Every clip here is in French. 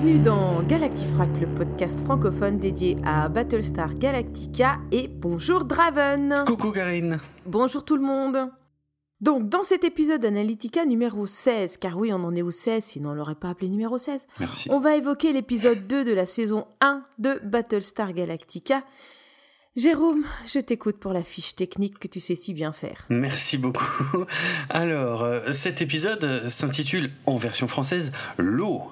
Bienvenue dans Galactifrac, le podcast francophone dédié à Battlestar Galactica et bonjour Draven. Coucou Karine. Bonjour tout le monde. Donc, dans cet épisode Analytica numéro 16, car oui, on en est au 16, sinon on l'aurait pas appelé numéro 16, Merci. on va évoquer l'épisode 2 de la saison 1 de Battlestar Galactica. Jérôme, je t'écoute pour la fiche technique que tu sais si bien faire. Merci beaucoup. Alors, euh, cet épisode s'intitule en version française L'eau.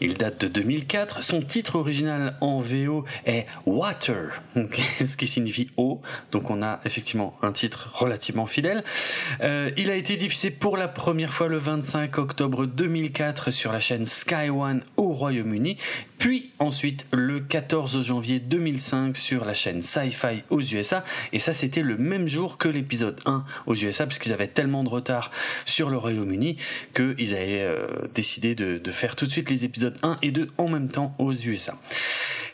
Il date de 2004. Son titre original en VO est Water, ce qui signifie eau. Donc on a effectivement un titre relativement fidèle. Euh, il a été diffusé pour la première fois le 25 octobre 2004 sur la chaîne Sky One au Royaume-Uni, puis ensuite le 14 janvier 2005 sur la chaîne Sci-Fi aux USA. Et ça, c'était le même jour que l'épisode 1 aux USA, puisqu'ils avaient tellement de retard sur le Royaume-Uni qu'ils avaient euh, décidé de, faire tout de suite les épisodes 1 et 2 en même temps aux USA.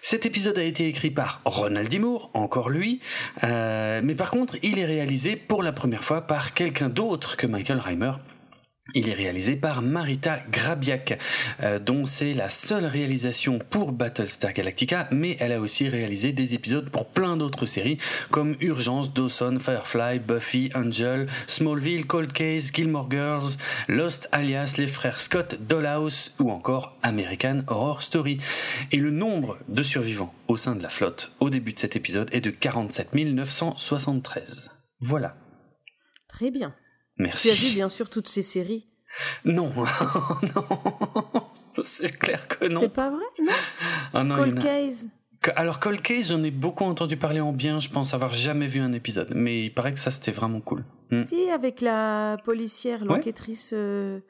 Cet épisode a été écrit par Ronald D. Moore, encore lui, euh, mais par contre, il est réalisé pour la première fois par quelqu'un d'autre que Michael Reimer. Il est réalisé par Marita Grabiak, euh, dont c'est la seule réalisation pour Battlestar Galactica, mais elle a aussi réalisé des épisodes pour plein d'autres séries, comme Urgence, Dawson, Firefly, Buffy, Angel, Smallville, Cold Case, Gilmore Girls, Lost Alias, Les Frères Scott, Dollhouse ou encore American Horror Story. Et le nombre de survivants au sein de la flotte au début de cet épisode est de 47 973. Voilà. Très bien. Merci. Tu as vu bien sûr toutes ces séries Non, non, c'est clair que non. C'est pas vrai, non? Ah non, Cold a- Case Alors Cold Case, j'en ai beaucoup entendu parler en bien, je pense avoir jamais vu un épisode, mais il paraît que ça c'était vraiment cool. Hmm. Si, avec la policière, Ouais. l'enquêtrice euh,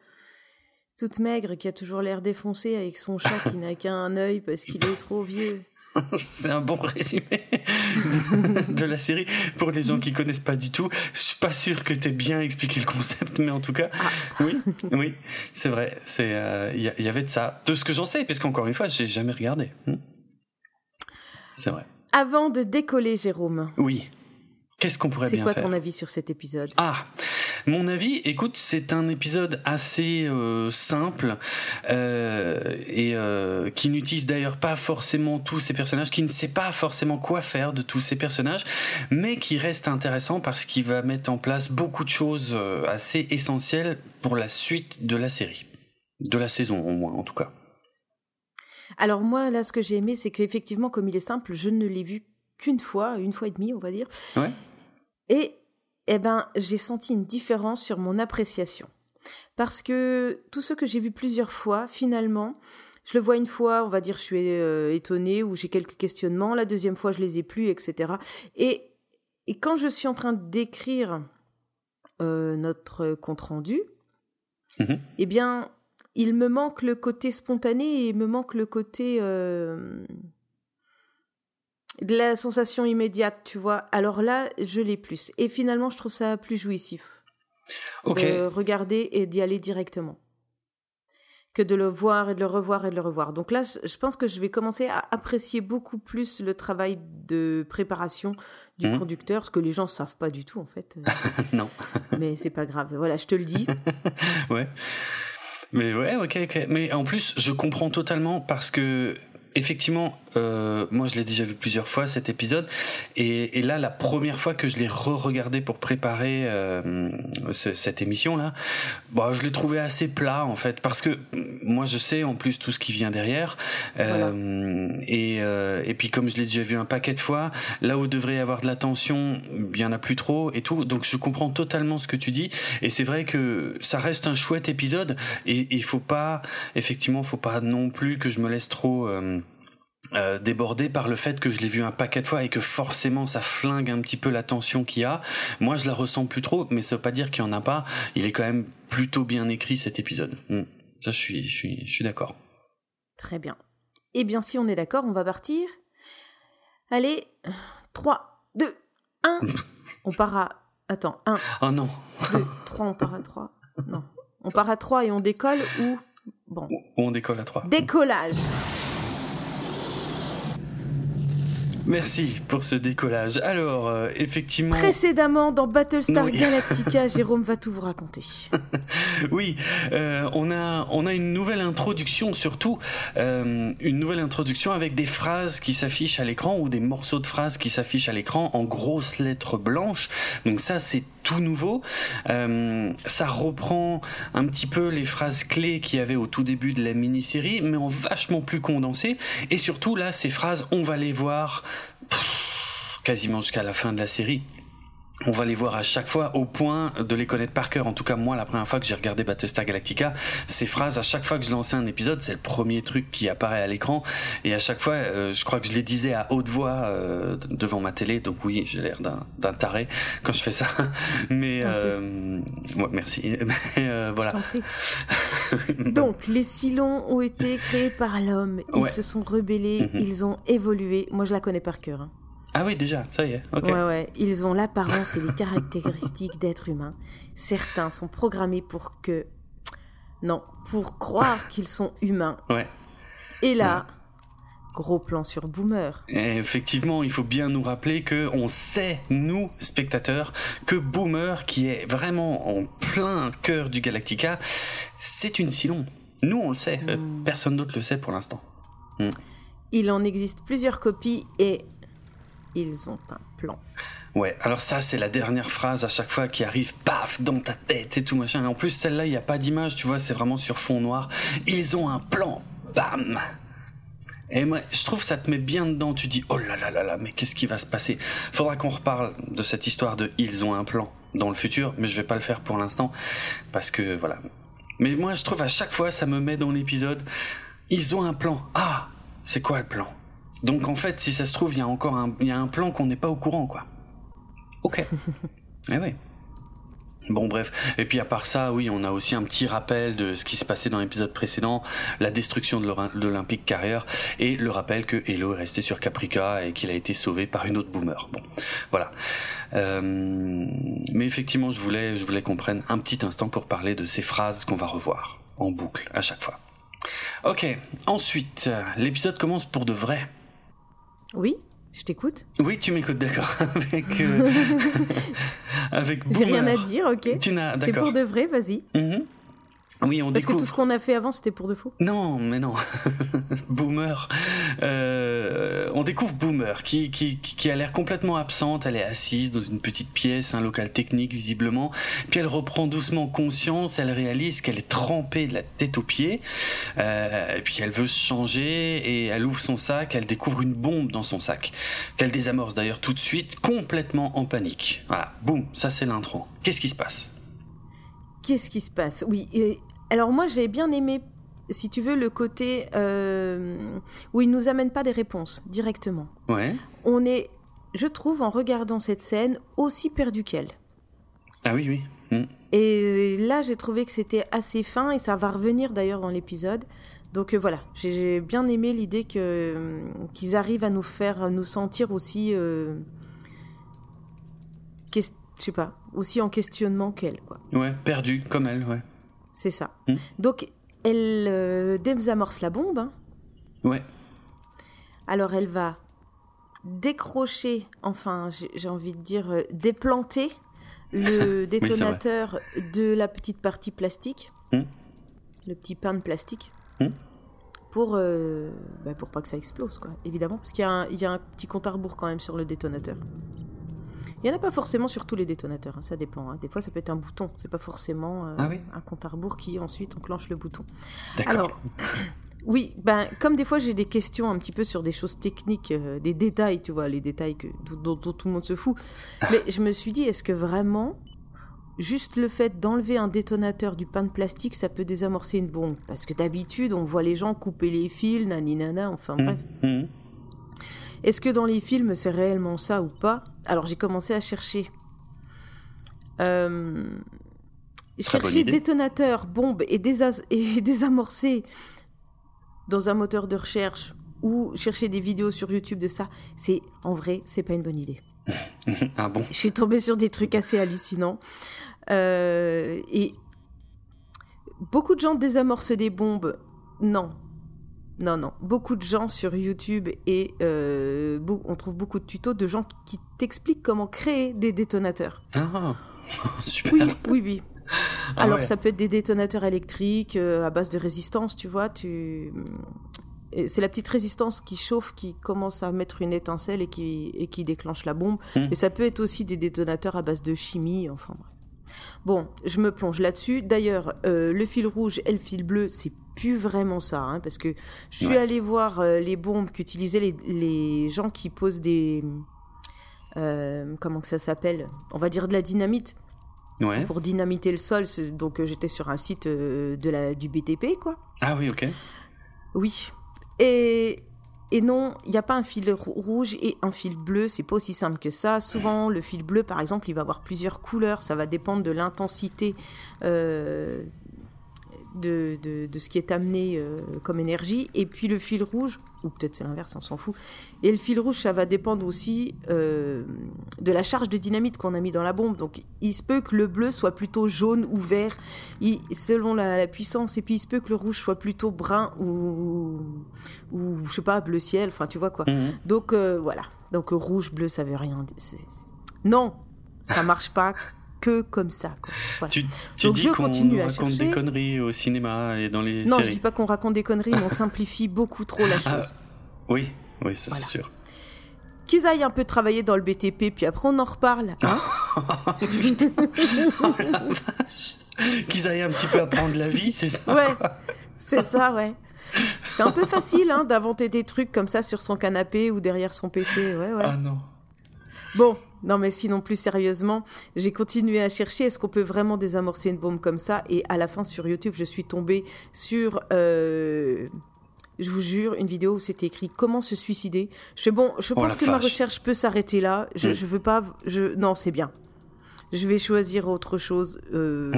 toute maigre qui a toujours l'air défoncée avec son chat qui n'a qu'un œil parce qu'il est trop vieux. C'est un bon résumé de, de la série pour les gens qui connaissent pas du tout. Je suis pas sûr que t'aies bien expliqué le concept, mais en tout cas, oui, oui, c'est vrai. C'est euh, il y, a- il y avait de ça, de ce que j'en sais, parce qu'encore une fois, j'ai jamais regardé. Hmm. C'est vrai. Avant de décoller, Jérôme, Oui. Qu'est-ce qu'on pourrait c'est bien quoi faire ton avis sur cet épisode? Ah, mon avis, écoute, c'est un épisode assez euh, simple euh, et euh, qui n'utilise d'ailleurs pas forcément tous ces personnages, qui ne sait pas forcément quoi faire de tous ces personnages, mais qui reste intéressant parce qu'il va mettre en place beaucoup de choses assez essentielles pour la suite de la série, de la saison au moins en tout cas. Alors moi, là, ce que j'ai aimé, c'est qu'effectivement, comme il est simple, je ne l'ai vu qu'une fois, une fois et demie, on va dire. Ouais. Et, eh ben, j'ai senti une différence sur mon appréciation. Parce que tout ce que j'ai vu plusieurs fois, finalement, je le vois une fois, on va dire, je suis euh, étonnée ou j'ai quelques questionnements. La deuxième fois, je les ai plus, etc. Et, et quand je suis en train d'écrire euh, notre compte rendu, Mhm. eh bien, il me manque le côté spontané et il me manque le côté euh, de la sensation immédiate, tu vois. Alors là, je l'ai plus. Et finalement, je trouve ça plus jouissif Ok. de regarder et d'y aller directement que de le voir et de le revoir et de le revoir. Donc là, je pense que je vais commencer à apprécier beaucoup plus le travail de préparation du Mhm. conducteur, ce que les gens savent pas du tout en fait. non. Mais c'est pas grave. Voilà, je te le dis. ouais. Mais ouais, ok, ok. Mais en plus, je comprends totalement parce que effectivement, euh, moi je l'ai déjà vu plusieurs fois cet épisode, et, et là la première fois que je l'ai re-regardé pour préparer euh, ce- cette émission là, bah, je l'ai trouvé assez plat en fait. Parce que moi je sais en plus tout ce qui vient derrière, euh, et, euh, et puis comme je l'ai déjà vu un paquet de fois, là où devrait y avoir de la tension, il y en a plus trop et tout, donc je comprends totalement ce que tu dis, et c'est vrai que ça reste un chouette épisode, et il faut pas, effectivement, faut pas non plus que je me laisse trop euh, euh, débordé par le fait que je l'ai vu un paquet de fois et que forcément ça flingue un petit peu la tension qu'il y a. Moi, je la ressens plus trop, mais ça veut pas dire qu'il y en a pas. Il est quand même plutôt bien écrit cet épisode. Mm. Ça, je suis, je suis, je suis d'accord. Très bien. Eh bien, si on est d'accord, on va partir. Allez, 3, 2, 1. On part à. Attends, 1, Oh non. 2, 3, on part à 3. Non. On part à 3 et on décolle ou. Bon. Ou on décolle à trois. Décollage Merci pour ce décollage. Alors, euh, effectivement. Précédemment, dans Battlestar Galactica, Jérôme va tout vous raconter. oui, euh, on, a, on a une nouvelle introduction, surtout euh, une nouvelle introduction avec des phrases qui s'affichent à l'écran ou des morceaux de phrases qui s'affichent à l'écran en grosses lettres blanches. Donc ça, c'est tout nouveau. ça reprend un petit peu les phrases clés qu'il y avait au tout début de la mini-série, mais en vachement plus condensé. Et surtout, là, ces phrases, on va les voir quasiment jusqu'à la fin de la série on va les voir à chaque fois au point de les connaître par cœur. En tout cas, moi, la première fois que j'ai regardé Battlestar Galactica, ces phrases, à chaque fois que je lançais un épisode, c'est le premier truc qui apparaît à l'écran. Et à chaque fois, euh, je crois que je les disais à haute voix euh, devant ma télé. Donc oui, j'ai l'air d'un taré quand je fais ça. Mais euh, merci. Mais, voilà. donc, les Silons ont été créés par l'homme. Ils se sont rebellés. Mhm. Ils ont évolué. Moi, je la connais par cœur. Hein. Ah oui, déjà, ça y est. Ouais, ouais. Ils ont l'apparence et les caractéristiques d'êtres humains. Certains sont programmés pour que. Non, pour croire qu'ils sont humains. Ouais. Et là. Gros plan sur Boomer. Et effectivement, il faut bien nous rappeler que on sait, nous, spectateurs, que Boomer, qui est vraiment en plein cœur du Galactica, c'est une Silon. Nous, on le sait. Euh, hmm. personne d'autre le sait pour l'instant. Hmm. Il en existe plusieurs copies et ils ont un plan. Ouais, alors ça c'est la dernière phrase à chaque fois qui arrive, paf, dans ta tête et tout machin. En plus celle-là, il n'y a pas d'image, tu vois, c'est vraiment sur fond noir. Ils ont un plan, bam et moi, je trouve que ça te met bien dedans. Tu dis, oh là là là là, mais qu'est-ce qui va se passer? Faudra qu'on reparle de cette histoire de ils ont un plan dans le futur, mais je vais pas le faire pour l'instant parce que voilà. Mais moi, je trouve à chaque fois, ça me met dans l'épisode. Ils ont un plan. Ah, c'est quoi le plan? Donc en fait, si ça se trouve, il y a encore un, il y a un plan qu'on n'est pas au courant, quoi. Ok. eh oui. Bon bref, et puis à part ça, oui, on a aussi un petit rappel de ce qui se passait dans l'épisode précédent, la destruction de l'Olympique Carrier, et le rappel que Hello est resté sur Caprica et qu'il a été sauvé par une autre boomer. Bon, voilà. Euh, mais effectivement, je voulais, je voulais qu'on prenne un petit instant pour parler de ces phrases qu'on va revoir en boucle à chaque fois. Ok, ensuite, l'épisode commence pour de vrai. Oui, je t'écoute. Oui, tu m'écoutes, d'accord. avec. Euh, avec J'ai rien à dire, ok. Tu n'as, C'est pour de vrai, vas-y. Mhm. Oui, on Parce que tout ce qu'on a fait avant, c'était pour de faux Non, mais non. Boomer. Euh, on découvre Boomer, qui, qui, qui a l'air complètement absente. Elle est assise dans une petite pièce, un local technique visiblement. Puis elle reprend doucement conscience. Elle réalise qu'elle est trempée de la tête aux pieds. Euh, et puis elle veut se changer et elle ouvre son sac. Elle découvre une bombe dans son sac. Qu'elle désamorce d'ailleurs tout de suite, complètement en panique. Voilà, boum, ça c'est l'intro. Qu'est-ce qui se passe? Qu'est-ce qui se passe? Oui, alors moi j'ai bien aimé, si tu veux, le côté euh, où il nous amène pas des réponses directement. Ouais. On est, je trouve, en regardant cette scène, aussi perdu qu'elle. Ah oui, oui. Mm. Et là, j'ai trouvé que c'était assez fin et ça va revenir d'ailleurs dans l'épisode. Donc euh, voilà, j'ai bien aimé l'idée que qu'ils arrivent à nous faire nous sentir aussi, euh, je sais pas, aussi en questionnement qu'elle, quoi. Ouais, perdu comme elle, ouais. C'est ça. Hmm. Donc, elle euh, désamorce la bombe. Hein. Ouais. Alors, elle va décrocher, enfin, j'ai envie de dire, euh, déplanter le détonateur de la petite partie plastique, hmm. le petit pain de plastique, hmm. pour, euh, bah, pour pas que ça explose, quoi, évidemment, parce qu'il y, y, a un petit compte à rebours quand même sur le détonateur. Il n'y en a pas forcément sur tous les détonateurs, hein, ça dépend. Hein. Des fois, ça peut être un bouton, c'est pas forcément euh, ah un compte à rebours qui ensuite enclenche le bouton. Alors, oui, ben, comme des fois j'ai des questions un petit peu sur des choses techniques, euh, des détails, tu vois, les détails que, dont, tout le monde se fout. Ah. Mais je me suis dit, est-ce que vraiment, juste le fait d'enlever un détonateur du pain de plastique, ça peut désamorcer une bombe? Parce que d'habitude, on voit les gens couper les fils, nana, enfin bref. Mmh, mmh. Est-ce que dans les films c'est réellement ça ou pas? Alors j'ai commencé à chercher. Euh, chercher détonateur, bombe et, et désamorcer dans un moteur de recherche ou chercher des vidéos sur YouTube de ça, c'est en vrai, c'est pas une bonne idée. ah bon? Je suis tombée sur des trucs assez hallucinants. Euh, et beaucoup de gens désamorcent des bombes. Non, non, non. Beaucoup de gens sur YouTube et euh, on trouve beaucoup de tutos de gens qui t'expliquent comment créer des détonateurs. Ah, super. Oui, oui, oui. Ah Alors ça peut être des détonateurs électriques euh, à base de résistance, tu vois. Tu... C'est la petite résistance qui chauffe, qui commence à mettre une étincelle et qui, et qui déclenche la bombe. Hmm. Mais ça peut être aussi des détonateurs à base de chimie, enfin bref. Bon, je me plonge là-dessus. D'ailleurs, euh, le fil rouge et le fil bleu, c'est plus vraiment ça, hein, parce que je suis allée voir euh, les bombes qu'utilisaient les, les, gens qui posent des... Euh, comment que ça s'appelle On va dire de la dynamite. Pour dynamiter le sol, donc j'étais sur un site de la, du BTP, quoi. Ah oui, ok. Oui. Et et non, il n'y a pas un fil rouge et un fil bleu, c'est pas aussi simple que ça. Souvent, le fil bleu, par exemple, il va avoir plusieurs couleurs, ça va dépendre de l'intensité euh, de, de, ce qui est amené euh, comme énergie. Et puis le fil rouge, ou peut-être c'est l'inverse, on s'en fout. Et le fil rouge, ça va dépendre aussi euh, de la charge de dynamite qu'on a mis dans la bombe. Donc il se peut que le bleu soit plutôt jaune ou vert, selon la, puissance. Et puis il se peut que le rouge soit plutôt brun ou, ou je sais pas, bleu ciel. Enfin, tu vois quoi. Mhm. Donc euh, voilà. Donc rouge, bleu, ça veut rien dire. Non, ça marche pas que comme ça. Tu, Donc dis je continue à raconte des conneries au cinéma et dans les non, séries. je dis pas qu'on raconte des conneries, mais on simplifie beaucoup trop la ah, chose. oui, oui, ça c'est sûr. Qu'ils aillent un peu travailler dans le BTP, puis après on en reparle. Hein oh, Qu'ils aillent un petit peu apprendre la vie, c'est ça Ouais, c'est ça, ouais. C'est un peu facile hein, d'inventer des trucs comme ça sur son canapé ou derrière son PC. Ouais, ouais. Ah non. Bon, non, mais sinon, plus sérieusement, j'ai continué à chercher est-ce qu'on peut vraiment désamorcer une bombe comme ça? Et à la fin, sur YouTube, je suis tombée sur. Euh, je vous jure, une vidéo où c'était écrit comment se suicider. Je fais bon, je oh pense que ma recherche peut s'arrêter là. Je, mm. je veux pas. Je, non, c'est bien. Je vais choisir autre chose. Euh,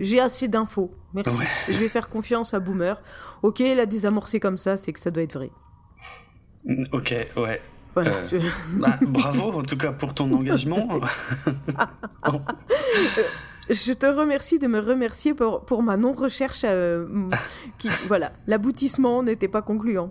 J'ai assez d'infos. Merci. Je vais faire confiance à Boomer. Ok, la désamorcer comme ça, c'est que ça doit être vrai. Ok, ouais. Euh, bah, bravo en tout cas pour ton engagement. Je te remercie de me remercier pour, pour ma non-recherche. Euh, qui, voilà, l'aboutissement n'était pas concluant.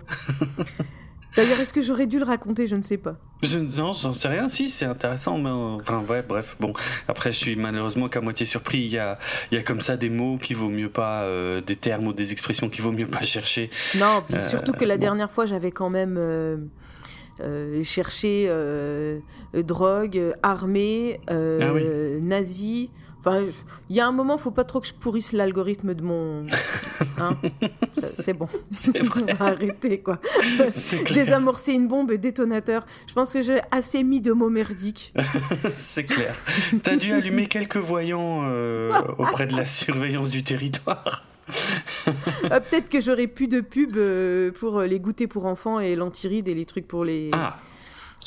D'ailleurs, est-ce que j'aurais dû le raconter? Je ne sais pas. Je, non, j'en sais rien. Si, c'est intéressant, mais enfin, ouais, bref. Bon, après, je suis malheureusement qu'à moitié surpris. Il y a, il y a comme ça des mots qui vaut mieux pas, euh, des termes ou des expressions qui vaut mieux pas chercher. Non, surtout que la dernière fois, j'avais quand même euh, chercher euh, drogue, armée, euh, ah nazi. Enfin, il y a un moment, faut pas trop que je pourrisse l'algorithme de mon. Hein c'est bon. Arrêter quoi. Désamorcer une bombe, détonateur. Je pense que j'ai assez mis de mots merdiques. c'est clair. T'as dû allumer quelques voyants auprès de la surveillance du territoire. Euh, peut-être que j'aurai plus de pubs euh, pour les goûters pour enfants et l'antiride et les trucs pour les, ah,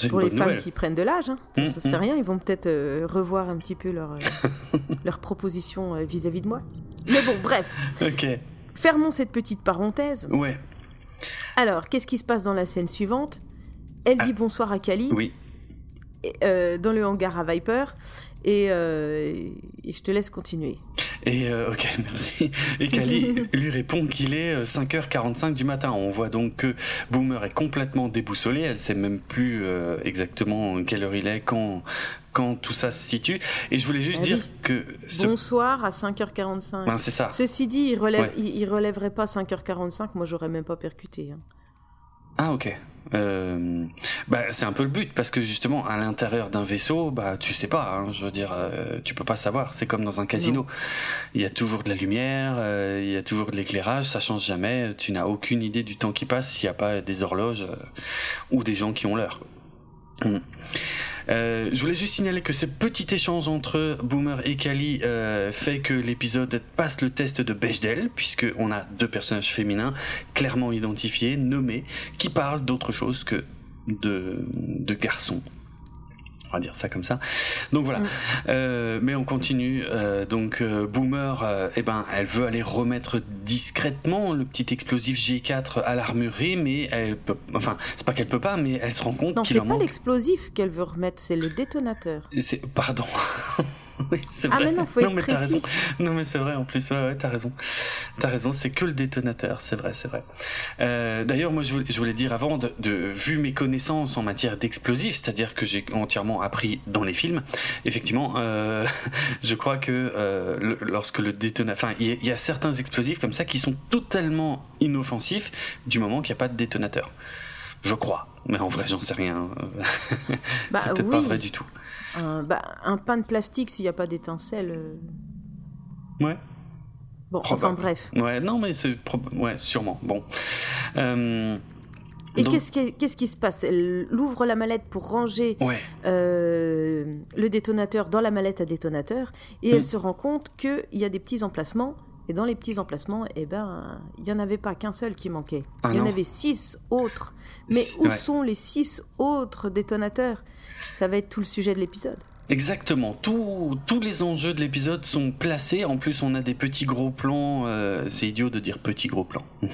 pour les femmes qui prennent de l'âge. Hein. Mmh, ça sert mmh. rien, ils vont peut-être euh, revoir un petit peu leur, leur proposition vis-à-vis de moi. Mais bon, bref. Ok. Fermons cette petite parenthèse. Ouais. Alors, qu'est-ce qui se passe dans la scène suivante? Elle dit ah. bonsoir à Kali. Oui. dans le hangar à Viper. Euh, et, je te laisse continuer. Et euh, ok, merci. Et Kali lui répond qu'il est 5h45 euh, du matin. On voit donc que Boomer est complètement déboussolé. Elle sait même plus exactement quelle heure il est, quand, quand tout ça se situe. Et je voulais juste ah dire que... Bonsoir à 5h45. Ben, c'est ça. Ceci dit, il, relève, il, relèverait pas 5h45, moi j'aurais même pas percuté. Hein. Ah ok. Euh, bah, c'est un peu le but parce que justement à l'intérieur d'un vaisseau, bah tu sais pas. Hein, je veux dire, euh, tu peux pas savoir. C'est comme dans un casino. Il y a toujours de la lumière, euh, il y a toujours de l'éclairage, ça change jamais. Tu n'as aucune idée du temps qui passe s'il n'y a pas des horloges euh, ou des gens qui ont l'heure. Hmm. Euh, je voulais juste signaler que ce petit échange entre Boomer et Kali euh, fait que l'épisode passe le test de Bechdel, puisqu'on a deux personnages féminins clairement identifiés, nommés, qui parlent d'autre chose que de, de garçons on va dire ça comme ça. Donc voilà. Mm. Euh, mais on continue. Euh, donc euh, Boomer, euh, eh ben, elle veut aller remettre discrètement le petit explosif G4 à l'armurerie, mais elle peut, enfin, c'est pas qu'elle peut pas, mais elle se rend compte qu'il en manque. Non, c'est pas l'explosif qu'elle veut remettre, c'est le détonateur. C'est, pardon. oui, c'est Ah, vrai. mais non, faut être mais t'as précis. raison. Non, mais c'est vrai en plus. Ouais, ouais, t'as raison. T'as raison. C'est que le détonateur. C'est vrai, c'est vrai. Euh, D'ailleurs, moi, je voulais, je voulais dire avant, de, de vu mes connaissances en matière d'explosifs, c'est-à-dire que j'ai entièrement appris dans les films. Effectivement, euh, je crois que euh, le- lorsque le détonateur, enfin, il y, a- il y a certains explosifs comme ça qui sont totalement inoffensifs du moment qu'il n'y a pas de détonateur. Je crois, mais en vrai, j'en sais rien. Bah c'est peut-être oui. pas vrai du tout. Un, bah, un pain de plastique, s'il n'y a pas d'étincelle. euh, Ouais. Bon, Probable. enfin bref. Ouais, non, mais c'est ouais, sûrement. Bon. Euh, Et donc- qu'est-ce qui, qu'est-ce qui se passe? Elle ouvre la mallette pour ranger Ouais. euh, le détonateur dans la mallette à détonateur et Mm. elle se rend compte qu'il y a des petits emplacements. Et dans les petits emplacements, eh ben, il n'y en avait pas qu'un seul qui manquait. Ah il y en avait six autres. Mais où ouais. sont les six autres détonateurs? Ça va être tout le sujet de l'épisode. Exactement. Tous- tous les enjeux de l'épisode sont placés. En plus, on a des petits gros plans. euh, c'est idiot de dire petits gros plans.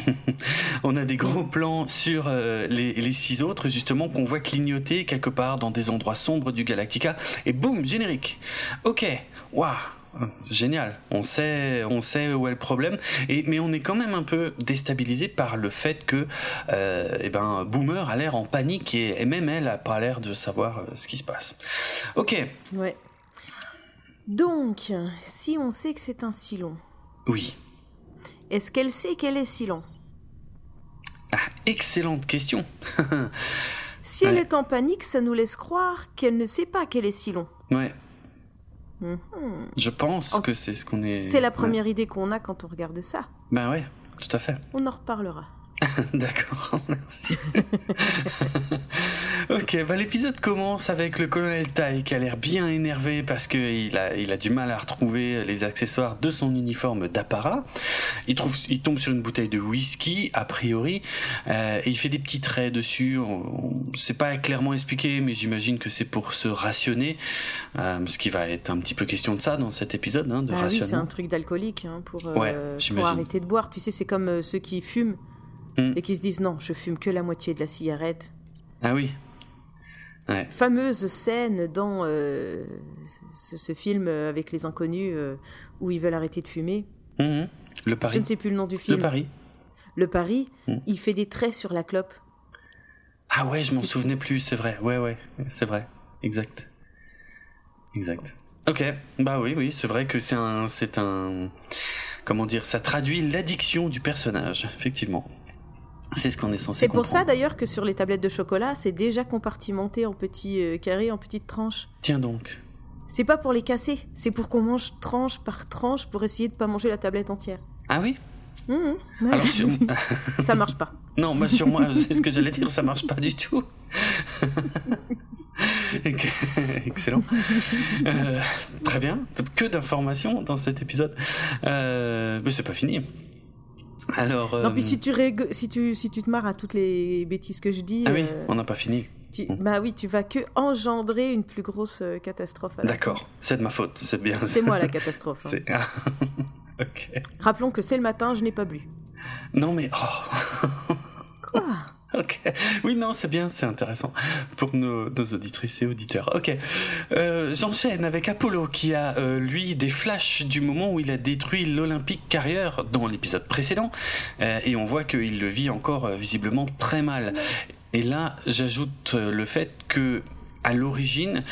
on a des gros plans sur euh, les, les six autres, justement, qu'on voit clignoter quelque part dans des endroits sombres du Galactica. Et boum, générique. Ok. Waouh. C'est Génial. On sait, on sait où est le problème. Et mais on est quand même un peu déstabilisé par le fait que, euh, eh ben, Boomer a l'air en panique et, et même elle a pas l'air de savoir euh, ce qui se passe. Ok. Ouais. Donc, si on sait que c'est un Silon, Oui. est-ce qu'elle sait qu'elle est Silon Ah, excellente question. Si elle est en panique, ça nous laisse croire qu'elle ne sait pas qu'elle est Silon. ouais, Mhm. je pense En- que c'est ce qu'on est. C'est la ouais. première idée qu'on a quand on regarde ça. Ben ouais, tout à fait. On en reparlera. D'accord, merci. ok, bah l'épisode commence avec le colonel Tai qui a l'air bien énervé parce qu'il a, il a du mal à retrouver les accessoires de son uniforme d'apparat. Il, trouve, il tombe sur une bouteille de whisky, a priori, euh, et il fait des petits traits dessus. C'est pas clairement expliqué, mais j'imagine que c'est pour se rationner, euh, parce qu'il va être un petit peu question de ça dans cet épisode, hein, de Ah oui, c'est un truc d'alcoolique hein, pour, euh, Ouais, pour arrêter de boire. Tu sais, c'est comme ceux qui fument Hmm. et qui se disent non, je fume que la moitié de la cigarette. Ah oui. Ouais. Fameuse scène dans euh, ce, ce film avec les inconnus euh, où ils veulent arrêter de fumer. Mhm. Le Je pari. ne sais plus le nom du Le film. Le pari, Hmm. il fait des traits sur la clope. Ah ouais, je m'en souvenais plus, c'est vrai. Ouais, ouais, c'est vrai. Exact. Exact. Ok, bah oui, oui, c'est vrai que c'est un, c'est un, comment dire, ça traduit l'addiction du personnage, effectivement. C'est ce qu'on est censé C'est pour ça d'ailleurs que sur les tablettes de chocolat, c'est déjà compartimenté en petits euh, carrés, en petites tranches. Tiens donc. C'est pas pour les casser, c'est pour qu'on mange tranche par tranche pour essayer de pas manger la tablette entière. Ah oui? Mhm. Ouais. Alors sur... ça marche pas. non, moi sur moi, c'est ce que j'allais dire, ça marche pas du tout. Excellent. Euh, très bien. Que d'informations dans cet épisode. Euh, mais c'est pas fini. Alors. Non, euh, puis si tu, si, tu, si tu te marres à toutes les bêtises que je dis, Ah oui, euh, on n'a pas fini. tu- bah oui, tu vas que engendrer une plus grosse euh, catastrophe. D'accord, c'est de ma faute, c'est bien. C'est moi la catastrophe. hein. C'est-. Rappelons que c'est le matin, je n'ai pas bu. Non mais oh. Quoi? Ok. Oui, non, c'est bien, c'est intéressant pour nos, auditrices et auditeurs. Ok. Euh, J'enchaîne avec Apollo qui a, euh, lui, des flashs du moment où il a détruit l'Olympique Carrier dans l'épisode précédent. Euh, et on voit qu'il le vit encore visiblement très mal. Et là, j'ajoute le fait que à l'origine,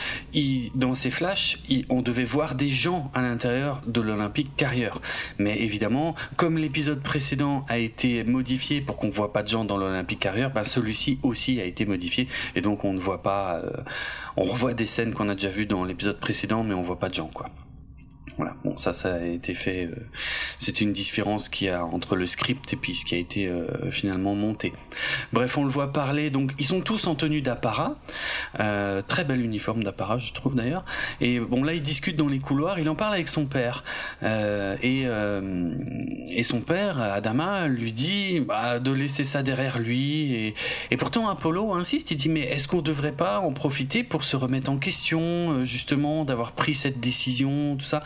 dans ces flashs, il- on devait voir des gens à l'intérieur de l'Olympique Carrière. Mais évidemment, comme l'épisode précédent a été modifié pour qu'on voit pas de gens dans l'Olympique Carrière, ben celui-ci aussi a été modifié et donc on ne voit pas. euh, on revoit des scènes qu'on a déjà vues dans l'épisode précédent, mais on voit pas de gens, quoi. Voilà. Bon, ça, ça a été fait. euh, c'est une différence qu'il y a entre le script et puis ce qui a été euh, finalement monté. Bref, on le voit parler. Donc, ils sont tous en tenue d'apparat. Euh, très bel uniforme d'apparat, je trouve d'ailleurs. Et bon, là, il discute dans les couloirs. Il en parle avec son père. Et, et son père, Adama, lui dit bah, de laisser ça derrière lui. Et, et pourtant, Apollo insiste. Il dit mais est-ce qu'on devrait pas en profiter pour se remettre en question, justement, d'avoir pris cette décision, tout ça?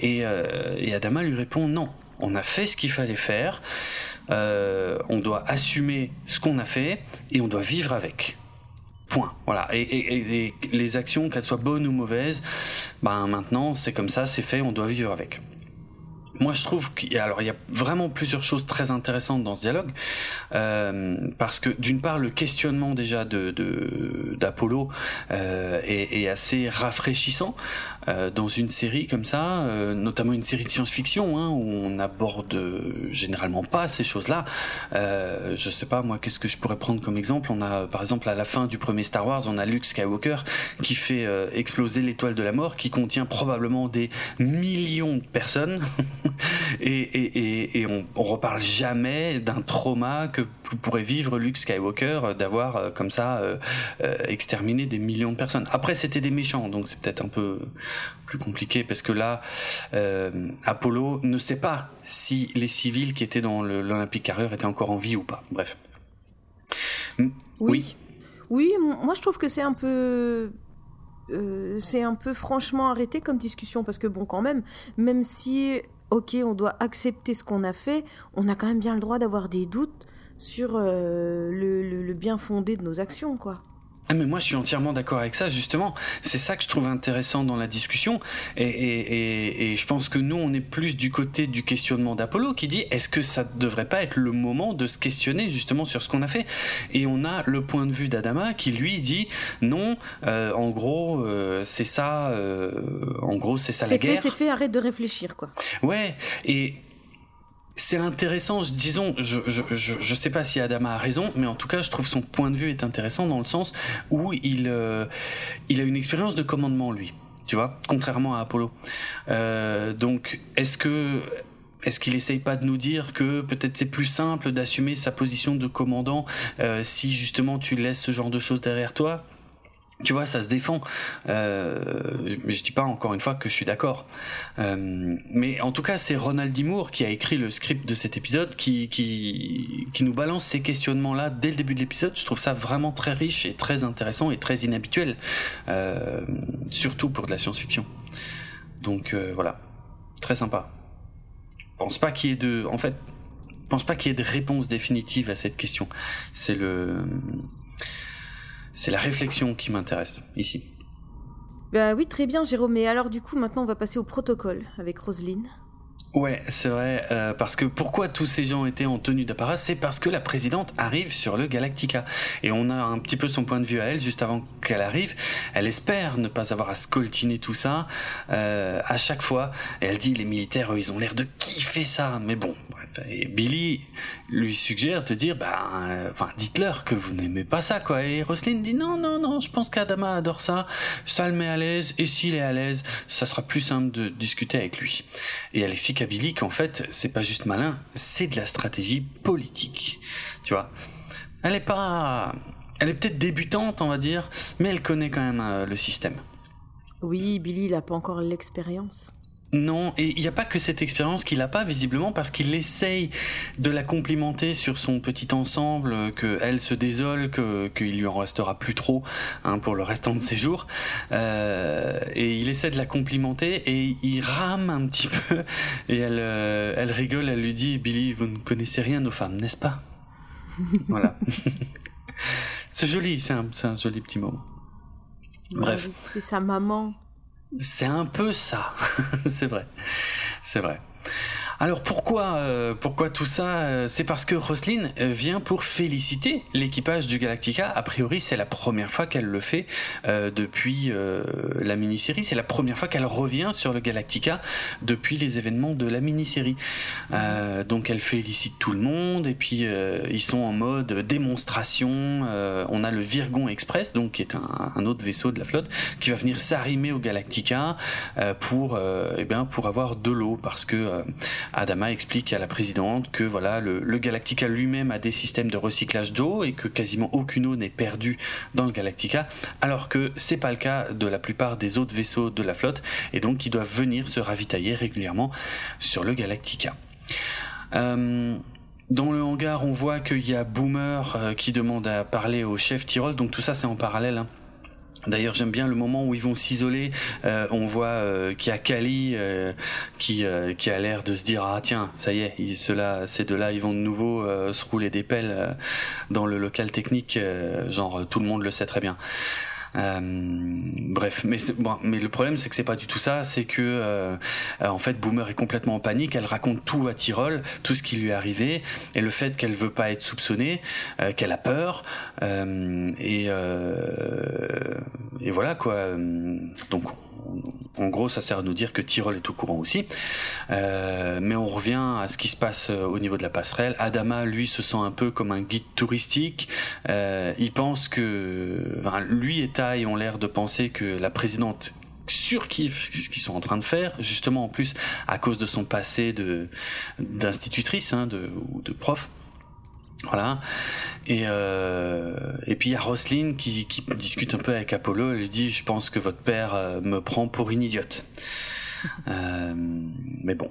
Et, euh, et Adama lui répond non. On a fait ce qu'il fallait faire. Euh, on doit assumer ce qu'on a fait et on doit vivre avec. Point. Voilà. Et, les actions, qu'elles soient bonnes ou mauvaises, ben maintenant c'est comme ça, c'est fait, on doit vivre avec. Moi, je trouve qu'il y a, alors il y a vraiment plusieurs choses très intéressantes dans ce dialogue, euh, parce que d'une part le questionnement déjà de d'Apollo euh, est, est, assez rafraîchissant euh, dans une série comme ça, euh, notamment une série de science-fiction hein, où on aborde généralement pas ces choses-là. Euh, je sais pas moi, qu'est-ce que je pourrais prendre comme exemple? On a par exemple à la fin du premier Star Wars, on a Luke Skywalker qui fait euh, exploser l'étoile de la mort, qui contient probablement des millions de personnes, et, et, et, et on, on reparle jamais d'un trauma que pourrait vivre Luke Skywalker d'avoir comme ça exterminé des millions de personnes. Après, c'était des méchants, donc c'est peut-être un peu plus compliqué parce que là, euh, Apollo ne sait pas si les civils qui étaient dans l'Olympique Carreur étaient encore en vie ou pas. Bref. Oui. Oui, moi je trouve que c'est un peu. Euh, c'est un peu franchement arrêté comme discussion parce que bon, quand même, même si, ok, on doit accepter ce qu'on a fait, on a quand même bien le droit d'avoir des doutes sur euh, le, le bien fondé de nos actions, quoi. Ah mais moi je suis entièrement d'accord avec ça justement. C'est ça que je trouve intéressant dans la discussion et, et, et, je pense que nous on est plus du côté du questionnement d'Apollo qui dit est-ce que ça devrait pas être le moment de se questionner justement sur ce qu'on a fait? Et on a le point de vue d'Adama qui lui dit non euh, en gros euh, c'est ça euh, en gros c'est ça la guerre. Fait c'est fait arrête de réfléchir quoi. Ouais et c'est intéressant, disons, je, je, je, je, sais pas si Adama a raison, mais en tout cas, je trouve son point de vue est intéressant dans le sens où il, euh, il a une expérience de commandement, lui, tu vois, contrairement à Apollo. Euh, donc, est-ce que est-ce qu'il essaye pas de nous dire que peut-être c'est plus simple d'assumer sa position de commandant euh, si justement tu laisses ce genre de choses derrière toi? Tu vois, ça se défend. Euh, mais je dis pas encore une fois que je suis d'accord. Euh, mais en tout cas, c'est Ronald D. qui a écrit le script de cet épisode, qui nous balance ces questionnements-là dès le début de l'épisode. Je trouve ça vraiment très riche et très intéressant et très inhabituel, euh, surtout pour de la science-fiction. Donc voilà, très sympa. Pense pas qu'il y ait de, en fait, pense pas qu'il y ait de réponse définitive à cette question. C'est le c'est la réflexion qui m'intéresse ici. Bah oui, très bien, Jérôme. Mais alors, du coup, maintenant, on va passer au protocole avec Roselyne. Ouais, c'est vrai, euh, parce que pourquoi tous ces gens étaient en tenue d'apparat C'est parce que la présidente arrive sur le Galactica. Et on a un petit peu son point de vue à elle, juste avant qu'elle arrive. Elle espère ne pas avoir à scoltiner tout ça euh, à chaque fois. Et elle dit, les militaires, eux, ils ont l'air de kiffer ça. Mais bon. Et Billy lui suggère de dire, bah, euh, enfin, dites-leur que vous n'aimez pas ça, quoi. Et Roselyne dit, non, non, non, je pense qu'Adama adore ça. Ça le met à l'aise. Et s'il est à l'aise, ça sera plus simple de discuter avec lui. Et elle explique Billy qu'en fait, c'est pas juste malin, c'est de la stratégie politique. Tu vois? Elle est pas. Elle est peut-être débutante, on va dire, mais elle connaît quand même euh, le système. Oui, Billy, il a pas encore l'expérience. Non, et il n'y a pas que cette expérience qu'il n'a pas visiblement parce qu'il essaye de la complimenter sur son petit ensemble, que elle se désole, que qu'il lui en restera plus trop hein, pour le restant de ses jours, euh, et il essaie de la complimenter et il rame un petit peu et elle euh, elle rigole, elle lui dit Billy, vous ne connaissez rien nos femmes, n'est-ce pas? Voilà. c'est joli, c'est un, un joli petit moment. Bref. c'est sa maman. C'est un peu ça, c'est vrai, c'est vrai. Alors pourquoi, euh, pourquoi tout ça euh, C'est parce que Roselyne euh, vient pour féliciter l'équipage du Galactica. A priori, c'est la première fois qu'elle le fait depuis la mini-série. C'est la première fois qu'elle revient sur le Galactica depuis les événements de la mini-série. donc elle félicite tout le monde et puis ils sont en mode démonstration. on a le Virgon Express, donc qui est un, un, autre vaisseau de la flotte, qui va venir s'arrimer au Galactica pour, eh bien, pour avoir de l'eau parce que Adama explique à la présidente que voilà le, Galactica lui-même a des systèmes de recyclage d'eau et que quasiment aucune eau n'est perdue dans le Galactica, alors que c'est pas le cas de la plupart des autres vaisseaux de la flotte et donc ils doivent venir se ravitailler régulièrement sur le Galactica. Euh, dans le hangar, on voit qu'il y a Boomer euh, qui demande à parler au chef Tyrol, donc tout ça c'est en parallèle. Hein. D'ailleurs, j'aime bien le moment où ils vont s'isoler. Euh, on voit euh, qu'il y a Kali euh, qui qui a l'air de se dire ah tiens ça y est, ceux-là, ces deux-là, ils vont de nouveau se rouler des pelles dans le local technique. genre tout le monde le sait très bien. Euh, bref, mais bon, mais le problème c'est que c'est pas du tout ça, c'est que euh, en fait Boomer est complètement en panique, elle raconte tout à Tyrol, tout ce qui lui est arrivé et le fait qu'elle veut pas être soupçonnée, euh, qu'elle a peur et et voilà quoi. Donc en gros, ça sert à nous dire que Tyrol est au courant aussi. Euh, mais on revient à ce qui se passe euh, au niveau de la passerelle. Adama, lui, se sent un peu comme un guide touristique. Euh, il pense que, lui et Tai ont l'air de penser que la présidente surkiffe ce qu'ils sont en train de faire, justement en plus à cause de son passé d'institutrice hein, ou de prof. Voilà. Et, euh, et puis il y a Roselyne qui, qui, discute un peu avec Apollo. Elle lui dit Je pense que votre père euh, me prend pour une idiote. Euh, mais bon,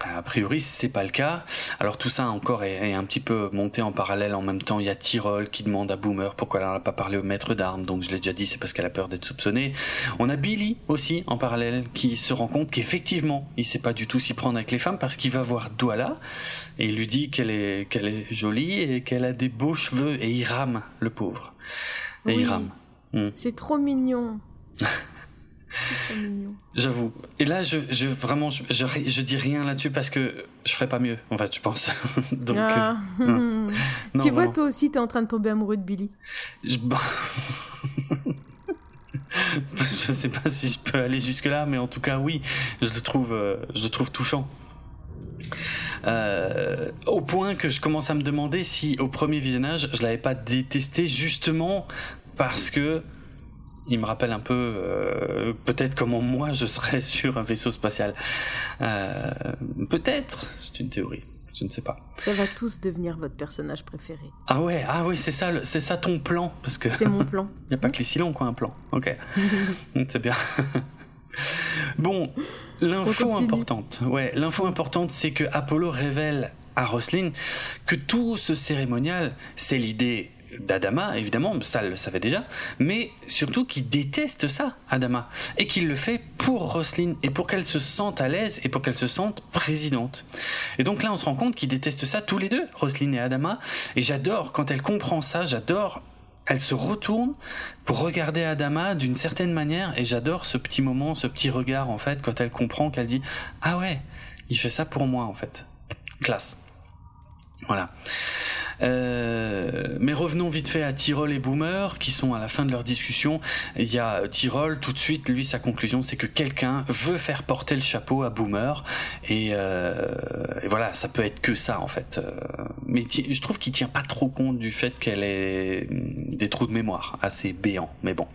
a priori, c'est pas le cas. Alors tout ça encore est, un petit peu monté en parallèle. En même temps, il y a Tyrol qui demande à Boomer pourquoi elle n'a pas parlé au maître d'armes. Donc je l'ai déjà dit, c'est parce qu'elle a peur d'être soupçonnée. On a Billy aussi en parallèle qui se rend compte qu'effectivement, il sait pas du tout s'y prendre avec les femmes parce qu'il va voir Douala et il lui dit qu'elle est qu'elle est jolie et qu'elle a des beaux cheveux et il rame le pauvre. Et il rame. Hmm. C'est trop mignon. J'avoue. Et là, je, je vraiment, je, je, dis rien là-dessus parce que je ferais pas mieux, en fait, je pense. Donc, ah. euh, tu vois, toi aussi, tu es en train de tomber amoureux de Billy. Je... je sais pas si je peux aller jusque là, mais en tout cas, oui, je le trouve, euh, je le trouve touchant. Euh, au point que je commence à me demander si au premier visionnage je l'avais pas détesté justement parce que il me rappelle un peu euh, peut-être comment moi je serais sur un vaisseau spatial. Euh, peut-être, c'est une théorie. Je ne sais pas. Ça va tous devenir votre personnage préféré. Ah ouais, ah ouais, c'est ça, c'est ça ton plan, parce que. C'est mon plan. Il n'y a pas que les silons, quoi, un plan. Ok, c'est bien. bon, l'info importante. Ouais, l'info importante, c'est que Apollo révèle à Roslin que tout ce cérémonial, c'est l'idée d'Adama, évidemment, ça le savait déjà, mais surtout qu'il déteste ça, Adama, et qu'il le fait pour Roselyne, et pour qu'elle se sente à l'aise, et pour qu'elle se sente présidente. Et donc là, on se rend compte qu'ils détestent ça tous les deux, Roselyne et Adama, et j'adore, quand elle comprend ça, j'adore elle se retourne pour regarder Adama d'une certaine manière et j'adore ce petit moment, ce petit regard en fait quand elle comprend qu'elle dit ah ouais, il fait ça pour moi en fait. Classe. Voilà. Euh, mais revenons vite fait à Tyrol et Boomer qui sont à la fin de leur discussion. Il y a Tyrol tout de suite, lui sa conclusion c'est que quelqu'un veut faire porter le chapeau à Boomer et, euh, et, voilà ça peut être que ça en fait. Euh, mais je trouve qu'il tient pas trop compte du fait qu'elle ait des trous de mémoire assez béants. Mais bon.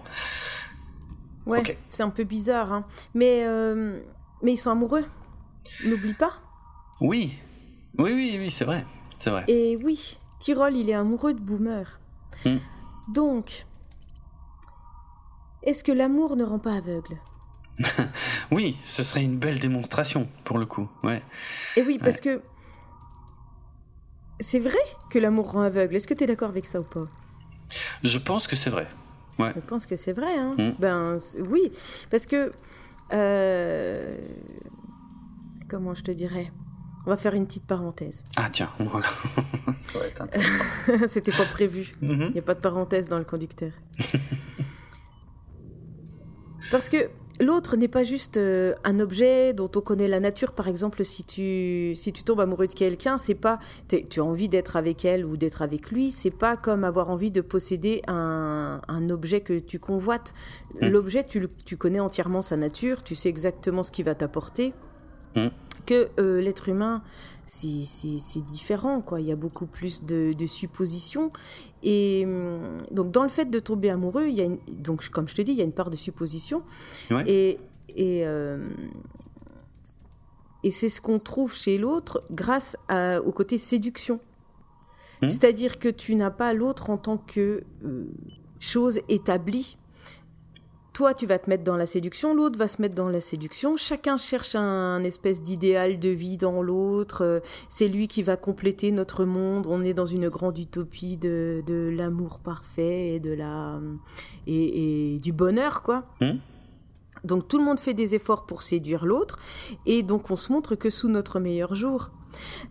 Ouais, c'est un peu bizarre, hein. mais euh, mais ils sont amoureux. N'oublie pas. Oui, oui, oui, oui, c'est vrai. C'est vrai. Et oui, Tyrol, il est amoureux de Boomer. Hmm. Donc, est-ce que l'amour ne rend pas aveugle? Oui, ce serait une belle démonstration, pour le coup. Ouais. Et oui, parce que c'est vrai que l'amour rend aveugle. Est-ce que tu es d'accord avec ça ou pas? Je pense que c'est vrai. Ouais. Je pense que c'est vrai. Hein. Hmm. Ben oui, parce que euh, comment je te dirais? On va faire une petite parenthèse. Ah tiens, voilà. Ça va être intéressant. C'était pas prévu. Mhm. Il n'y a pas de parenthèse dans le conducteur. Parce que l'autre n'est pas juste euh, un objet dont on connaît la nature. Par exemple, si tu, si tu tombes amoureux de quelqu'un, c'est pas tu as envie d'être avec elle ou d'être avec lui. C'est pas comme avoir envie de posséder un, un objet que tu convoites. Mm. L'objet, tu, tu, connais entièrement sa nature, tu sais exactement ce qu'il va t'apporter. Mm que euh, l'être humain, c'est différent, quoi. Il y a beaucoup plus de, suppositions. Et hum, donc, dans le fait de tomber amoureux, il y a donc, comme je te dis, il y a une part de supposition. Et, et, euh, et c'est ce qu'on trouve chez l'autre grâce au côté séduction. Mmh. C'est-à-dire que tu n'as pas l'autre en tant que euh, chose établie toi, tu vas te mettre dans la séduction, l'autre va se mettre dans la séduction. Chacun cherche un, espèce d'idéal de vie dans l'autre. Euh, c'est lui qui va compléter notre monde. On est dans une grande utopie de, de l'amour parfait et de la et, et du bonheur, quoi. Hmm. Donc tout le monde fait des efforts pour séduire l'autre et donc on se montre que sous notre meilleur jour.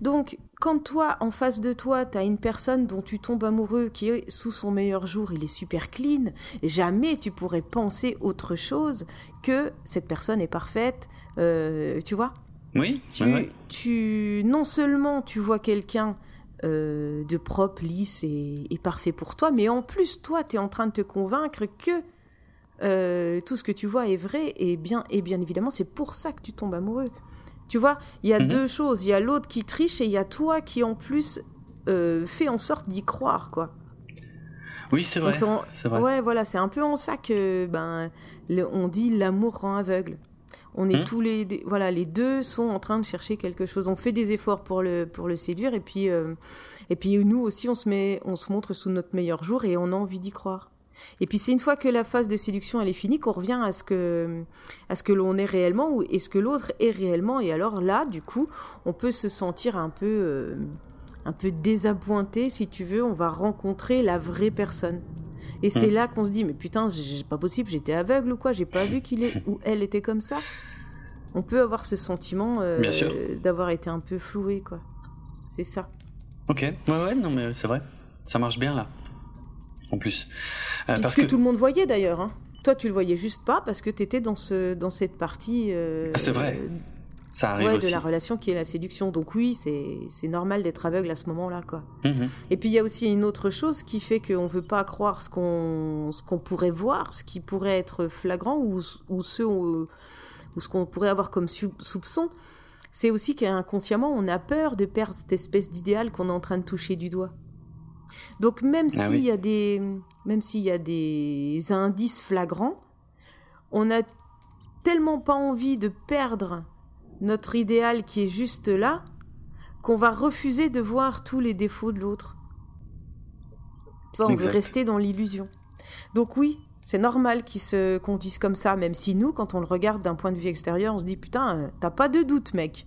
Donc quand toi, en face de toi, tu as une personne dont tu tombes amoureux qui est sous son meilleur jour, il est super clean, jamais tu pourrais penser autre chose que cette personne est parfaite, euh, tu vois? Oui, tu, ouais, ouais. tu non seulement tu vois quelqu'un euh, de propre, lisse et, et parfait pour toi, mais en plus toi tu es en train de te convaincre que euh, tout ce que tu vois est vrai et bien et bien évidemment c'est pour ça que tu tombes amoureux. Tu vois, il y a Mhm. deux choses, il y a l'autre qui triche et il y a toi qui en plus euh, fait en sorte d'y croire quoi. Oui, c'est vrai. Ouais, voilà, c'est un peu en ça que ben le- on dit l'amour rend aveugle. On est Mhm. tous les deux- voilà, les deux sont en train de chercher quelque chose. On fait des efforts pour le pour le séduire et puis euh, et puis nous aussi on se met on se montre sous notre meilleur jour et on a envie d'y croire. Et puis c'est une fois que la phase de séduction elle est finie qu'on revient à ce que à ce que l'on est réellement ou et ce que l'autre est réellement et alors là du coup on peut se sentir un peu euh, un peu désappointé si tu veux. On va rencontrer la vraie personne. Et c'est Mm. là qu'on se dit, mais putain, c'est pas possible, j'étais aveugle ou quoi J'ai pas vu qu'il est ou elle était comme ça. On peut avoir ce sentiment euh, d'avoir été un peu floué, quoi. C'est ça. Ok. Ouais, ouais, non, mais c'est vrai. Ça marche bien là. En plus. Euh, parce que tout le monde voyait d'ailleurs. hein. Toi, tu le voyais juste pas parce que t'étais dans ce dans cette partie. euh, Ah, c'est vrai. euh, ça arrive ouais, aussi. de la relation qui est la séduction. Donc oui, c'est normal d'être aveugle à ce moment-là, quoi. Mhm. Et puis il y a aussi une autre chose qui fait qu'on ne veut pas croire ce qu'on pourrait voir, ce qui pourrait être flagrant ou, ou ce, ou, ou ce qu'on pourrait avoir comme sou- soupçon. C'est aussi qu'inconsciemment, on a peur de perdre cette espèce d'idéal qu'on est en train de toucher du doigt. Donc même Ah s'il oui. y a des même s'il y a des indices flagrants, on n'a tellement pas envie de perdre notre idéal qui est juste là qu'on va refuser de voir tous les défauts de l'autre. Tu vois, on Exact. veut rester dans l'illusion. Donc oui, c'est normal qu'ils se conduisent comme ça, même si nous, quand on le regarde d'un point de vue extérieur, on se dit putain, euh, t'as pas de doute, mec.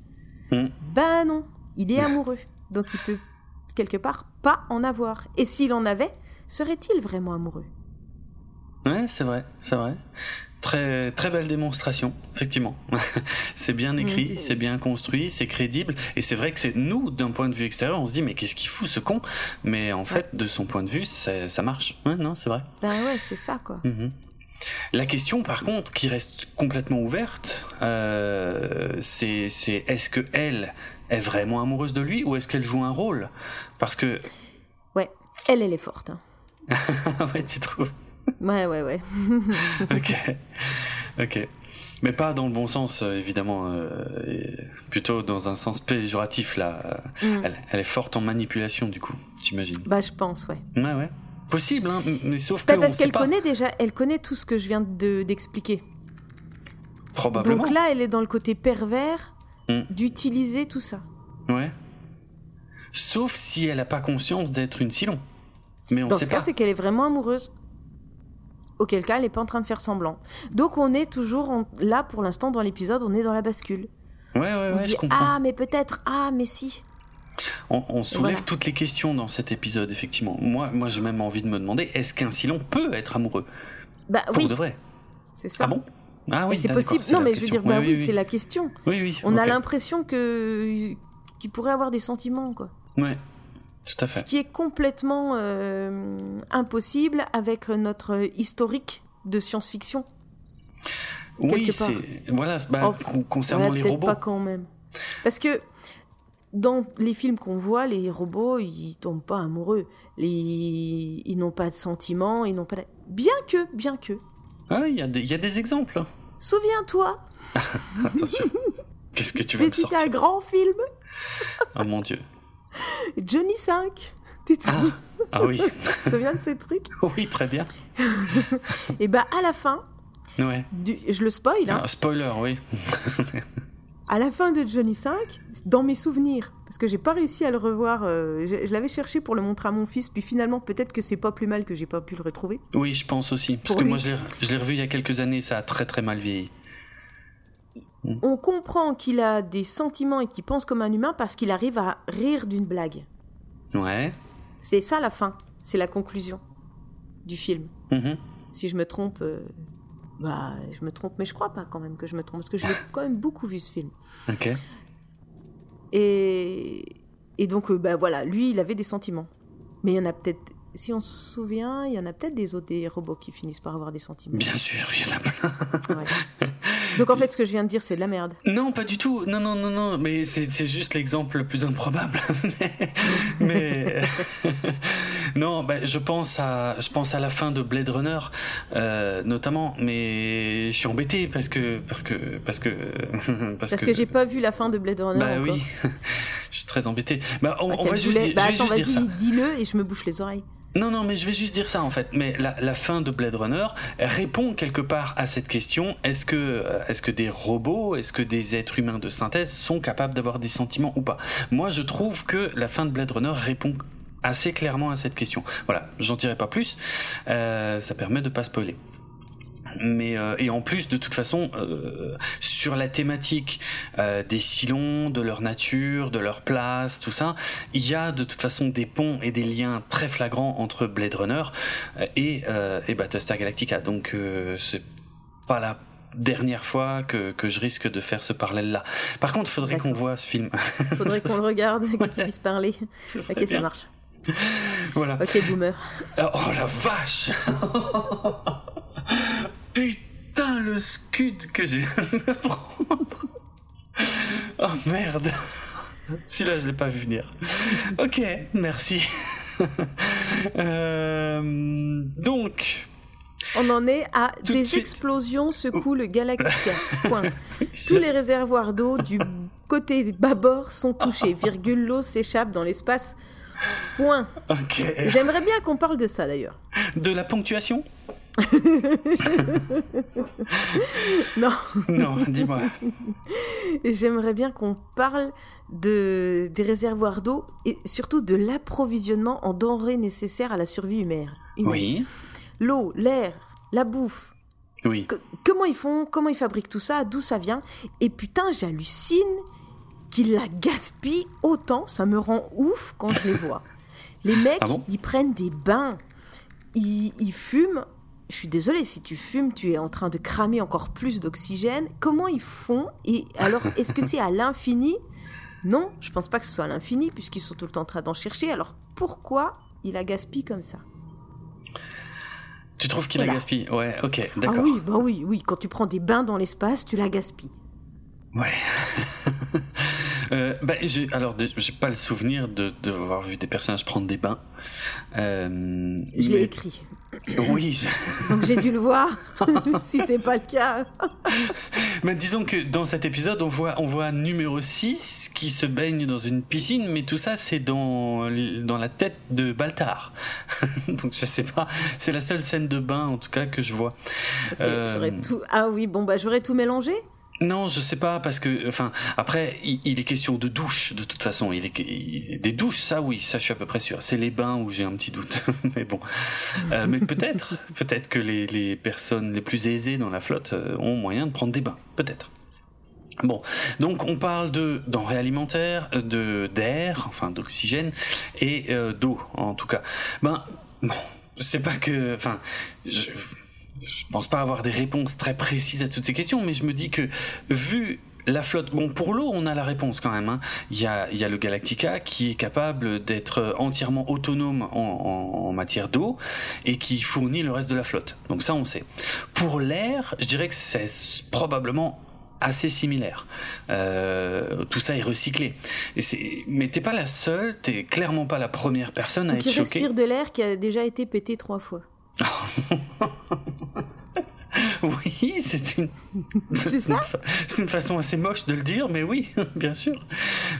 Mm. Ben non, il est amoureux, donc il peut quelque part pas en avoir. Et s'il en avait, serait-il vraiment amoureux? Ouais, c'est vrai, c'est vrai. Très, très belle démonstration, effectivement. c'est bien écrit, Mhm. c'est bien construit, c'est crédible, et c'est vrai que c'est nous, d'un point de vue extérieur, on se dit mais qu'est-ce qu'il fout ce con? Mais en fait, de son point de vue, ça, ça marche. Ouais, non, c'est vrai. Ben ouais, c'est ça quoi. Mhm. La question, par contre, qui reste complètement ouverte, euh, c'est c'est est-ce que elle est vraiment amoureuse de lui ou est-ce qu'elle joue un rôle? Parce que Ouais, elle, elle est forte. hein. ouais, tu trouves? Ouais, ouais, ouais. Ok, ok, mais pas dans le bon sens, euh, évidemment, euh, plutôt dans un sens péjoratif là. Mm. Elle, elle est forte en manipulation, du coup, j'imagine. Bah je pense, ouais. Ouais, ouais. Possible, hein, mais sauf que Bah, on parce qu'elle connaît déjà, elle connaît tout ce que je viens de d'expliquer. Probablement. Donc là, elle est dans le côté pervers Mm. d'utiliser tout ça. Ouais. Sauf si elle n'a pas conscience d'être une Silon. Mais on Dans sait ce pas. cas, c'est qu'elle est vraiment amoureuse. Auquel cas, elle n'est pas en train de faire semblant. Donc on est toujours en- là pour l'instant dans l'épisode, on est dans la bascule. Ouais, ouais, on ouais, se je dit comprends. ah mais peut-être ah mais si. On, on soulève Voilà. toutes les questions dans cet épisode, effectivement. Moi, moi j'ai même envie de me demander est-ce qu'un Silon peut être amoureux? Bah Pour oui, de vrai c'est ça. Ah bon? Ah oui, c'est possible. Non mais je veux dire bah oui, oui, c'est la question. Oui, oui. On a l'impression que qu'il pourrait avoir des sentiments quoi. Ouais, tout à Ce fait. qui est complètement euh, impossible avec notre historique de science-fiction. Oui, c'est. Voilà, bah, Oh, con- concernant Ouais, les peut-être robots. pas quand même. Parce que dans les films qu'on voit, les robots, ils tombent pas amoureux. Les... Ils n'ont pas de sentiments, ils n'ont pas de... Bien que, bien que. Ah, il y, a des- il y a des exemples. Souviens-toi, Attention. Qu'est-ce que tu vas me sortir un grand film, Oh mon dieu. Johnny 5. Tu te Ah, ah oui. souviens de ces trucs? Oui, très bien. Et bah à la fin, Ouais. du... je le spoil, hein, Ah, spoiler, oui. à la fin de Johnny 5, dans mes souvenirs, Parce que j'ai pas réussi à le revoir. euh, je je l'avais cherché pour le montrer à mon fils, puis finalement, peut-être que c'est pas plus mal que j'ai pas pu le retrouver. Oui, je pense aussi. Parce que lui. moi, je l'ai- revu il y a quelques années, ça a très très mal vieilli. On comprend qu'il a des sentiments et qu'il pense comme un humain parce qu'il arrive à rire d'une blague. Ouais. C'est ça la fin, c'est la conclusion du film. Mhm. Si je me trompe, euh, bah je me trompe, mais je crois pas quand même que je me trompe parce que je l'ai quand même beaucoup vu ce film. Ok. Et, donc, euh, bah voilà, lui, il avait des sentiments. Mais il y en a peut-être, si on se souvient, il y en a peut-être des autres des robots qui finissent par avoir des sentiments. Bien sûr, il y en a plein. Ouais. Donc en fait, ce que je viens de dire, c'est de la merde. Non, pas du tout. Non, non, non, non. Mais c'est juste l'exemple le plus improbable. mais, mais- non, bah, je pense à, je pense à la fin de Blade Runner, euh, notamment. Mais je suis embêté parce que, parce que, parce que, parce, Parce que, j'ai pas vu la fin de Blade Runner Bah encore. oui, je suis très embêté. Bah, on, on va juste, dire- Bah je vais attends, juste dire ça. vas-y, dis-le et je me bouche les oreilles. Non, non, mais je vais juste dire ça en fait. Mais la, fin de Blade Runner répond quelque part à cette question est-ce que, euh, est-ce que des robots, est-ce que des êtres humains de synthèse sont capables d'avoir des sentiments ou pas? Moi, je trouve que la fin de Blade Runner répond assez clairement à cette question. Voilà, j'en dirai pas plus. Euh, ça permet de pas spoiler. Mais euh, et en plus de toute façon euh, sur la thématique euh, des silons, de leur nature, de leur place, tout ça, il y a de toute façon des ponts et des liens très flagrants entre Blade Runner euh, et, euh, et Battlestar Galactica. Donc euh, c'est pas la dernière fois que, que je risque de faire ce parallèle-là. Par contre, il faudrait qu'on voit ce film. Faudrait qu'on le regarde, que tu Ouais. puisses parler. Ok, ça bien. marche. Voilà. Ok, boomer. Oh la vache Putain le scud que j'ai viens de prendre Oh merde Celui-là je l'ai pas vu venir. Ok, merci. Euh, donc, On en est à Tout des explosions secouent le Galactica. Point. Tous les réservoirs d'eau du côté bâbord sont touchés. Virgule, l'eau s'échappe dans l'espace. Point. ok. J'aimerais bien qu'on parle de ça d'ailleurs. De la ponctuation? Non, Non, dis-moi. j'aimerais bien qu'on parle de, des réservoirs d'eau et surtout de l'approvisionnement en denrées nécessaires à la survie humaine. Oui, L'eau, l'air, la bouffe. oui. Que- comment ils font Comment ils fabriquent tout ça D'où ça vient? Et putain, j'hallucine qu'ils la gaspillent autant. Ça me rend ouf quand je les vois. Les mecs, Ah bon? ils prennent des bains. Ils, ils fument. Je suis désolée, si tu fumes, tu es en train de cramer encore plus d'oxygène. Comment ils font? Et alors, est-ce que c'est à l'infini? Non, je pense pas que ce soit à l'infini, puisqu'ils sont tout le temps en train d'en chercher. Alors, pourquoi ils la gaspillent comme ça? Tu trouves qu'il a Voilà. gaspillé? Ouais, ok, Ah d'accord. oui, bah oui, oui. Quand tu prends des bains dans l'espace, tu la gaspilles. Ouais. euh, bah, j'ai, alors, j'ai pas le souvenir de, de vu des personnages prendre des bains. Euh, Je l'ai écrit. Oui, Donc j'ai dû le voir. si c'est pas le cas. mais disons que dans cet épisode, on voit, on voit numéro 6 qui se baigne dans une piscine, mais tout ça, c'est dans, dans la tête de Baltar. Donc, je sais pas, c'est la seule scène de bain, en tout cas, que je vois. Euh, tout... Ah oui, bon, bah j'aurais tout mélangé. Non, je sais pas parce que, enfin, après, il, est question de douche de toute façon. Il est il- des douches, ça oui, ça je suis à peu près sûr. C'est les bains où j'ai un petit doute, mais bon. Euh, mais peut-être, peut-être que les, les personnes les plus aisées dans la flotte euh, ont moyen de prendre des bains, peut-être. Bon, donc on parle de denrées alimentaires, euh, de d'air, enfin d'oxygène et euh, d'eau en tout cas. Ben, bon, c'est pas que, enfin, je, je pense pas avoir des réponses très précises à toutes ces questions, mais je me dis que vu la flotte, bon pour l'eau on a la réponse quand même. hein. Il y a il y a le Galactica qui est capable d'être entièrement autonome en, en- en matière d'eau et qui fournit le reste de la flotte. Donc ça on sait. Pour l'air, je dirais que c'est probablement assez similaire. Euh, tout ça est recyclé. Et c'est, mais t'es pas la seule, t'es clairement pas la première personne à Qui être choquée. respire de l'air qui a déjà été pété trois fois. Oui, c'est une. Une façon assez moche de le dire, mais oui, bien sûr,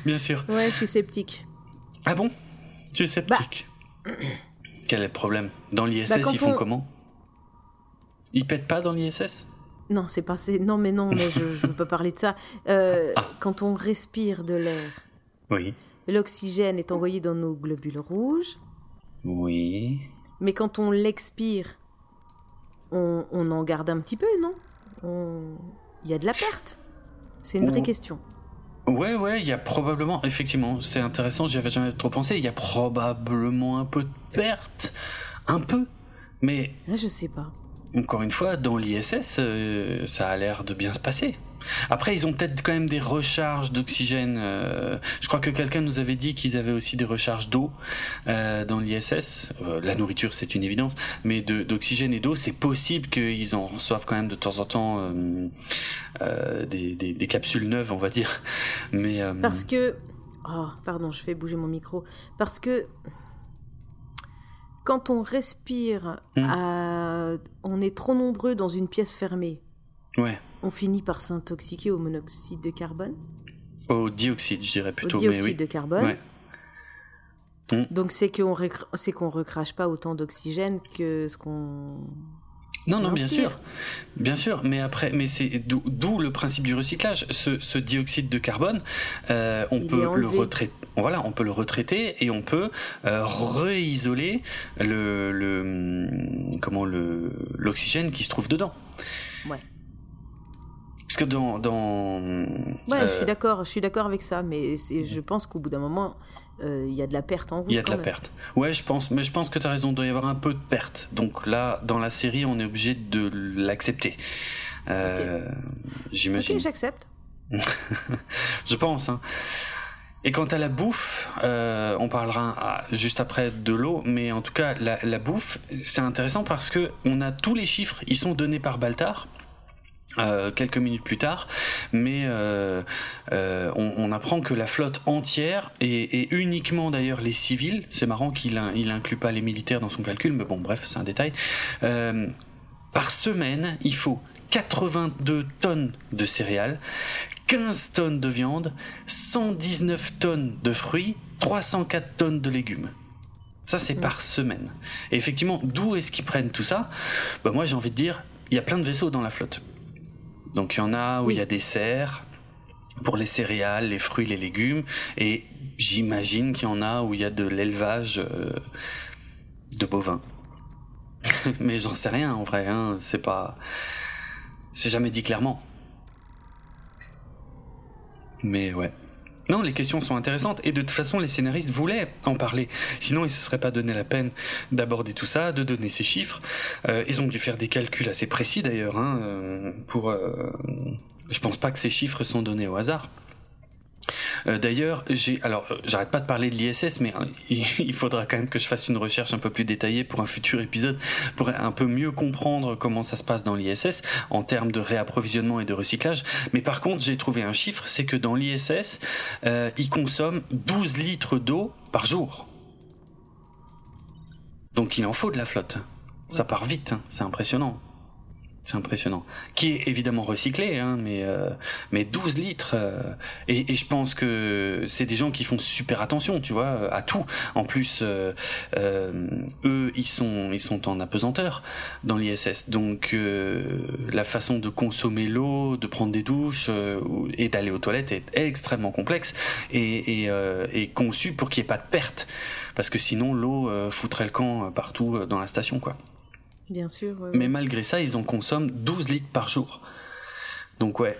bien sûr. Ouais, je suis sceptique. Ah bon? Tu es sceptique Quel est le problème? Dans l'ISS, Bah, ils font on- comment? Ils pètent pas dans l'ISS Non, c'est pas. Non, mais non, mais je, veux pas parler de ça. Euh, Ah. Quand on respire de l'air, Oui. l'oxygène est envoyé dans nos globules rouges. Oui. Mais quand on l'expire, on, en garde un petit peu, non? Il y a de la perte. C'est une vraie question. Ouais, ouais, il y a probablement, effectivement, c'est intéressant, j'y avais jamais trop pensé, il y a probablement un peu de perte. Un peu. Mais. Ah, je sais pas. Encore une fois, dans l'ISS, euh, ça a l'air de bien se passer. Après, ils ont peut-être quand même des recharges d'oxygène. Euh, je crois que quelqu'un nous avait dit qu'ils avaient aussi des recharges d'eau euh, dans l'ISS. Euh, la nourriture, c'est une évidence, mais d'oxygène et d'eau, c'est possible qu'ils en reçoivent quand même de temps en temps des, des, capsules neuves, on va dire. Mais parce que, oh, pardon, je fais bouger mon micro. Parce que quand on respire, hmm. on est trop nombreux dans une pièce fermée. Ouais on finit par s'intoxiquer au monoxyde de carbone. Au dioxyde, je dirais plutôt. Au dioxyde de carbone. Mm. Donc c'est qu'on c'est qu'on recrache pas autant d'oxygène que ce qu'on non, non, bien sûr, bien sûr, mais après, mais c'est d'où le principe du recyclage. Ce, dioxyde de carbone, euh, on peut le retraiter. Voilà, on peut le retraiter et on peut euh, réisoler le, le comment le l'oxygène qui se trouve dedans. Ouais. Parce que dans, dans ouais, je suis euh, d'accord, je suis d'accord avec ça, mais je pense qu'au bout d'un moment, euh, il y a de la perte en route. Il y a de la perte. Ouais, je pense, mais je pense que tu as raison, il doit y avoir un peu de perte. Donc là, dans la série, on est obligé de l'accepter. Euh, J'imagine. Ok, j'accepte. je pense. Hein. Et quant à la bouffe, euh, on parlera ah, juste après de l'eau, mais en tout cas, la, la bouffe, c'est intéressant parce que on a tous les chiffres, ils sont donnés par Baltar. Euh, quelques minutes plus tard, mais euh, euh, on, apprend que la flotte entière et, uniquement d'ailleurs les civils, c'est marrant qu'il il inclut pas les militaires dans son calcul, mais bon bref c'est un détail. par semaine, il faut 82 tonnes de céréales, 15 tonnes de viande, 119 tonnes de fruits, 304 tonnes de légumes. Ça, c'est par semaine. Et effectivement, d'où est-ce qu'ils prennent tout ça? Bah, Moi, j'ai envie de dire, il y a plein de vaisseaux dans la flotte. Donc il y en a où il y a des serres pour les céréales, les fruits, les légumes, et j'imagine qu'il y en a où il y a de l'élevage euh, de bovins. Mais j'en sais rien en vrai, hein, c'est pas, c'est jamais dit clairement. Mais ouais. Non, les questions sont intéressantes et de toute façon les scénaristes voulaient en parler. Sinon ils se seraient pas donné la peine d'aborder tout ça, de donner ces chiffres. Euh, ils ont dû faire des calculs assez précis d'ailleurs hein, euh, pour. Euh, je pense pas que ces chiffres sont donnés au hasard. Euh, d'ailleurs, j'ai alors euh, j'arrête pas de parler de l'ISS, mais hein, il faudra quand même que je fasse une recherche un peu plus détaillée pour un futur épisode pour un peu mieux comprendre comment ça se passe dans l'ISS en termes de réapprovisionnement et de recyclage. Mais par contre, j'ai trouvé un chiffre, c'est que dans l'ISS, euh, ils consomment 12 litres d'eau par jour. Donc il en faut de la flotte. Ça part vite, hein. c'est impressionnant. C'est impressionnant. Qui est évidemment recyclé, hein, mais euh, mais 12 litres. Euh, et, et, je pense que c'est des gens qui font super attention, tu vois, à tout. En plus, euh, eux, ils sont ils sont en apesanteur dans l'ISS, donc la façon de consommer l'eau, de prendre des douches et d'aller aux toilettes est extrêmement complexe et, et, et conçue pour qu'il n'y ait pas de perte, parce que sinon l'eau foutrait le camp partout dans la station, quoi. Bien sûr. Mais malgré ça, ils en consomment 12 litres par jour. Donc ouais,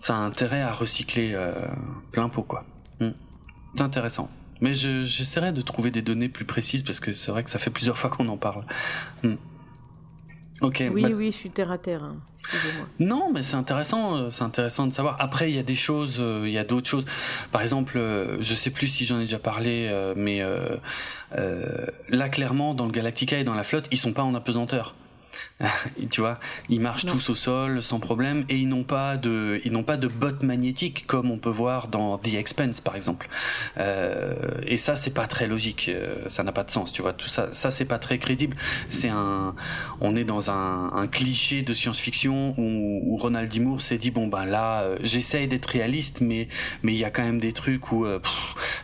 ça a intérêt à recycler euh, plein pot, quoi. Hmm. C'est intéressant. Mais j'essaierai de trouver des données plus précises parce que c'est vrai que ça fait plusieurs fois qu'on en parle. Oui, bah- oui, je suis terre à terre. Hein. Excusez-moi. Non, mais c'est intéressant. Euh, c'est intéressant de savoir. Après, il y a des choses, euh, il y a d'autres choses. Par exemple, euh, je sais plus si j'en ai déjà parlé, mais là, clairement, dans le Galactica et dans la flotte, ils sont pas en apesanteur. tu vois, ils marchent tous au sol sans problème et ils n'ont pas de, ils n'ont pas de bottes magnétiques comme on peut voir dans The Expense par exemple. Euh, et ça, c'est pas très logique, euh, ça n'a pas de sens, tu vois. Tout ça, ça c'est pas très crédible. C'est un, on est dans un, un cliché de science-fiction où, où, Ronald D. Moore s'est dit bon ben là, euh, j'essaye d'être réaliste, mais mais il y a quand même des trucs où euh,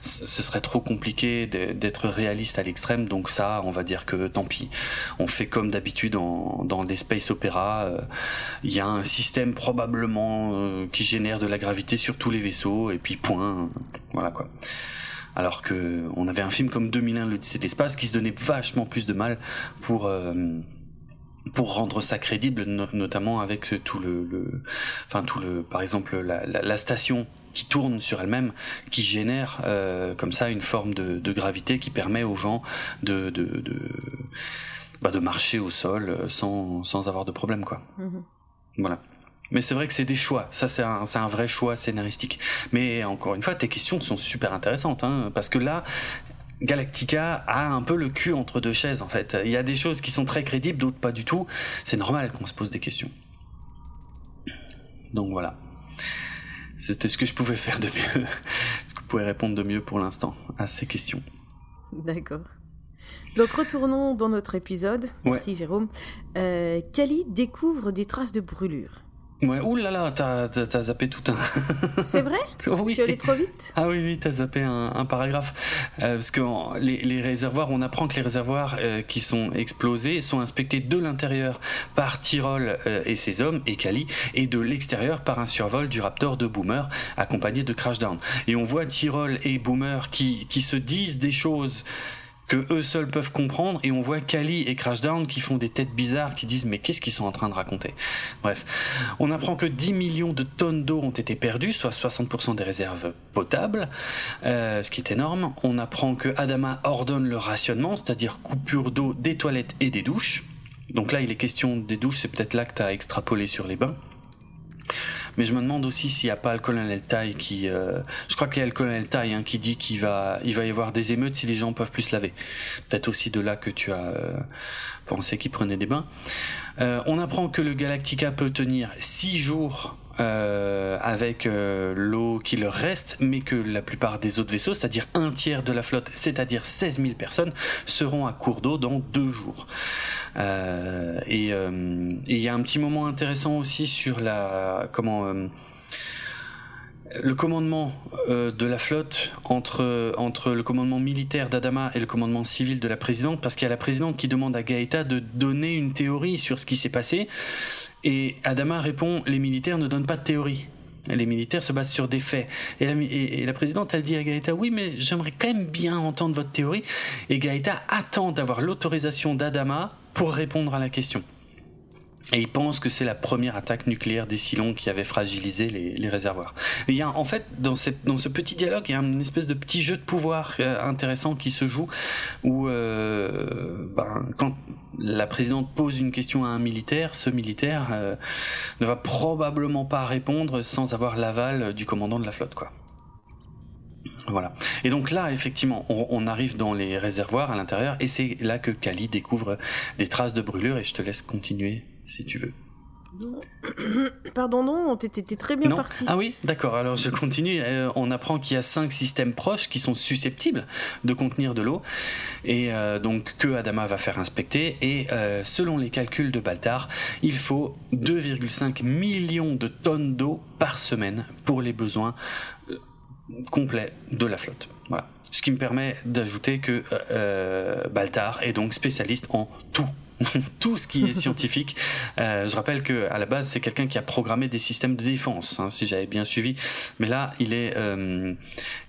ce serait trop compliqué d'être réaliste à l'extrême. Donc ça, on va dire que tant pis, on fait comme d'habitude en dans, des space opéras. Euh, il y a un système probablement euh, qui génère de la gravité sur tous les vaisseaux et puis point. Voilà quoi. Alors que on avait un film comme 2001, l'Odyssée de l'espace, qui se donnait vachement plus de mal pour pour rendre ça crédible, notamment avec tout le, enfin tout le, par exemple la, station qui tourne sur elle-même, qui génère euh, comme ça une forme de, gravité qui permet aux gens de, bah, de marcher au sol sans, sans avoir de problème quoi. Mm-hmm. Voilà. Mais c'est vrai que c'est des choix. Ça, c'est un, un, vrai choix scénaristique. Mais encore une fois, tes questions sont super intéressantes, hein, parce que là, Galactica a un peu le cul entre deux chaises en fait. Il y a des choses qui sont très crédibles, d'autres pas du tout. C'est normal qu'on se pose des questions. Donc voilà. C'était ce que je pouvais faire de mieux. ce que je pouvais répondre de mieux pour l'instant à ces questions. D'accord. Donc retournons dans notre épisode. Merci Jérôme. Euh, Kali découvre des traces de brûlure. Ouais, oulala, là là, t'as zappé tout un. C'est vrai? Oui. Je suis allé trop vite Ah oui, oui, t'as zappé un, un paragraphe. Euh, parce que les, les, réservoirs, on apprend que les réservoirs euh, qui sont explosés sont inspectés de l'intérieur par Tyrol euh, et ses hommes, et Kali, et de l'extérieur par un survol du Raptor de Boomer, accompagné de Crashdown. Et on voit Tyrol et Boomer qui, qui se disent des choses que eux seuls peuvent comprendre et on voit Kali et Crashdown qui font des têtes bizarres qui disent mais qu'est-ce qu'ils sont en train de raconter? Bref, on apprend que 10 millions de tonnes d'eau ont été perdues, soit 60% des réserves potables, euh, ce qui est énorme. On apprend que Adama ordonne le rationnement, c'est-à-dire coupure d'eau des toilettes et des douches. Donc là, il est question des douches, c'est peut-être là que tu as extrapolé sur les bains. Mais je me demande aussi s'il n'y a pas le colonel Tai qui, euh, je crois qu'il y a le colonel Tai hein, qui dit qu'il va, il va y avoir des émeutes si les gens peuvent plus se laver. Peut-être aussi de là que tu as pensé qu'il prenait des bains. Euh, on apprend que le Galactica peut tenir six jours euh, avec euh, l'eau qui leur reste, mais que la plupart des autres vaisseaux, c'est-à-dire un tiers de la flotte, c'est-à-dire 16 000 personnes, seront à court d'eau dans deux jours. Et il y a un petit moment intéressant aussi sur la comment le commandement de la flotte entre le commandement militaire d'Adama et le commandement civil de la présidente, parce qu'il y a la présidente qui demande à Gaeta de donner une théorie sur ce qui s'est passé. Et Adama répond les militaires ne donnent pas de théorie. Les militaires se basent sur des faits. Et la, et, présidente, elle dit à Gaëta, oui, mais j'aimerais quand même bien entendre votre théorie. Et Gaëta attend d'avoir l'autorisation d'Adama pour répondre à la question. Et il pense que c'est la première attaque nucléaire des Silons qui avait fragilisé les, réservoirs. il y a en fait dans, cette, dans ce petit dialogue, il y a une espèce de petit jeu de pouvoir euh, intéressant qui se joue où euh, ben, quand la présidente pose une question à un militaire, ce militaire euh, ne va probablement pas répondre sans avoir l'aval du commandant de la flotte, quoi. Voilà. Et donc là, effectivement, on, on arrive dans les réservoirs à l'intérieur, et c'est là que Kali découvre des traces de brûlure, et je te laisse continuer si tu veux. Pardon, non, t'étais très bien parti. Ah oui, d'accord. Alors je continue. Euh, on apprend qu'il y a cinq systèmes proches qui sont susceptibles de contenir de l'eau, et euh, donc que Adama va faire inspecter. Et euh, selon les calculs de Baltar, il faut 2,5 millions de tonnes d'eau par semaine pour les besoins complets de la flotte. Voilà. Ce qui me permet d'ajouter que Baltar est donc spécialiste en tout tout ce qui est scientifique. Euh, je rappelle que à la base, c'est quelqu'un qui a programmé des systèmes de défense, hein, si j'avais bien suivi. Mais là, il est, euh,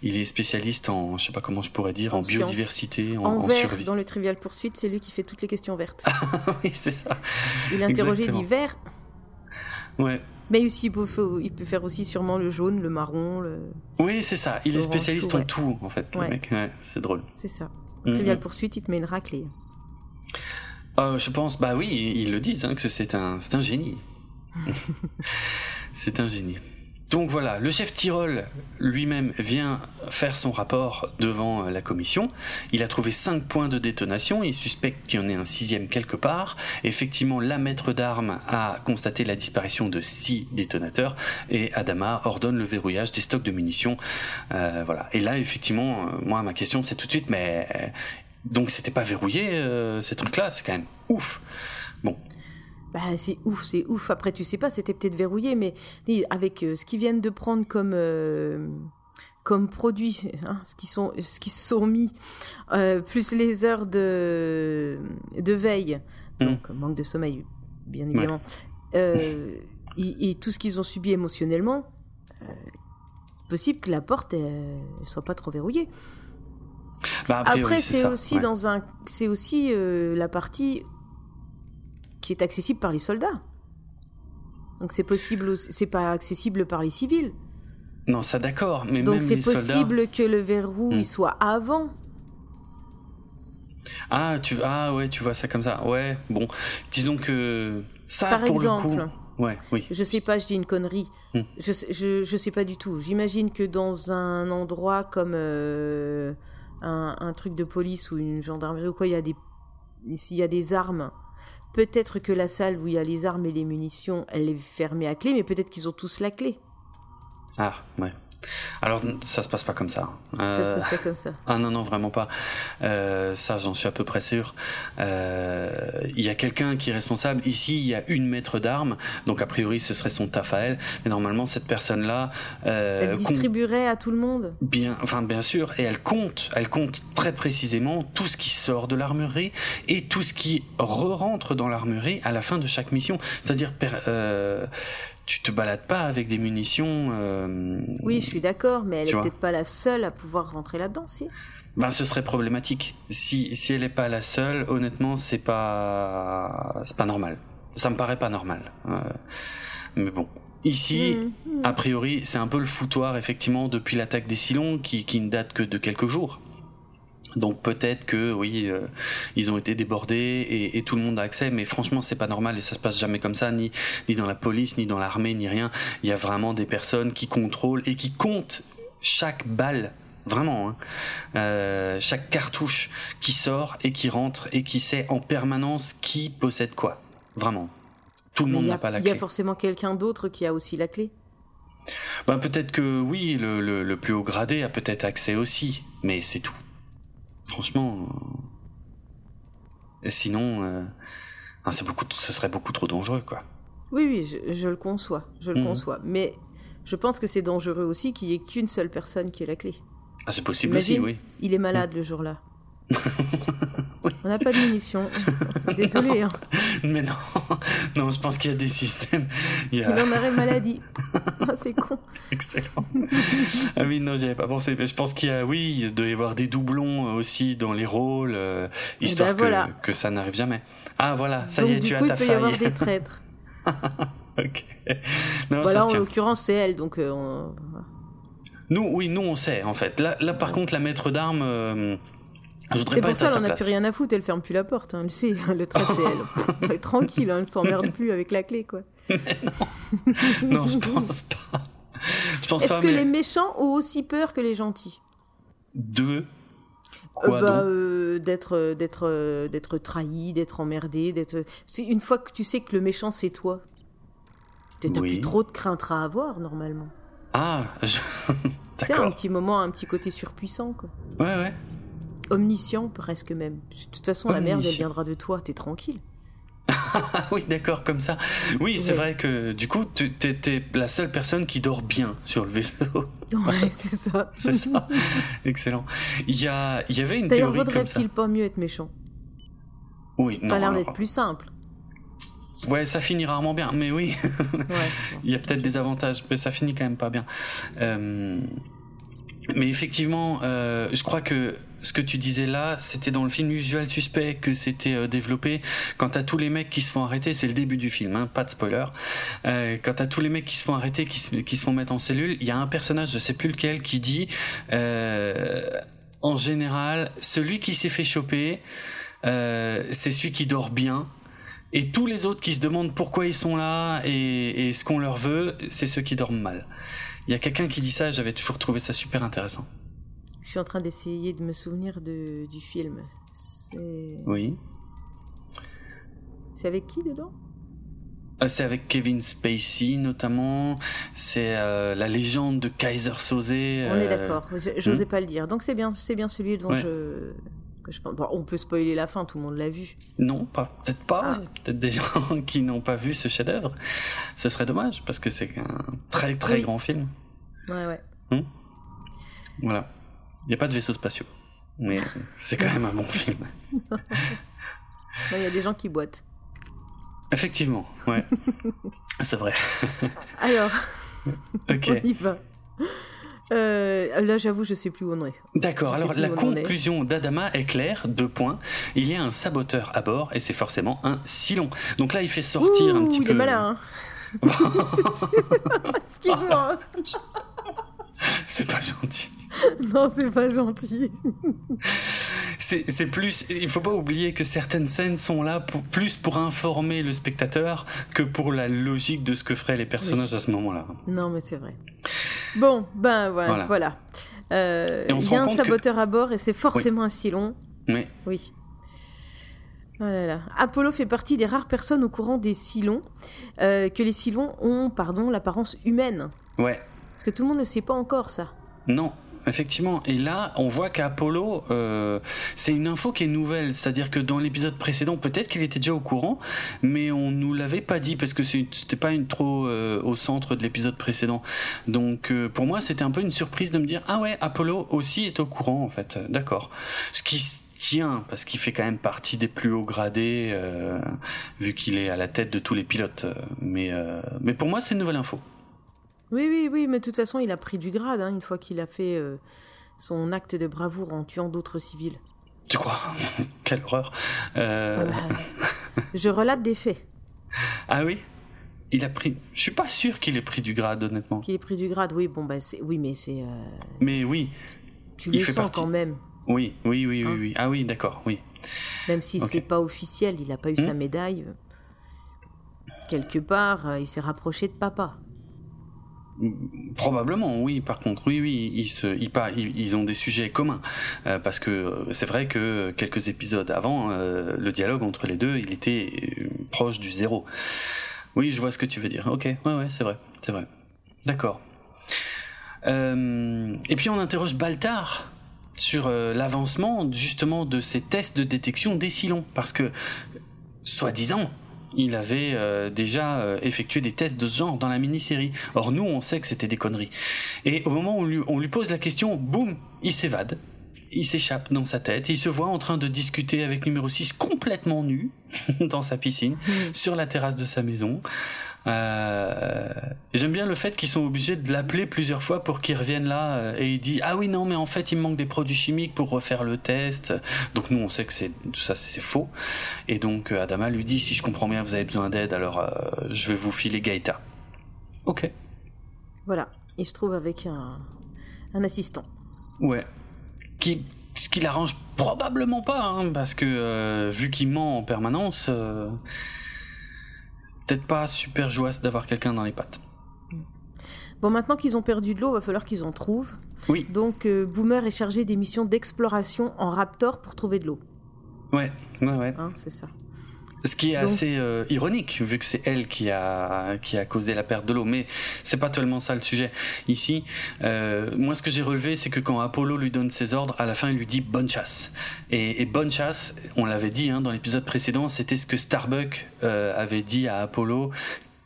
il est spécialiste en, je sais pas comment je pourrais dire, en, biodiversité, en, en, vert, Dans le Trivial Poursuite, c'est lui qui fait toutes les questions vertes. oui, c'est ça. Il a interrogé dit vert. Ouais. Mais aussi, il peut, il peut, faire aussi sûrement le jaune, le marron. Le... Oui, c'est ça. Il est spécialiste en tout, en fait, le mec. c'est drôle. C'est ça. Mm, Trivial mm. Poursuite, il te met une raclée. Euh, je pense, bah oui, ils le disent, hein, que c'est un, c'est un génie. c'est un génie. Donc voilà, le chef Tyrol lui-même vient faire son rapport devant euh, la commission. Il a trouvé cinq points de détonation. Il suspecte qu'il y en ait un sixième quelque part. Effectivement, la maître d'armes a constaté la disparition de six détonateurs et Adama ordonne le verrouillage des stocks de munitions. Euh, voilà. Et là, effectivement, moi, ma question, c'est tout de suite, mais donc c'était pas verrouillé euh, ces trucs-là, c'est quand même ouf. Bon. Bah c'est ouf, c'est ouf. Après tu sais pas, c'était peut-être verrouillé, mais avec euh, ce qu'ils viennent de prendre comme euh, comme produit, hein, ce qui sont ce qui sont mis, plus les heures de de veille, hmm. donc manque de sommeil, bien évidemment, et, et, tout ce qu'ils ont subi émotionnellement, possible que la porte elle, soit pas trop verrouillée. Bah, Après, c'est aussi dans un, c'est aussi euh, la partie qui est accessible par les soldats. Donc c'est possible, c'est pas accessible par les civils. Non, ça d'accord, mais donc c'est possible que le verrou il hmm. soit avant. Ah, tu ah ouais, tu vois ça comme ça. Ouais, bon, disons que ça par pour exemple. Le coup... Ouais, oui. Je sais pas, je dis une connerie. Hmm. Je, je, je, sais pas du tout. J'imagine que dans un endroit comme euh, un, truc de police ou une gendarmerie ou quoi, il y a des s'il y a des armes Peut-être que la salle où il y a les armes et les munitions, elle est fermée à clé, mais peut-être qu'ils ont tous la clé. Ah, ouais. Alors ça se passe pas comme ça. ça se passe pas comme ça. Ah non non vraiment pas. Euh, ça j'en suis à peu près sûr. Euh, il y a quelqu'un qui est responsable. Ici il y a une maître d'armes, donc a priori ce serait son taf à elle. Mais normalement cette personne là. Euh, elle distribuerait à tout le monde. Bien, enfin bien sûr, et elle compte, elle compte très précisément tout ce qui sort de l'armurerie et tout ce qui re-rentre dans l'armurerie à la fin de chaque mission. C'est-à-dire tu te balades pas avec des munitions. Euh, oui, je suis d'accord, mais elle est peut-être pas la seule à pouvoir rentrer là-dedans, si. Ben, ce serait problématique. Si, si elle n'est pas la seule, honnêtement, c'est pas, c'est pas normal. Ça me paraît pas normal. Euh, mais bon. Ici, mmh, mmh. a priori, c'est un peu le foutoir, effectivement, depuis l'attaque des Silons, qui, qui ne date que de quelques jours. Donc peut-être que oui, euh, ils ont été débordés et, et, tout le monde a accès, mais franchement c'est pas normal et ça se passe jamais comme ça, ni ni dans la police, ni dans l'armée, ni rien. Il y a vraiment des personnes qui contrôlent et qui comptent chaque balle, vraiment, hein, euh, chaque cartouche qui sort et qui rentre et qui sait en permanence qui possède quoi. Vraiment, tout le monde n'a pas la clé. Il y a forcément quelqu'un d'autre qui a aussi la clé. Ben peut-être que oui, le, le, le plus haut gradé a peut-être accès aussi, mais c'est tout. Franchement. Euh, sinon, euh, c'est beaucoup, ce serait beaucoup trop dangereux, quoi. Oui, oui, je, le conçois, je le mhm. conçois. Mais je pense que c'est dangereux aussi qu'il n'y ait qu'une seule personne qui ait la clé. Ah, c'est possible aussi, oui. Il est malade le jour-là. On n'a pas de munitions. Désolé. Hein. Mais non, non, je pense qu'il y a des systèmes. Il, y a... il en maladie. Ah, c'est con. Excellent. Ah oui, non, j'y avais pas pensé. Mais je pense qu'il y a, oui, il doit y avoir des doublons aussi dans les rôles, euh, eh histoire ben, que, que, ça n'arrive jamais. Ah voilà, ça y est, tu as ta faille. il peut y avoir des traîtres. ok. Non, voilà, en l'occurrence, c'est elle, donc. Euh, nous, oui, nous, on sait, en fait. Là, là par contre, la maître d'armes. Euh, c'est pour ça qu'elle n'en a plus rien à foutre, elle ferme plus la porte, hein, elle sait, le trait c'est elle. elle est tranquille, hein, elle s'emmerde plus avec la clé, quoi. non. je pense pas. Est-ce que les méchants ont aussi peur que les gentils? De euh, bah, euh, d'être euh, d'être d'être trahi, d'être emmerdé, d'être. Une fois que tu sais que le méchant c'est toi, t'as plus trop de crainte à avoir normalement. Ah, je... d'accord. un petit moment, un petit côté surpuissant quoi. Ouais ouais omniscient presque même. De toute façon, la merde, elle viendra de toi, t'es tranquille. oui, d'accord, comme ça. Oui, c'est vrai que du coup, tu es, la seule personne qui dort bien sur le vaisseau. Ouais, c'est ça. c'est ça. Excellent. Il y, a, il y avait une théorie comme ça. vaudrait-il pas mieux être méchant? Oui, Ça a l'air d'être plus simple. Ouais, ça finit rarement bien, mais oui. il y a peut-être des avantages, mais ça finit quand même pas bien. Euh, mais effectivement, euh, je crois que ce que tu disais là, c'était dans le film Usual Suspect que c'était euh, développé. Quant à tous les mecs qui se font arrêter, c'est le début du film, hein, pas de spoiler. Euh, quant à tous les mecs qui se font arrêter, qui se, qui se font mettre en cellule, il y a un personnage, je sais plus lequel, qui dit, euh, en général, celui qui s'est fait choper, euh, c'est celui qui dort bien. Et tous les autres qui se demandent pourquoi ils sont là et, et ce qu'on leur veut, c'est ceux qui dorment mal. Il y a quelqu'un qui dit ça, j'avais toujours trouvé ça super intéressant. Je suis en train d'essayer de me souvenir de, du film. Oui. C'est avec qui dedans? Euh, C'est avec Kevin Spacey notamment. C'est euh, la légende de Kaiser Soze. On est euh, d'accord. J'osais hmm pas le dire. Donc c'est bien, c'est bien celui dont je. Que je... Bon, on peut spoiler la fin, tout le monde l'a vu. Non, pas, peut-être pas. Ah. Peut-être des gens qui n'ont pas vu ce chef-d'œuvre. Ce serait dommage parce que c'est un très très grand film. Ouais, ouais. Hmm voilà. Il n'y a pas de vaisseaux spatiaux. Mais c'est quand même un bon film. Il y a des gens qui boitent. Effectivement, ouais. c'est vrai. Alors, on y va. Euh, là, j'avoue, je sais plus où on est. D'accord, alors la conclusion d'Adama est claire, deux poinns. Il y a un saboteur à bord et c'est forcément un Silon. Donc là, il fait sortir un petit il peu. Il est malin. Hein. Excuse-moi. c'est pas gentil. non, c'est pas gentil. c'est plus. Il faut pas oublier que certaines scènes sont là pour, plus pour informer le spectateur que pour la logique de ce que feraient les personnages à ce moment-là. Non, mais c'est vrai. Bon, ben voilà. voilà. Euh, il y a un saboteur à bord et c'est forcément un Silon. Oui. Oui. Oh Apollo fait partie des rares personnes au courant des Silons, euh, que les Silons ont, pardon, l'apparence humaine. Ouais. Parce que tout le monde ne sait pas encore ça. Non, effectivement. Et là, on voit qu'Apollo, euh, c'est une info qui est nouvelle. C'est-à-dire que dans l'épisode précédent, peut-être qu'il était déjà au courant, mais on nous l'avait pas dit parce que c'était pas une trop euh, au centre de l'épisode précédent. Donc, euh, pour moi, c'était un peu une surprise de me dire ah ouais, Apollo aussi est au courant en fait. D'accord. Ce qui tient parce qu'il fait quand même partie des plus hauts gradés vu qu'il est à la tête de tous les pilotes. Mais mais pour moi, c'est une nouvelle info. Oui, oui, oui, mais de toute façon, il a pris du grade hein, une fois qu'il a fait euh, son acte de bravoure en tuant d'autres civils. Tu crois? Quelle horreur euh, ah bah, Je relate des faits. Ah oui? Il a pris. Je suis pas sûr qu'il ait pris du grade, honnêtement. Qu'il ait pris du grade, oui, bon, bah, c'est. Oui, mais c'est. Euh, mais oui. Tu, le sens quand même. Oui, oui, oui, oui, hein oui. Ah oui, d'accord, oui. Même si c'est pas officiel, il a pas eu sa hmm médaille. Quelque part, il s'est rapproché de papa. Probablement, oui. Par contre, oui, oui, ils, ont des sujets communs euh, parce que euh, c'est vrai que quelques épisodes avant, euh, le dialogue entre les deux, il était proche du zéro. Oui, je vois ce que tu veux dire. Ok, ouais, ouais, c'est vrai, c'est vrai. D'accord. et puis on interroge Baltar sur l'avancement justement de ces tests de détection des silons parce que soi-disant il avait euh, déjà euh, effectué des tests de ce genre dans la mini-série. Or nous, on sait que c'était des conneries. Et au moment où on lui, pose la question, boum, il s'évade. Il s'échappe dans sa tête, il se voit en train de discuter avec numéro 6 complètement nu dans sa piscine, hmm. sur la terrasse de sa maison. Euh, j'aime bien le fait qu'ils sont obligés de l'appeler plusieurs fois pour qu'il revienne là euh, et il dit ah oui non mais en fait il me manque des produits chimiques pour refaire le test. Donc nous on sait que c'est tout ça c'est faux et donc euh, Adama lui dit si je comprends bien vous avez besoin d'aide alors je vais vous filer Gaïta. Ok. Voilà il se trouve avec un, un assistant. Ouais. Qui ce qui l'arrange probablement pas hein, parce que vu qu'il ment en permanence peut-être pas super joyeuse d'avoir quelqu'un dans les pattes. Bon, maintenant qu'ils ont perdu de l'eau, il va falloir qu'ils en trouvent. Oui. Donc, euh, Boomer est chargé des missions d'exploration en Raptor pour trouver de l'eau. Ouais, ouais, ouais. Hein, c'est ça. Ce qui est assez euh, ironique, vu que c'est elle qui a qui a causé la perte de l'eau. Mais c'est pas tellement ça le sujet ici. Euh, moi, ce que j'ai relevé, c'est que quand Apollo lui donne ses ordres, à la fin, il lui dit bonne chasse. Et, bonne chasse, on l'avait dit hein, dans l'épisode précédent, c'était ce que Starbuck euh, avait dit à Apollo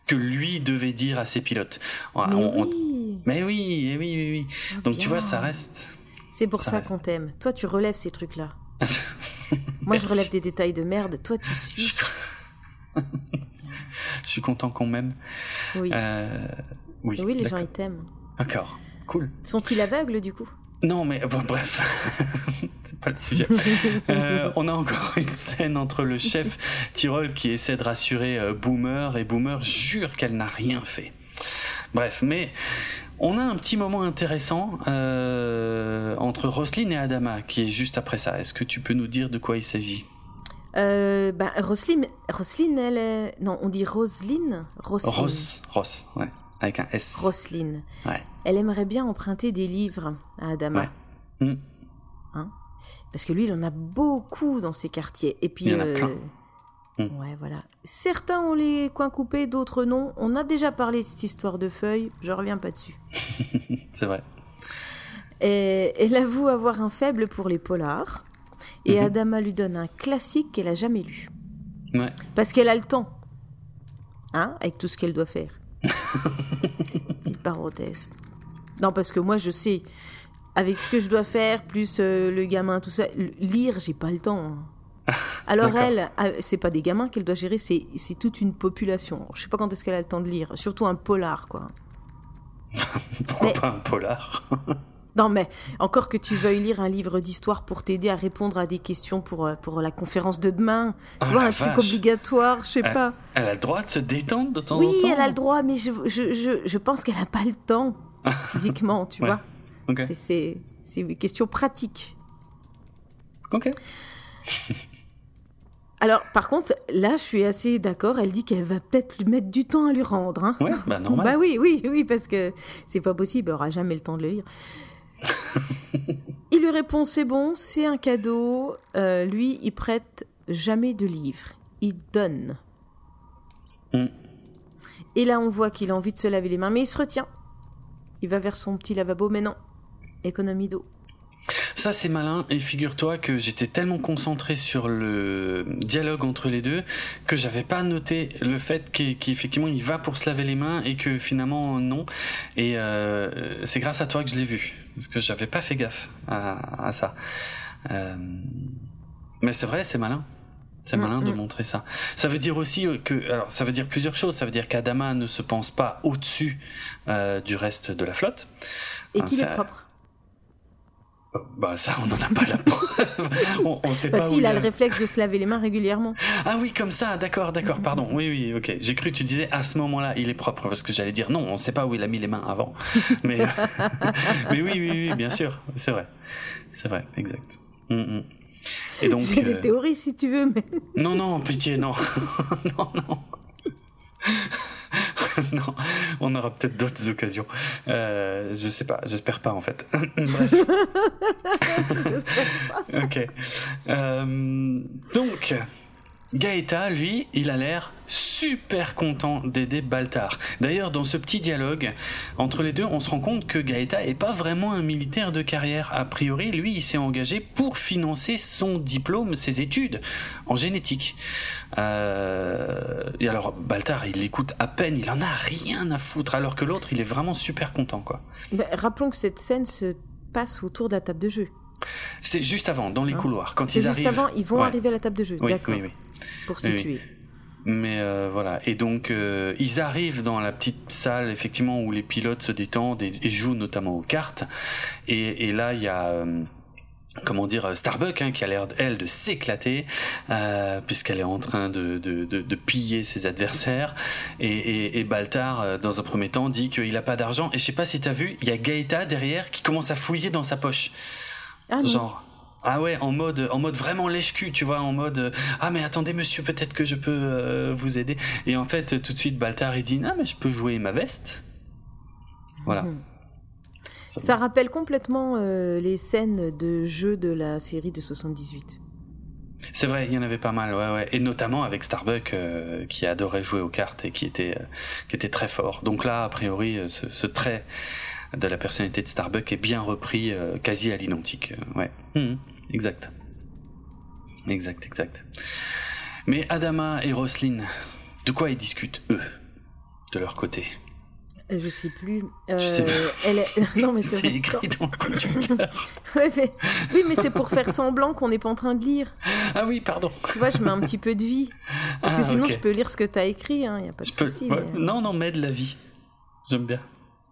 que lui devait dire à ses pilotes. Mais, oui. Mais oui, oui, oui, oui. Ah, Donc tu vois, ça reste. C'est pour ça, qu'on t'aime. Toi, tu relèves ces trucs-là. Moi, je relève des détails de merde. Toi, tu suis. je suis content qu'on m'aime. Oui. Euh, oui, oui, les gens, ils t'aiment. D'accord. Cool. Sont-ils aveugles, du coup? Non, mais bon, bref, c'est pas le sujet. Euh, on a encore une scène entre le chef Tyrol qui essaie de rassurer euh, Boomer et Boomer jure qu'elle n'a rien fait. Bref, mais on a un petit moment intéressant euh, entre Roslyn et Adama qui est juste après ça. Est-ce que tu peux nous dire de quoi il s'agit? Euh, bah, Roslyn, elle est... Non, on dit Roslyn Roslyn. Ros, ouais, avec un S. Roslyn. Ouais. Elle aimerait bien emprunter des livres à Adama. Ouais. Hmm. Hein? Parce que lui, il en a beaucoup dans ses quartiers. Et puis, il y en a plein. Hmm. Ouais, voilà. Certains ont les coins coupés, d'autres non. On a déjà parlé de cette histoire de feuilles, je reviens pas dessus. C'est vrai. Et elle avoue avoir un faible pour les polars. Et mhm. Adama lui donne un classique qu'elle a jamais lu. Ouais. Parce qu'elle a le temps. Hein Avec tout ce qu'elle doit faire. Petite parenthèse. Non, parce que moi, je sais, avec ce que je dois faire, plus euh, le gamin, tout ça, lire, j'ai pas le temps. Hein. Alors elle, ah, c'est pas des gamins qu'elle doit gérer, c'est toute une population. Je sais pas quand est-ce qu'elle a le temps de lire, surtout un polar, quoi. Pourquoi pas un polar Non, mais encore que tu veuilles lire un livre d'histoire pour t'aider à répondre à des questions pour, euh, pour la conférence de demain. Ah, tu vois, un truc obligatoire, je sais Elle- pas. Elle a le droit de se détendre de temps Oui, en temps elle a le droit, mais je, je, je, je pense qu'elle n'a pas le temps physiquement, tu Ouais. vois. Ok. C'est- C'est c'est une question pratique. Ok. Alors, par contre, là, je suis assez d'accord. Elle dit qu'elle va peut-être lui mettre du temps à lui rendre. Hein. Ouais, bah normal. Bah oui, oui, oui, parce que c'est pas possible, elle aura jamais le temps de le lire. il lui répond c'est bon, c'est un cadeau. Euh, lui, il prête jamais de livres, il donne. Mm. Et là, on voit qu'il a envie de se laver les mains, mais il se retient. Il va vers son petit lavabo, mais non, économie d'eau. Ça c'est malin et figure-toi que j'étais tellement concentré sur le dialogue entre les deux que j'avais pas noté le fait qu'e- qu'effectivement il va pour se laver les mains et que finalement non. Et euh, c'est grâce à toi que je l'ai vu parce que j'avais pas fait gaffe à, à ça. Euh, mais c'est vrai, c'est malin. C'est Mm, malin de mm. montrer ça. Ça veut dire aussi euh, que, alors ça veut dire plusieurs choses. Ça veut dire qu'Adama ne se pense pas au-dessus euh, du reste de la flotte. Et Ah, qu'il est propre. Euh, Bah ça, on n'en a pas la preuve. on, on sait Bah pas si, où il a le réflexe de se laver les mains régulièrement. Ah oui, comme ça, d'accord, d'accord, pardon. Oui, oui, ok. J'ai cru que tu disais à ce moment-là, il est propre, parce que j'allais dire non, on sait pas où il a mis les mains avant. Mais, mais oui, oui, oui, bien sûr, c'est vrai. C'est vrai, exact. Mm, mm. Et donc. J'ai euh, des théories si tu veux, mais Non, non, pitié, non. non, non. non, on aura peut-être d'autres occasions. Euh, je sais pas, j'espère pas en fait. Bref. ok. Euh, donc, Gaëta, lui, il a l'air super content d'aider Baltar. D'ailleurs, dans ce petit dialogue entre les deux, on se rend compte que Gaëta est pas vraiment un militaire de carrière. A priori, lui, il s'est engagé pour financer son diplôme, ses études en génétique. Euh, et alors, Baltar, il l'écoute à peine, il en a rien à foutre, alors que l'autre, il est vraiment super content, quoi. Bah, rappelons que cette scène se passe autour de la table de jeu. C'est juste avant, dans les Hein couloirs, quand C'est ils juste arrivent. avant, ils vont Ouais. arriver à la table de jeu. Oui, D'accord. oui, oui. Pour situer. Mais euh, voilà, et donc euh, ils arrivent dans la petite salle effectivement où les pilotes se détendent et, et jouent notamment aux cartes. Et, et là il y a euh, comment dire Starbuck hein, qui a l'air elle de s'éclater euh, puisqu'elle est en train de, de, de, de piller ses adversaires. Et, et, et Baltar dans un premier temps dit qu'il a pas d'argent. Et je sais pas si t'as vu, il y a Gaëta derrière qui commence à fouiller dans sa poche. Ah non. Genre. Ah ouais, en mode, en mode vraiment lèche-cul, tu vois, en mode euh, ah mais attendez monsieur, peut-être que je peux euh, vous aider. Et en fait, tout de suite, Baltar il dit ah mais je peux jouer ma veste. Voilà. Mhm. Ça- Ça rappelle complètement euh, les scènes de jeu de la série de 78. C'est vrai, il y en avait pas mal, ouais ouais, et notamment avec Starbuck euh, qui adorait jouer aux cartes et qui était, euh, qui était très fort. Donc là, a priori, ce, ce trait de la personnalité de Starbuck est bien repris, euh, quasi à l'identique. euh, ouais, Mhm, exact, exact, exact. Mais Adama et Roslyn, de quoi ils discutent eux, de leur côté? Je sais plus. Je sais Euh, pas. elle est... Non mais c'est écrit dans le conducteur. Ouais, mais- Oui mais c'est pour faire semblant qu'on n'est pas en train de lire. ah oui, pardon. Tu vois, je mets un petit peu de vie. Parce que Ah, sinon ok. je peux lire ce que tu as écrit, il n'y a pas de Je peux... souci. ouais, mais- Non, non, mais de la vie. J'aime bien.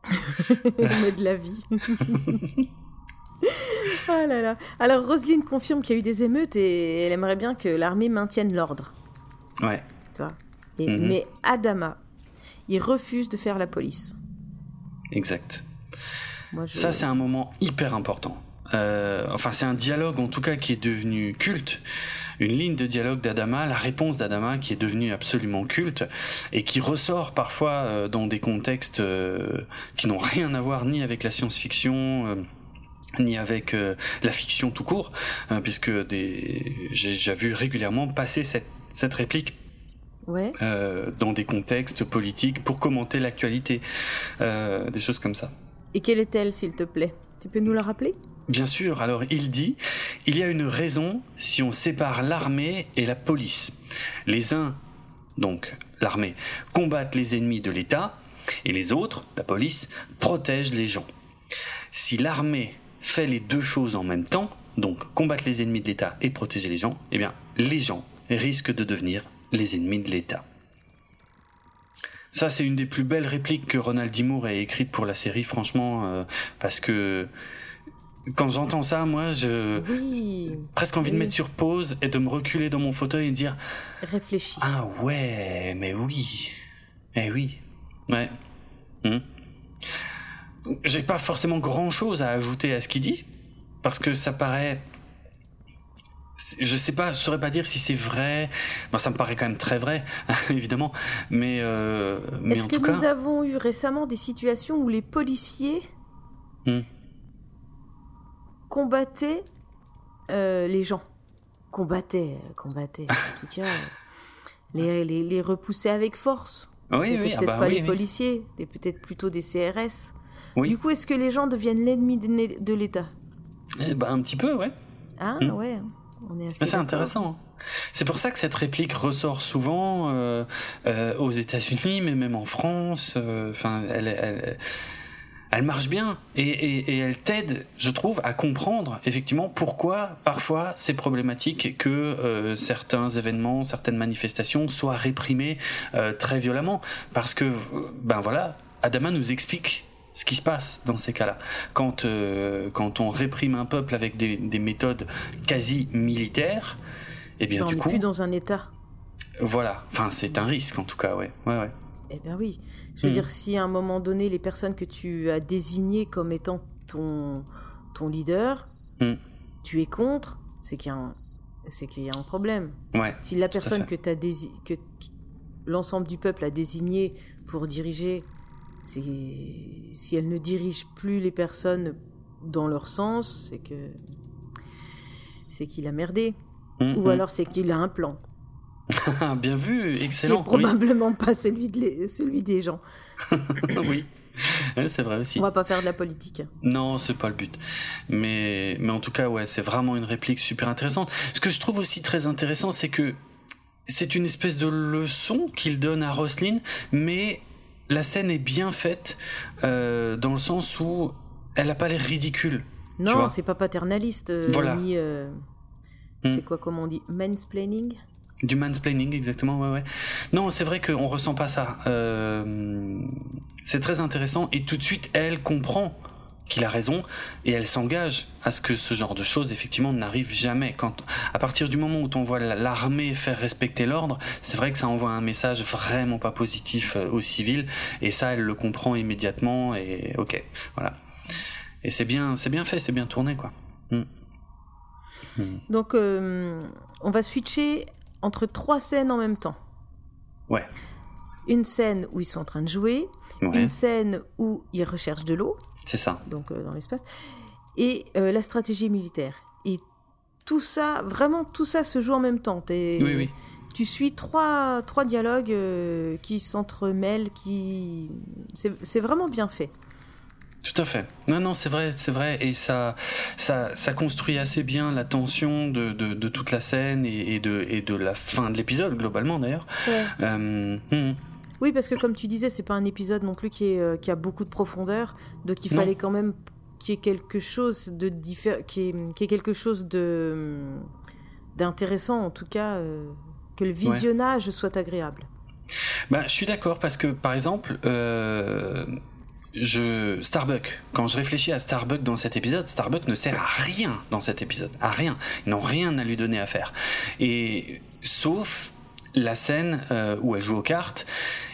mais de la vie. ah là là. Alors Roselyne confirme qu'il y a eu des émeutes et elle aimerait bien que l'armée maintienne l'ordre. Ouais. Tu vois. Et- Mhm. Mais Adama, il refuse de faire la police. Exact. Moi, je... Ça, c'est un moment hyper important. Euh, enfin, c'est un dialogue en tout cas qui est devenu culte. Une ligne de dialogue d'Adama, la réponse d'Adama qui est devenue absolument culte et qui ressort parfois euh, dans des contextes euh, qui n'ont rien à voir ni avec la science-fiction. euh, ni avec euh, la fiction tout court, hein, puisque des... j'ai déjà vu régulièrement passer cette, cette réplique Ouais. euh, dans des contextes politiques pour commenter l'actualité, des choses comme ça. Et quelle est-elle, s'il te plaît? Tu peux nous la rappeler? Bien sûr, alors il dit, il y a une raison si on sépare l'armée et la police. Les uns, donc l'armée, combattent les ennemis de l'État, et les autres, la police, protègent les gens. Si l'armée fait les deux choses en même temps, donc combattre les ennemis de l'État et protéger les gens, eh bien les gens risquent de devenir les ennemis de l'État. Ça, c'est une des plus belles répliques que Ronald D. Moore ait écrites pour la série, franchement, euh, parce que quand j'entends ça, moi, je Oui. presque envie de mettre sur pause et de me reculer dans mon fauteuil et de dire Réfléchis. ah ouais, mais oui, eh oui, ouais. Hmm. J'ai pas forcément grand chose à ajouter à ce qu'il dit parce que ça paraît. Je sais pas, je saurais pas dire si c'est vrai. Bon, ça me paraît quand même très vrai, évidemment. Mais, euh, mais Est-ce que tout cas, nous avons eu récemment des situations où les policiers Hmm. Combattaient euh, les gens Combattaient, euh, combattaient. en tout cas, euh, les, les, les repoussaient avec force. oui, C'était oui, ah peut-être bah pas oui, les policiers, c'était peut-être plutôt des CRS. Du coup, est-ce que les gens deviennent l'ennemi de, l'État? Eh ben, un petit peu, ouais. Ah Hmm. ouais, on est assez C'est intéressant. hein. C'est pour ça que cette réplique ressort souvent euh, euh, aux États-Unis, mais même en France. euh, Enfin, elle, elle, elle marche bien et, et, et elle t'aide, je trouve, à comprendre effectivement pourquoi parfois c'est problématique que euh, certains événements, certaines manifestations soient réprimées euh, très violemment, parce que ben voilà, Adama nous explique ce qui se passe dans ces cas-là. Quand, euh, quand on réprime un peuple avec des, des méthodes quasi militaires, eh bien on du coup, plus dans un État. voilà. Enfin, c'est un risque en tout cas, ouais, ouais, ouais. Eh bien oui. Je veux Hmm. dire, si à un moment donné, les personnes que tu as désignées comme étant ton, ton leader, Hmm. tu es contre, c'est qu'il y a un, c'est qu'il y a un problème. Ouais, Si la personne que, dési- que l'ensemble du peuple a désignée pour diriger, c'est si elle ne dirige plus les personnes dans leur sens, c'est que c'est qu'il a merdé. Mm, Ou alors c'est qu'il a un plan. Bien vu, Qui est excellent. Oui, probablement pas celui, de les- celui des gens. oui. C'est vrai aussi. On va pas faire de la politique. Non, c'est pas le but. Mais, mais en tout cas, ouais, c'est vraiment une réplique super intéressante. Ce que je trouve aussi très intéressant, c'est que c'est une espèce de leçon qu'il donne à Roslyn, mais la scène est bien faite euh, dans le sens où elle a pas l'air ridicule. Non, c'est pas paternaliste, euh, Voilà. ni. euh, Hmm. C'est quoi, comment on dit Mansplaining? Du mansplaining, exactement, ouais, ouais. Non, c'est vrai qu'on ressent pas ça. Euh, c'est très intéressant et tout de suite, elle comprend qu'il a raison et elle s'engage à ce que ce genre de choses, effectivement, n'arrive jamais. Quand, à partir du moment où on voit la- l'armée faire respecter l'ordre, c'est vrai que ça envoie un message vraiment pas positif euh, aux civils et ça, elle le comprend immédiatement et ok, voilà. Et c'est bien, c'est bien fait, c'est bien tourné, quoi. Mm. Mm. Donc, euh, on va switcher entre trois scènes en même temps. Ouais. Une scène où ils sont en train de jouer, Ouais, une scène où ils recherchent de l'eau, c'est ça. donc euh, dans l'espace, et euh, la stratégie militaire. Et tout ça, vraiment, tout ça se joue en même temps. Oui, oui. Tu suis trois, trois dialogues euh, qui s'entremêlent, qui... C'est vraiment bien fait. Tout à fait. Non, non, c'est vrai, c'est vrai, et ça, ça, ça construit assez bien la tension de, de, de toute la scène et, et de, et de la fin de l'épisode globalement d'ailleurs. Euh, hmm. Oui, parce que comme tu disais, c'est pas un épisode non plus qui, est, euh, qui a beaucoup de profondeur, donc il Non. fallait quand même qu'il y ait quelque chose de diffé- qui est, qui est quelque chose de d'intéressant, en tout cas, euh, que le visionnage soit agréable. Bah, je suis d'accord parce que par exemple, euh, je Starbuck. Quand je réfléchis à Starbuck dans cet épisode, Starbuck ne sert à rien dans cet épisode, à rien. Ils n'ont rien à lui donner à faire. Et sauf la scène euh, où elle joue aux cartes.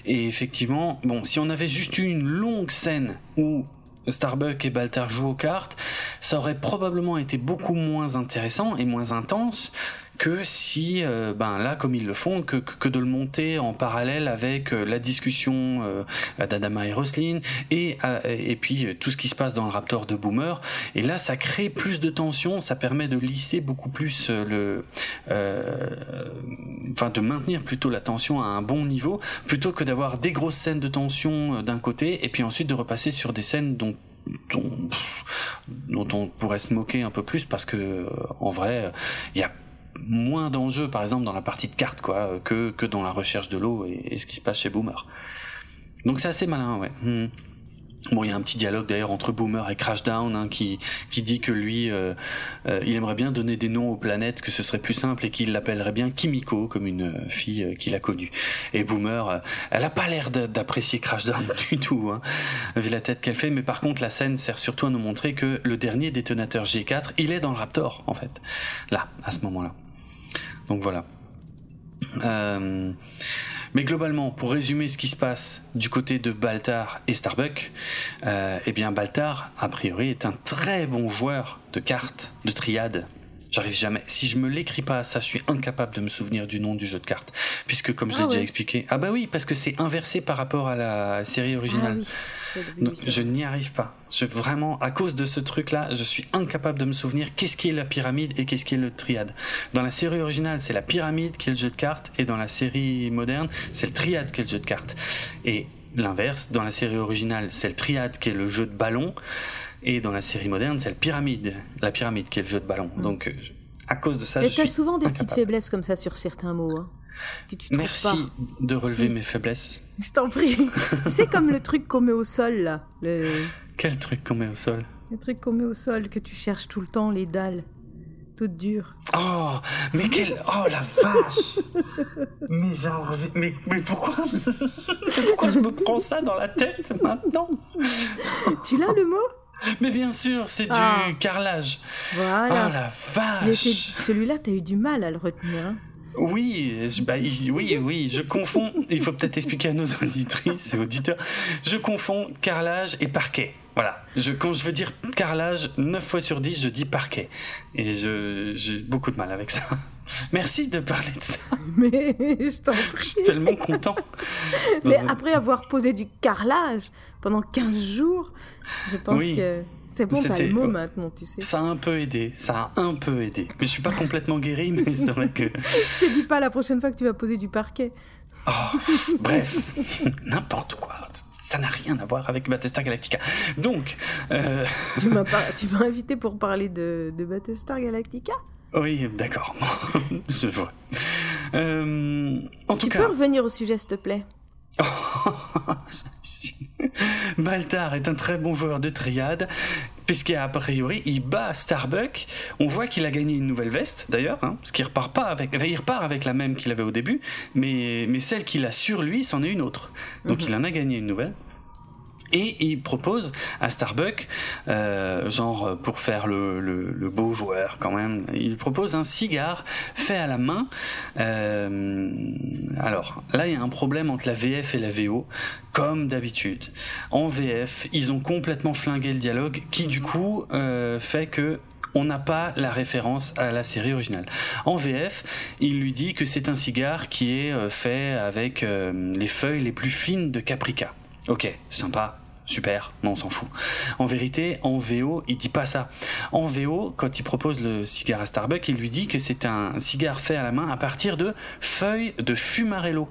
Et effectivement, bon, si on avait juste eu une longue scène où Starbuck et Baltar jouent aux cartes, ça aurait probablement été beaucoup moins intéressant et moins intense que si, euh, ben là, comme ils le font, que, que, de le monter en parallèle avec euh, la discussion euh, d'Adama et Roslin et, euh, et puis tout ce qui se passe dans le Raptor de Boomer. Et là, ça crée plus de tension, ça permet de lisser beaucoup plus le, enfin, de maintenir plutôt la tension à un bon niveau, plutôt que d'avoir des grosses scènes de tension d'un côté et puis ensuite de repasser sur des scènes dont dont, dont on pourrait se moquer un peu plus parce que en vrai il y a moins d'enjeux par exemple dans la partie de cartes quoi que, que dans la recherche de l'eau et, et ce qui se passe chez Boomer donc c'est assez malin ouais Hmm. Bon, il y a un petit dialogue d'ailleurs entre Boomer et Crashdown hein, qui qui dit que lui, euh, euh, il aimerait bien donner des noms aux planètes, que ce serait plus simple et qu'il l'appellerait bien Kimiko comme une fille euh, qu'il a connue. Et Boomer, elle a pas l'air d'apprécier Crashdown du tout, hein, vu la tête qu'elle fait. Mais par contre, la scène sert surtout à nous montrer que le dernier détonateur G4, il est dans le Raptor en fait, là, à ce moment-là. Donc voilà. Euh, mais globalement, pour résumer ce qui se passe du côté de Baltar et Starbuck, euh, eh bien Baltar, a priori, est un très bon joueur de cartes, de triade. J'arrive jamais. Si je me l'écris pas, ça, je suis incapable de me souvenir du nom du jeu de cartes, puisque comme je l'ai ah déjà expliqué, ah bah oui, parce que c'est inversé par rapport à la série originale. Ah oui. Je n'y arrive pas. Je vraiment, à cause de ce truc-là, je suis incapable de me souvenir qu'est-ce qui est la pyramide et qu'est-ce qui est le triade. Dans la série originale, c'est la pyramide qui est le jeu de cartes, et dans la série moderne, c'est le triade qui est le jeu de cartes. Et l'inverse, dans la série originale, c'est le triade qui est le jeu de ballon. Et dans la série moderne, c'est la pyramide, la pyramide qui est le jeu de ballon. Mm. Donc, euh, à cause de ça, Mais tu as souvent des petites faiblesses comme ça sur certains mots. Hein, que tu Merci de relever mes faiblesses. Je t'en prie. c'est comme le truc qu'on met au sol, là. Quel truc qu'on met au sol? Le truc qu'on met au sol, que tu cherches tout le temps, les dalles. Toutes dures. Oh, mais quel... Oh, la vache Mais genre... Mais, mais pourquoi? Pourquoi je me prends ça dans la tête, maintenant? Tu l'as, le mot? Mais bien sûr, c'est du ah. carrelage. Voilà. Oh la vache. Celui-là, t'as eu du mal à le retenir. Hein. Oui, bah, oui, oui, je confonds. Il faut peut-être expliquer à nos auditrices et auditeurs. Je confonds carrelage et parquet. Voilà. Je, quand je veux dire carrelage, 9 fois sur 10, je dis parquet. Et j'ai beaucoup de mal avec ça. Merci de parler de ça. Mais je t'en prie. Je suis tellement content. Mais après avoir posé du carrelage pendant 15 jours, je pense que c'est bon, t'as le mot maintenant, tu sais. Ça a un peu aidé, ça a un peu aidé. Mais je suis pas complètement guéri, mais c'est vrai que... je te dis pas la prochaine fois que tu vas poser du parquet. Oh, bref, n'importe quoi. Ça n'a rien à voir avec Battlestar Galactica. Donc... Euh... Tu m'as invité pour parler de, de Battlestar Galactica? Oui, d'accord. je vois. Euh, en tu tout peux revenir au sujet, s'il te plaît Baltar est un très bon joueur de triade, puisqu'à priori, il bat Starbuck. On voit qu'il a gagné une nouvelle veste, d'ailleurs, hein, parce qu'il repart pas avec, il repart avec la même qu'il avait au début, mais, mais celle qu'il a sur lui, c'en est une autre. Donc mhm. il en a gagné une nouvelle. Et il propose à Starbuck, euh, genre pour faire le, le, le, beau joueur quand même, il propose un cigare fait à la main. Euh, alors là, il y a un problème entre la VF et la VO, comme d'habitude. En VF, ils ont complètement flingué le dialogue, qui du coup euh, fait que on n'a pas la référence à la série originale. En VF, il lui dit que c'est un cigare qui est euh, fait avec euh, les feuilles les plus fines de Caprica. Ok, sympa, super, non on s'en fout. En vérité, en VO, il dit pas ça. En VO, quand il propose le cigare à Starbucks, il lui dit que c'est un cigare fait à la main à partir de feuilles de fumarello.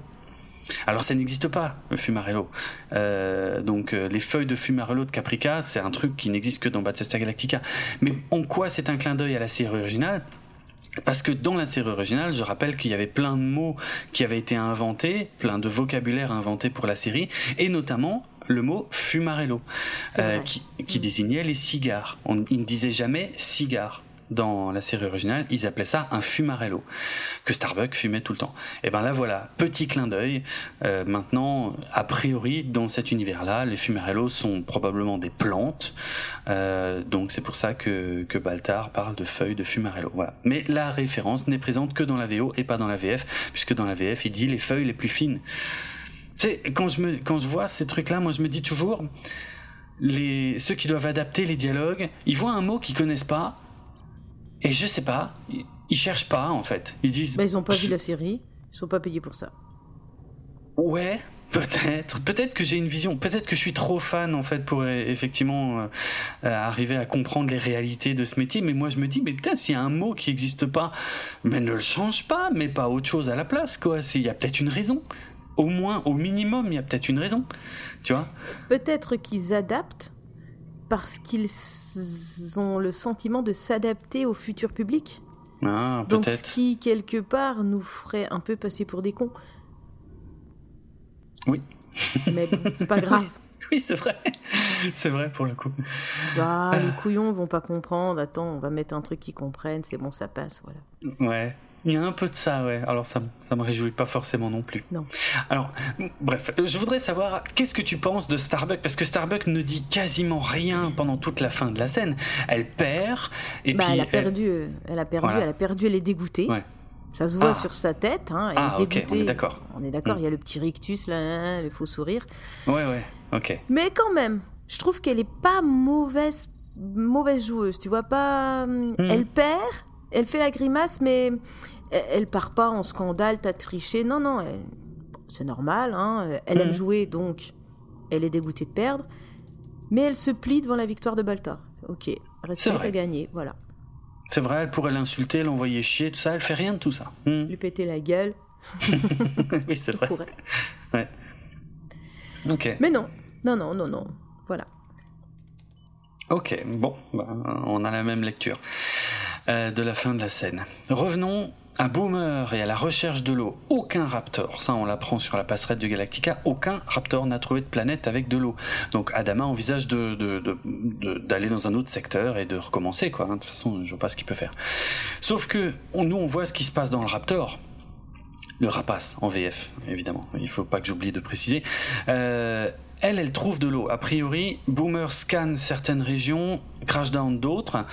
Alors ça n'existe pas, le fumarello. Euh, donc euh, les feuilles de fumarello de Caprica, c'est un truc qui n'existe que dans Battlestar Galactica. Mais en quoi c'est un clin d'œil à la série originale? Parce que dans la série originale, je rappelle qu'il y avait plein de mots qui avaient été inventés, plein de vocabulaire inventé pour la série, et notamment le mot fumarello, euh, qui, qui, désignait les cigares. On, il ne disait jamais cigare dans la série originale, ils appelaient ça un fumarello, que Starbucks fumait tout le temps. Et ben là voilà, petit clin d'œil. Euh, maintenant, a priori, dans cet univers-là, les fumarellos sont probablement des plantes, euh, donc c'est pour ça que, que Baltar parle de feuilles de fumarello. Voilà. Mais la référence n'est présente que dans la VO et pas dans la VF, puisque dans la VF, il dit les feuilles les plus fines. Tu sais, quand je me, quand je vois ces trucs-là, moi je me dis toujours, les, ceux qui doivent adapter les dialogues, ils voient un mot qu'ils connaissent pas, et je sais pas, ils, cherchent pas en fait. Ils disent. Bah, ils ont pas vu la série, ils sont pas payés pour ça. Ouais, Peut-être, peut-être que j'ai une vision, peut-être que je suis trop fan en fait pour euh, effectivement euh, euh, arriver à comprendre les réalités de ce métier. Mais moi je me dis, mais putain, s'il y a un mot qui n'existe pas, mais ne le change pas, mais pas autre chose à la place quoi. Il y a peut-être une raison. Au moins, au minimum, il y a peut-être une raison, tu vois? Peut-être qu'ils adaptent parce qu'ils ont le sentiment de s'adapter au futur public. Ah, Donc ce qui, quelque part, nous ferait un peu passer pour des cons. Oui. Mais c'est pas grave. oui, c'est vrai. c'est vrai pour le coup. Ah, les couillons vont pas comprendre. Attends, on va mettre un truc qu'ils comprennent. C'est bon, ça passe, voilà. Ouais. Il y a un peu de ça, ouais. Alors ça, ça me réjouit pas forcément non plus. Non. Alors, bref, je voudrais savoir qu'est-ce que tu penses de Starbuck parce que Starbuck ne dit quasiment rien pendant toute la fin de la scène. Elle perd et bah, puis elle a perdu, elle a perdu, elle a perdu, elle est dégoûtée. Ouais. Ça se voit Ah. sur sa tête, hein, elle Ah, est ok, dégoûtée. on est d'accord. On est d'accord, Mm. il y a le petit rictus là, hein, le faux sourire. Ouais, ouais. Ok. Mais quand même, je trouve qu'elle est pas mauvaise, mauvaise joueuse. Tu vois pas, Mm. elle perd, elle fait la grimace, mais elle, elle part pas en scandale, t'as triché. Non, non, elle- c'est normal. Hein, elle aime Mm. jouer, donc elle est dégoûtée de perdre. Mais elle se plie devant la victoire de Baltar. Ok, reste à gagner, voilà. C'est vrai, elle pourrait l'insulter, l'envoyer chier, tout ça. Elle fait rien de tout ça. Hmm. Lui péter la gueule, oui, c'est vrai. Ouais. Ok. Mais non, non, non, non, non. Voilà. Ok, bon, bah, on a la même lecture euh, de la fin de la scène. Revenons à Boomer et à la recherche de l'eau. Aucun raptor, ça on l'apprend sur la passerelle du Galactica, aucun raptor n'a trouvé de planète avec de l'eau. Donc Adama envisage d'aller dans un autre secteur et de recommencer, hein. De toute façon, je vois pas ce qu'il peut faire. Sauf que on- nous, on voit ce qui se passe dans le raptor. Le rapace, en VF, évidemment. Il faut pas que j'oublie de préciser. Euh, elle, elle trouve de l'eau. A priori, Boomer scanne certaines régions, Crashdown d'autres.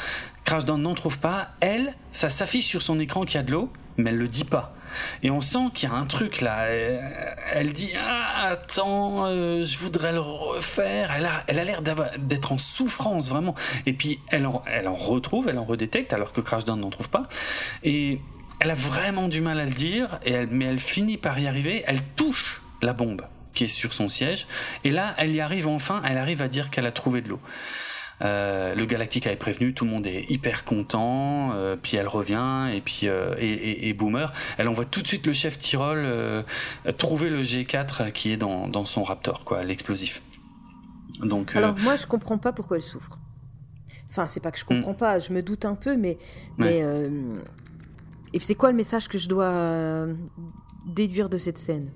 Crashdown n'en trouve pas. Elle, ça s'affiche sur son écran qu'il y a de l'eau, mais elle le dit pas. Et on sent qu'il y a un truc là. Elle dit ah attends, euh, je voudrais le refaire. Elle a, elle a l'air d'être en souffrance vraiment. Et puis elle en, elle en retrouve, elle en redétecte alors que Crashdown n'en trouve pas. Et elle a vraiment du mal à le dire. Et elle, mais elle finit par y arriver. Elle touche la bombe qui est sur son siège. Et là, elle y arrive enfin. Elle arrive à dire qu'elle a trouvé de l'eau. Euh, le Galactica est prévenu, tout le monde est hyper content, euh, puis elle revient, et puis euh, et, et- et Boomer, elle envoie tout de suite le chef Tyrol trouver le G4 qui est dans, dans son Raptor, quoi, l'explosif. Donc, Alors moi, je comprends pas pourquoi elle souffre. Enfin, c'est pas que je comprends pas, je me doute un peu, mais mais et c'est quoi le message que je dois déduire de cette scène?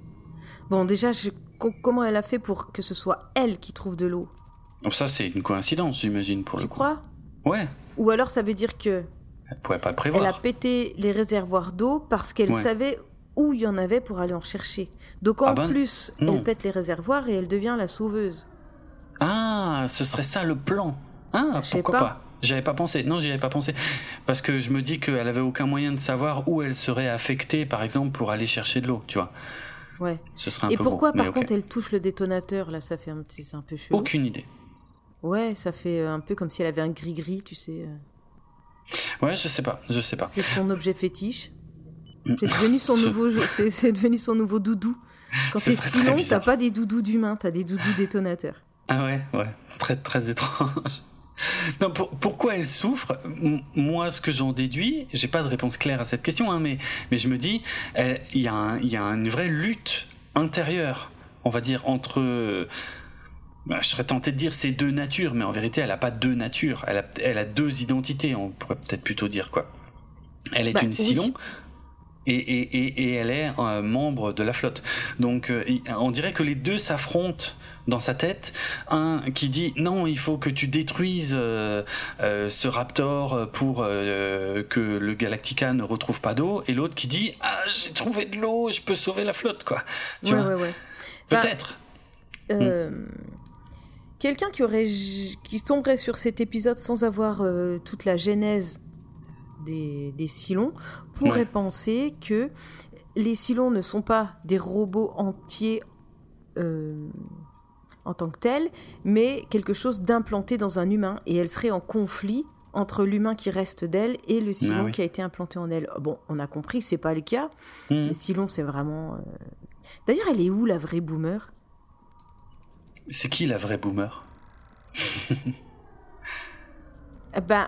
Bon, déjà, je- co- comment elle a fait pour que ce soit elle qui trouve de l'eau? Donc ça c'est une coïncidence, j'imagine pour Tu le coup. crois? Ouais, Ou alors ça veut dire que elle pouvait pas le elle a prévoir. pété les réservoirs d'eau parce qu'elle Ouais. savait où il y en avait pour aller en chercher. Donc en Ah ben, plus, non. elle pète les réservoirs et elle devient la sauveuse. Ah, ce serait ça le plan. Ah, Je pourquoi pas. pas, J'avais pas pensé. Non, j'y avais pas pensé. Parce que je me dis qu'elle avait aucun moyen de savoir où elle serait affectée, par exemple, pour aller chercher de l'eau, tu vois. Ouais. Ce serait un Et peu pourquoi par contre elle touche le détonateur là Ça fait un petit, c'est un peu chelou. Aucune idée. Ouais, ça fait euh, un peu comme si elle avait un gris-gris, tu sais. euh. Ouais, je sais pas, je sais pas. C'est son objet fétiche. C'est devenu son nouveau, c'est devenu son nouveau doudou. Quand Ce c'est si long, t'as pas des doudous d'humains, t'as des doudous détonateurs. Ah ouais, ouais, très très étrange. Non, pour- pourquoi elle souffre? Moi, ce que j'en déduis, j'ai pas de réponse claire à cette question, hein, mais mais je me dis, elle- il y a un- il y a une vraie lutte intérieure, on va dire entre. bah, je serais tenté de dire ces deux natures, mais en vérité, elle a pas deux natures. Elle a, elle a deux identités, on pourrait peut-être plutôt dire quoi. Elle est Bah, une oui. Silon. Et, et, et, et elle est euh, membre de la flotte. Donc euh, on dirait que les deux s'affrontent dans sa tête. Un qui dit non, il faut que tu détruises euh, euh, ce raptor pour euh, que le Galactica ne retrouve pas d'eau. Et l'autre qui dit ah j'ai trouvé de l'eau, je peux sauver la flotte quoi. Tu ouais, vois ouais, ouais. Bah, Peut-être. Euh, Mm. Quelqu'un qui aurait qui tomberait sur cet épisode sans avoir toute la genèse des, des Silons pourrait penser que les Silons ne sont pas des robots entiers euh, en tant que tels, mais quelque chose d'implanté dans un humain et elle serait en conflit entre l'humain qui reste d'elle et le Silon Ah oui. qui a été implanté en elle. Bon, on a compris que c'est pas le cas. Mhm. Le Silon, c'est vraiment. euh, D'ailleurs, elle est où la vraie boomer? C'est qui la vraie boomer? Ben,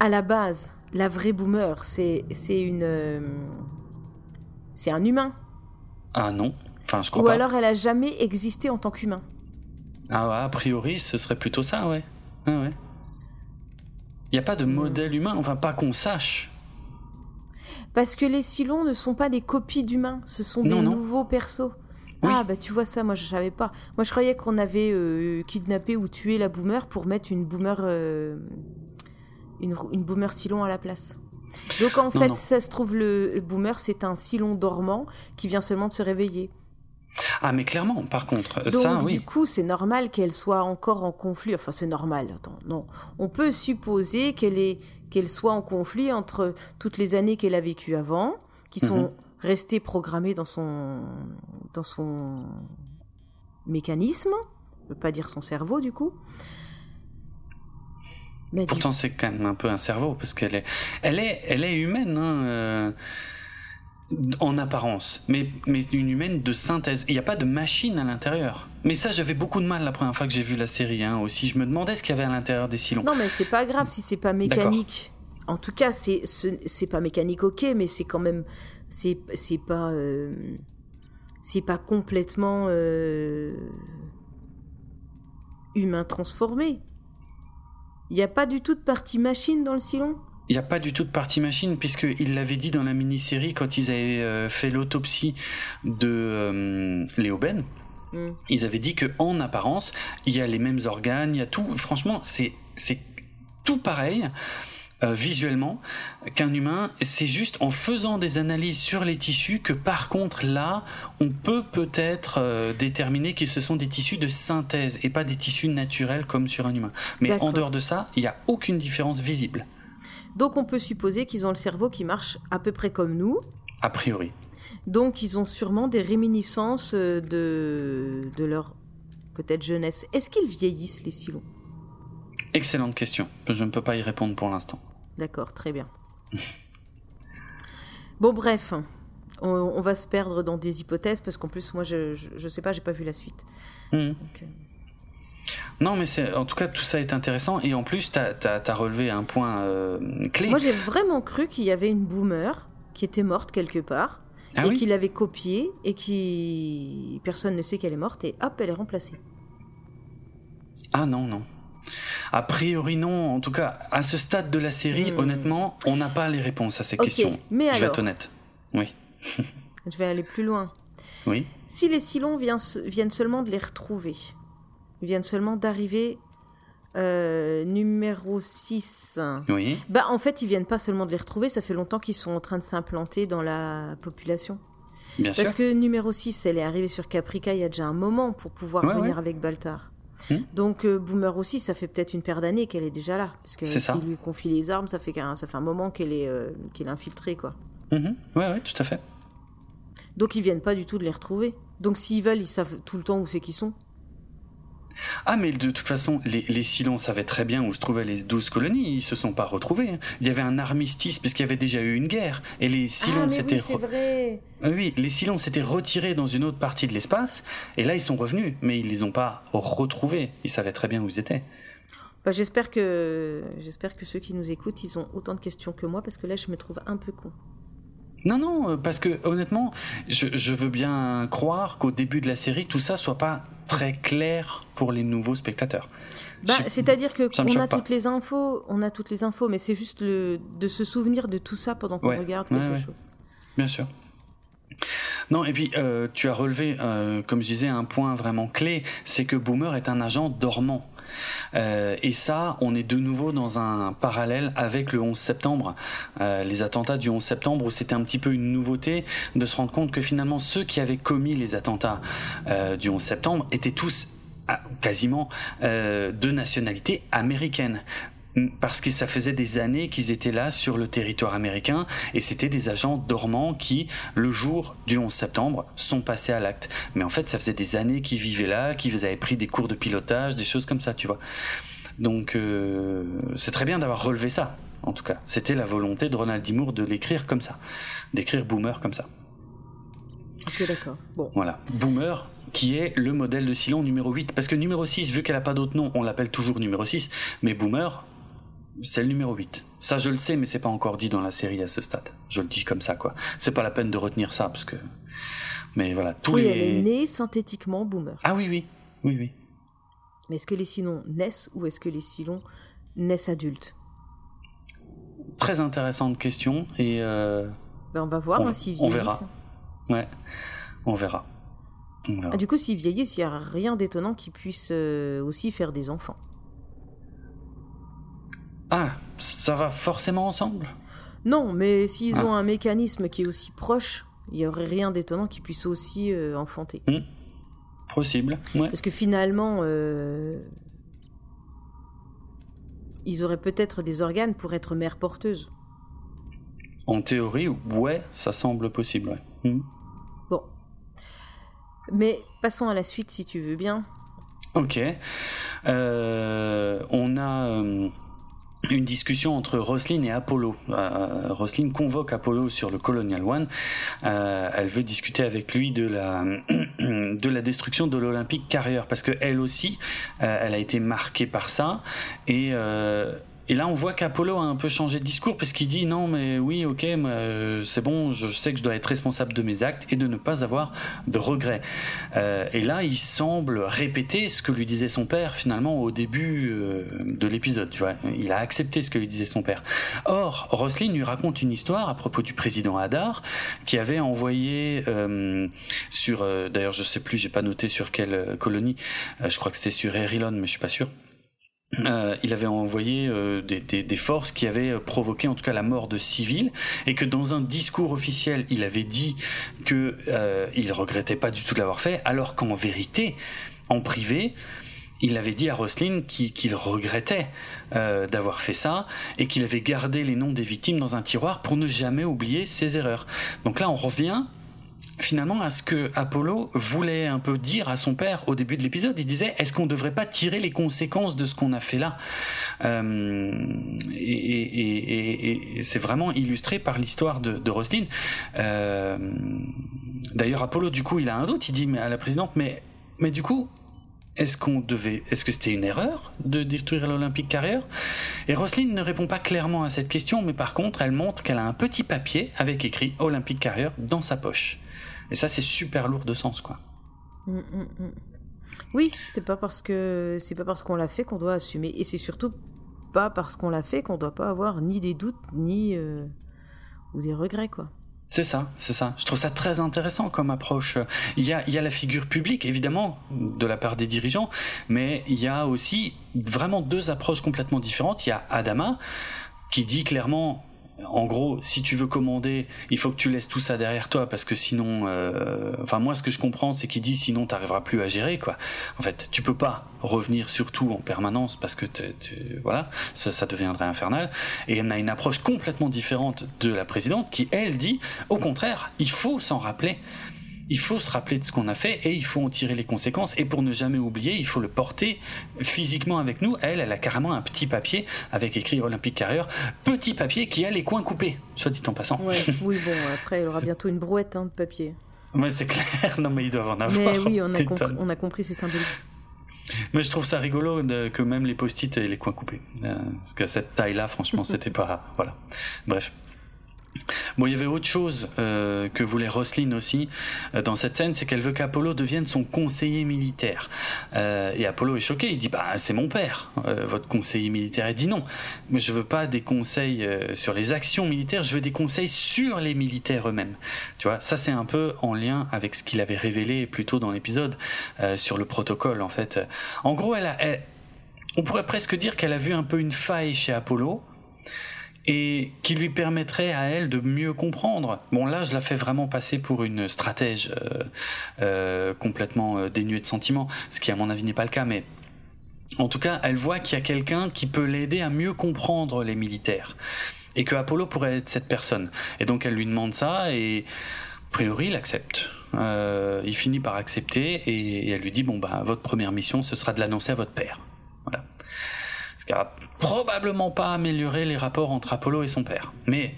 à la base, la vraie boomer, c'est c'est une. euh, c'est un humain. Ah non. Enfin, je crois Ou pas. alors elle a jamais existé en tant qu'humain. Ah ouais, a priori, ce serait plutôt ça, ouais. Ouais, ouais. Il n'y a pas de modèle humain, enfin pas qu'on sache. Parce que les Silons ne sont pas des copies d'humains, ce sont Non, des non. nouveaux persos. Ah bah tu vois ça, moi je savais pas. Moi je croyais qu'on avait euh, kidnappé ou tué la boomer pour mettre une boomer euh, une, une, boomer Silon à la place. Donc en fait, ça se trouve le, boomer c'est un Silon dormant qui vient seulement de se réveiller. Ah mais clairement, par contre, Donc, ça oui. Du coup, c'est normal qu'elle soit encore en conflit. Enfin, c'est normal. Attends, non, on peut supposer qu'elle est qu'elle soit en conflit entre toutes les années qu'elle a vécues avant, qui sont mhm rester programmé dans son, dans son mécanisme, je veux pas dire son cerveau du coup. Mais Pourtant, c'est quand même un peu un cerveau parce qu'elle est, elle est, elle est humaine. Hein, euh, en apparence, mais, mais une humaine de synthèse. Il n'y a pas de machine à l'intérieur. Mais ça, j'avais beaucoup de mal la première fois que j'ai vu la série hein, aussi. Je me demandais ce qu'il y avait à l'intérieur des silons. Non, mais c'est pas grave si c'est pas mécanique. En tout cas, c'est c'est pas mécanique, ok, mais c'est quand même c'est c'est pas euh, c'est pas complètement euh, humain transformé. Il n'y a pas du tout de partie machine dans le silon? Il n'y a pas du tout de partie machine, puisqu'il l'avait dit dans la mini-série quand ils avaient euh, fait l'autopsie de Léo Ben. Hmm. Ils avaient dit que en apparence, il y a les mêmes organes, il y a tout. Franchement, c'est tout pareil. Euh, visuellement qu'un humain. C'est juste en faisant des analyses sur les tissus que par contre là, on peut peut-être euh, déterminer que ce sont des tissus de synthèse et pas des tissus naturels comme sur un humain. Mais en dehors de ça, il n'y a aucune différence visible. Donc on peut supposer qu'ils ont le cerveau qui marche à peu près comme nous. A priori. Donc ils ont sûrement des réminiscences euh, de, de leur peut-être jeunesse. Est-ce qu'ils vieillissent les silons? Excellente question. Je ne peux pas y répondre pour l'instant. D'accord, très bien. bon, bref, on, va se perdre dans des hypothèses parce qu'en plus, moi, je, je, sais pas, j'ai pas vu la suite. Hmm. Euh, non, mais c'est en tout cas tout ça est intéressant et en plus tu as, relevé un point euh, clé. Moi j'ai vraiment cru qu'il y avait une boomer qui était morte quelque part ah et qu'il avait copié et qui personne ne sait qu'elle est morte et hop elle est remplacée. Ah non non. A priori non, en tout cas à ce stade de la série, hmm. honnêtement, on n'a pas les réponses à ces questions. Mais Je vais être honnête. Oui. Je vais aller plus loin. Oui. Si les Silons viennent, seulement de les retrouver, viennent seulement d'arriver euh, numéro 6. Oui. Bah en fait, ils viennent pas seulement de les retrouver, ça fait longtemps qu'ils sont en train de s'implanter dans la population. Bien Parce que numéro 6, elle est arrivée sur Caprica il y a déjà un moment pour pouvoir venir avec Baltar. Hmm. Donc euh, Boomer aussi, ça fait peut-être une paire d'années qu'elle est déjà là, parce que s'il lui confie les armes, ça fait un, ça fait un moment qu'elle est euh, est infiltrée quoi. Ouais ouais, tout à fait. Donc ils viennent pas du tout de les retrouver. Donc s'ils veulent, ils savent tout le temps où c'est qu'ils sont. Ah, mais de toute façon, les, les Silons savaient très bien où se trouvaient les douze colonies. Ils se sont pas retrouvés. Hein. Il y avait un armistice puisqu'il y avait déjà eu une guerre. Et les Silons ah, s'étaient. Oui, vrai. Ah oui, les Silons s'étaient retirés dans une autre partie de l'espace. Et là, ils sont revenus. Mais ils les ont pas retrouvés. Ils savaient très bien où ils étaient. Bah, j'espère que j'espère que ceux qui nous écoutent, ils ont autant de questions que moi parce que là, je me trouve un peu con. Non, non, euh, parce que honnêtement, je, je veux bien croire qu'au début de la série, tout ça soit pas très clair pour les nouveaux spectateurs. Bah, c'est-à-dire que on a toutes les infos, on a toutes les infos, mais c'est juste le, de se souvenir de tout ça pendant qu'on regarde quelque chose. Bien sûr. Non, et puis euh, tu as relevé, euh, comme je disais, un point vraiment clé, c'est que Boomer est un agent dormant. Euh, et ça, on est de nouveau dans un parallèle avec le 11 septembre, euh, les attentats du 11 septembre, où c'était un petit peu une nouveauté de se rendre compte que finalement ceux qui avaient commis les attentats euh, du 11 septembre étaient tous ah, quasiment de nationalité américaine parce que ça faisait des années qu'ils étaient là sur le territoire américain et c'était des agents dormants qui, le jour du 11 septembre, sont passés à l'acte. Mais en fait, ça faisait des années qu'ils vivaient là, qu'ils avaient pris des cours de pilotage, des choses comme ça, tu vois. Donc, euh, c'est très bien d'avoir relevé ça, en tout cas. C'était la volonté de Ronald D. Moore de l'écrire comme ça, d'écrire Boomer comme ça. Ok, d'accord. Bon. Voilà. Boomer, qui est le modèle de Silon numéro 8. Parce que numéro 6, vu qu'elle n'a pas d'autre nom, on l'appelle toujours numéro 6. Mais Boomer, c'est le numéro 8. Ça, je le sais, mais c'est pas encore dit dans la série à ce stade. Je le dis comme ça, quoi. C'est pas la peine de retenir ça, parce que. Mais voilà, tous oui, les. elle est née synthétiquement boomer. Ah oui, oui. Oui, oui. Mais est-ce que les Silons naissent ou est-ce que les Silons naissent adultes? Très intéressante question, et. Euh... Ben on va voir hein, s'ils On verra. Ouais, on verra. Ah, du coup, s'ils vieillissent, il n'y a rien d'étonnant qu'ils puissent euh, aussi faire des enfants. Ah, ça va forcément ensemble? Non, mais s'ils ah. ont un mécanisme qui est aussi proche, il n'y aurait rien d'étonnant qu'ils puissent aussi euh, enfanter. Hmm. Possible, ouais. Parce que finalement, euh, ils auraient peut-être des organes pour être mère porteuse. En théorie, ouais, ça semble possible, ouais. Hmm. Bon. Mais passons à la suite si tu veux bien. Ok. Euh, on a une discussion entre Roslyn et Apollo. Euh, convoque Apollo sur le Colonial One. Euh, elle veut discuter avec lui de la de la destruction de l'Olympique Carrier parce que elle aussi, euh, elle a été marquée par ça et euh, et là, on voit qu'Apollo a un peu changé de discours parce qu'il dit non, mais oui, ok, euh, c'est bon, je sais que je dois être responsable de mes actes et de ne pas avoir de regrets. Euh, et là, il semble répéter ce que lui disait son père finalement au début euh, de l'épisode. Tu vois, il a accepté ce que lui disait son père. Or, Roslyn lui raconte une histoire à propos du président Hadar qui avait envoyé sur, d'ailleurs, je sais plus, j'ai pas noté sur quelle colonie. je crois que c'était sur Erilon, mais je suis pas sûr euh, il avait envoyé euh, des, des, des, forces qui avaient euh, provoqué en tout cas la mort de civils et que dans un discours officiel il avait dit que euh, il regrettait pas du tout de l'avoir fait alors qu'en vérité en privé il avait dit à Roslin qu'il regrettait euh, d'avoir fait ça et qu'il avait gardé les noms des victimes dans un tiroir pour ne jamais oublier ses erreurs. Donc là on revient finalement à ce que Apollo voulait un peu dire à son père au début de l'épisode. Il disait est-ce qu'on ne devrait pas tirer les conséquences de ce qu'on a fait là? Euh, Et, c'est vraiment illustré par l'histoire de, Roslin. Euh, D'ailleurs, Apollo, du coup, il a un doute. Il dit à la présidente, mais mais du coup, est-ce qu'on devait, est-ce que c'était une erreur de détruire l'Olympique Carrière? Et Roselyne ne répond pas clairement à cette question, mais par contre, elle montre qu'elle a un petit papier avec écrit Olympique Carrière dans sa poche. Et ça, c'est super lourd de sens, quoi. Mm, mm, mm. Oui, c'est pas parce que c'est pas parce qu'on l'a fait qu'on doit assumer, et c'est surtout pas parce qu'on l'a fait qu'on doit pas avoir ni des doutes ni euh, ou des regrets, quoi. C'est ça, c'est ça. Je trouve ça très intéressant comme approche. Il y a, il y a la figure publique, évidemment, de la part des dirigeants, mais il y a aussi vraiment deux approches complètement différentes. Il y a Adama, qui dit clairement en gros, si tu veux commander, il faut que tu laisses tout ça derrière toi parce que sinon, euh, enfin moi ce que je comprends c'est qu'il dit sinon t'arriveras plus à gérer quoi. En fait, tu peux pas revenir sur tout en permanence parce que voilà, ça, ça deviendrait infernal. Et on a une approche complètement différente de la présidente qui elle dit au contraire, il faut s'en rappeler il faut se rappeler de ce qu'on a fait et il faut en tirer les conséquences. Et pour ne jamais oublier, il faut le porter physiquement avec nous. Elle, elle a carrément un petit papier avec écrit Olympique Carrière, petit papier qui a les coins coupés, soit dit en passant. oui, bon, après, il aura bientôt une brouette hein, de papier. Ouais, c'est clair. Non, mais ils doivent en avoir. Mais oui, on a, compris, on a compris ces symboles. Mais je trouve ça rigolo que même les post-it aient les coins coupés. Euh, parce que cette taille-là, franchement, c'était pas. Voilà. Bref. Bon, il y avait autre chose euh, que voulait Roslyn aussi euh, dans cette scène, c'est qu'elle veut qu'Apollo devienne son conseiller militaire. Euh, et Apollo est choqué, il dit bah c'est mon père, votre conseiller militaire. Elle dit non, mais je veux pas des conseils sur les actions militaires, je veux des conseils sur les militaires eux-mêmes. Tu vois, ça c'est un peu en lien avec ce qu'il avait révélé plus tôt dans l'épisode sur le protocole en fait. En gros, elle, a, on pourrait presque dire qu'elle a vu un peu une faille chez Apollo et qui lui permettrait à elle de mieux comprendre. Bon là, je la fais vraiment passer pour une stratège euh, euh, complètement euh, dénuée de sentiments, ce qui à mon avis n'est pas le cas, mais en tout cas, elle voit qu'il y a quelqu'un qui peut l'aider à mieux comprendre les militaires et que Apollo pourrait être cette personne. Et donc elle lui demande ça et a priori il accepte. Euh, il finit par accepter et, elle lui dit bon bah votre première mission ce sera de l'annoncer à votre père. Voilà probablement pas amélioré les rapports entre Apollo et son père. Mais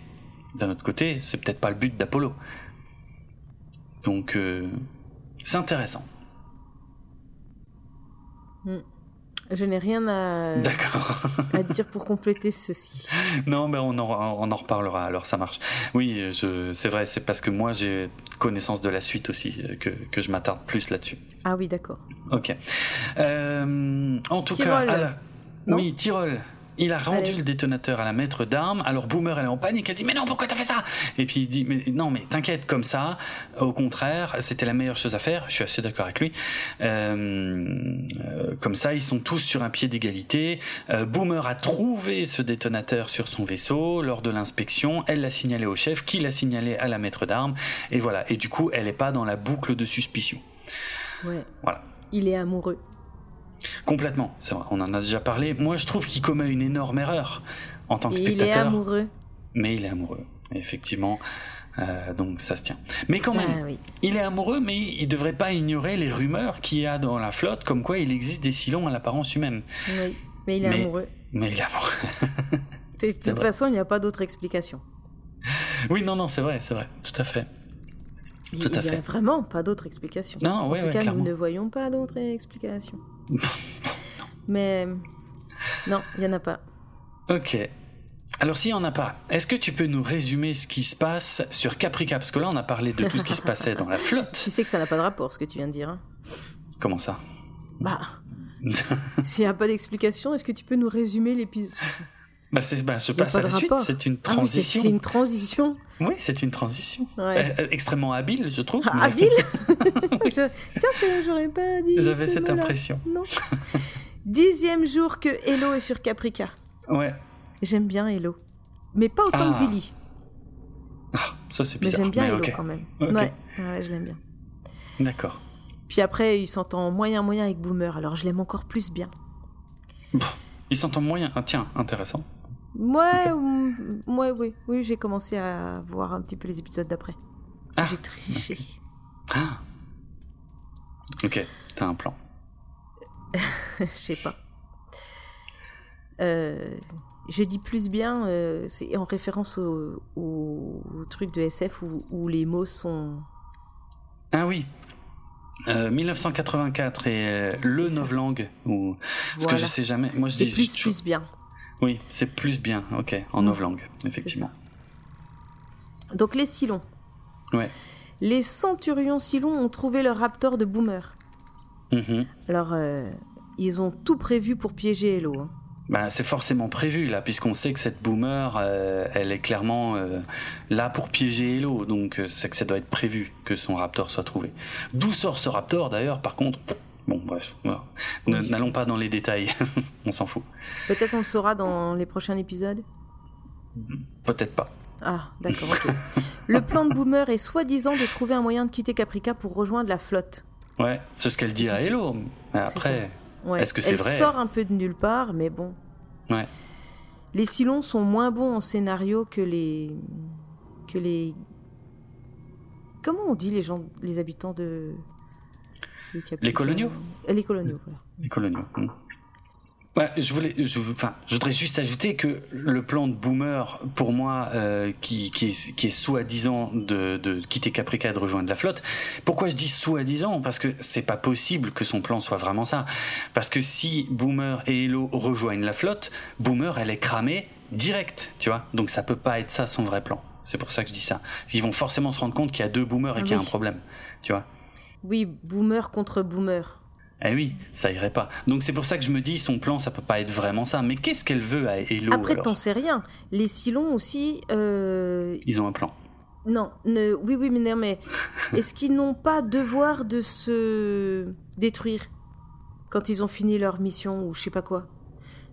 d'un autre côté, c'est peut-être pas le but d'Apollo. Donc, euh, c'est intéressant. Hmm. Je n'ai rien à, à dire pour compléter ceci. Non, mais on en, on en reparlera, alors ça marche. Oui, c'est vrai, c'est parce que moi j'ai connaissance de la suite aussi que, que je m'attarde plus là-dessus. Ah oui, d'accord. Ok. Euh, en tout cas, oui, Tyrol. Il a rendu Allez. le détonateur à la maître d'armes. Alors Boomer, elle est en panique. Elle dit mais non, pourquoi t'as fait ça? Et puis il dit mais non, mais t'inquiète, comme ça. Au contraire, c'était la meilleure chose à faire. Je suis assez d'accord avec lui. Euh, euh, comme ça, ils sont tous sur un pied d'égalité. Euh, Boomer a trouvé ce détonateur sur son vaisseau lors de l'inspection. Elle l'a signalé au chef, qui l'a signalé à la maître d'armes. Et voilà. Et du coup, elle est pas dans la boucle de suspicion. Ouais. Voilà. Il est amoureux. Complètement, c'est vrai, on en a déjà parlé. Moi, je trouve qu'il commet une énorme erreur en tant que Et il est spectateur. amoureux. Mais il est amoureux, effectivement. Euh, donc ça se tient. Mais quand même, Ah oui. il est amoureux, mais il devrait pas ignorer les rumeurs qu'il y a dans la flotte, comme quoi il existe des silons à l'apparence humaine. Oui. Mais il est Mais- amoureux. Mais il est amoureux. De toute vrai. façon, il n'y a pas d'autre explication. oui, non, non, c'est vrai, c'est vrai, tout à fait. Il Tout à n'y a fait. vraiment pas d'autre explication. Non, en ouais, tout ouais, cas, clairement. nous ne voyons pas d'autre explication. Mais non, il n'y en a pas. Ok. Alors s'il n'y en a pas, est-ce que tu peux nous résumer ce qui se passe sur Caprica? Parce que là, on a parlé de tout ce qui se passait dans la flotte. Tu sais que ça n'a pas de rapport, ce que tu viens de dire. hein. Comment ça? Bah, s'il n'y a pas d'explication, est-ce que tu peux nous résumer l'épisode? Bah, c'est, bah, Il a passe pas à la suite, c'est une Ah c'est- transition. c'est une transition. Oui, c'est une transition. Ouais. Euh, euh, extrêmement habile, je trouve. Ah, mais habile Je- Tiens, j'aurais pas dit. J'avais ce cette impression. Non. Dixième jour que Hello est sur Caprica. Ouais. J'aime bien Hello. Mais pas autant Ah, que Billy. Ah, ça c'est Mais bizarre. j'aime bien Hello quand même. Ouais, ouais, je l'aime bien. D'accord. Puis après, il s'entend moyen moyen avec Boomer, alors je l'aime encore plus bien. Ils s'entendent moyen. Ah, tiens, intéressant. Ouais, mm, ouais, oui, oui, j'ai commencé à voir un petit peu les épisodes d'après. Ah. J'ai triché. Ah. Ok, t'as un plan. Je sais pas. Euh, je dis plus bien, euh, c'est en référence au, au- au truc de SF où, où les mots sont. Ah oui. Euh, 1984 et euh, le novlangue ou parce Voilà. que je sais jamais. Moi je dis plus, je- plus bien. Oui, c'est plus bien. Ok, en novlangue, effectivement. Donc les Silons. Ouais. Les centurions Silons ont trouvé le raptor de Boomer. Mhm. Alors, euh, ils ont tout prévu pour piéger Hello. hein. Bah, c'est forcément prévu là, puisqu'on sait que cette boomer, euh, elle est clairement euh, là pour piéger Hello, donc c'est que ça doit être prévu que son raptor soit trouvé. D'où sort ce raptor d'ailleurs Par contre, bon bref, voilà. N'allons pas dans les détails, on s'en fout. Peut-être on le saura dans les prochains épisodes? Peut-être pas. Ah, d'accord, ok. le plan de Boomer est soi-disant de trouver un moyen de quitter Caprica pour rejoindre la flotte. Ouais, c'est ce qu'elle dit à Hello. Mais après, Ouais. Est-ce que c'est Elle vrai? sort un peu de nulle part, mais bon. Ouais. Les Silons sont moins bons en scénario que les. que les. Comment on dit les gens, les habitants de. Les coloniaux Euh, Les coloniaux, voilà. les coloniaux. hmm. Ouais, je voulais, je, enfin, je voudrais juste ajouter que le plan de Boomer, pour moi, euh, qui, qui est, qui est soi-disant de, de quitter Caprica et de rejoindre la flotte. Pourquoi je dis soi-disant? Parce que c'est pas possible que son plan soit vraiment ça. Parce que si Boomer et Hello rejoignent la flotte, Boomer, elle est cramée direct, tu vois? Donc ça peut pas être ça son vrai plan. C'est pour ça que je dis ça. Ils vont forcément se rendre compte qu'il y a deux Boomers et Ah qu'il y a oui. un problème, tu vois? Oui, Boomer contre Boomer. Eh oui, ça irait pas. Donc c'est pour ça que je me dis son plan, ça peut pas être vraiment ça. Mais qu'est-ce qu'elle veut à Hello Après, t'en sais rien. Les Silons aussi. euh, Ils ont un plan. Non, ne... oui, oui, mais non, mais est-ce qu'ils n'ont pas devoir de se détruire quand ils ont fini leur mission ou je sais pas quoi?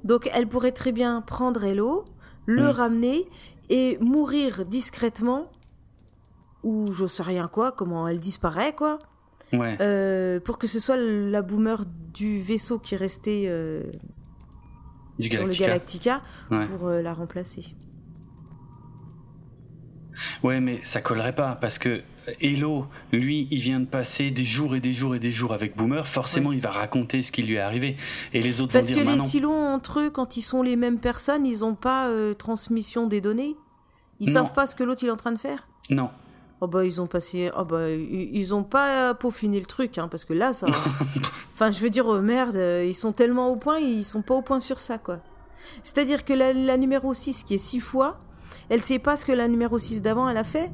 Donc, elle pourrait très bien prendre Hello, le Mm. ramener et mourir discrètement ou je sais rien quoi, comment elle disparaît quoi, Ouais. euh, pour que ce soit la boomer du vaisseau qui est resté euh, du sur Galactica. le Galactica Ouais. pour euh, la remplacer. Ouais, mais ça collerait pas parce que Hello, lui, il vient de passer des jours et des jours et des jours avec Boomer. Forcément, il va raconter ce qui lui est arrivé. Et les autres Parce vont que dire les bah non. Silons, entre eux, quand ils sont les mêmes personnes, ils n'ont pas euh, transmission des données. Ils Non. savent pas ce que l'autre il est en train de faire. Non. Oh bah ils ont passé, oh bah ils ont pas peaufiné le truc, hein, parce que là ça, enfin je veux dire oh, merde, euh, ils sont tellement au point, ils sont pas au point sur ça quoi. C'est-à-dire que la, la numéro 6 qui est 6 fois, elle sait pas ce que la numéro 6 d'avant elle a fait?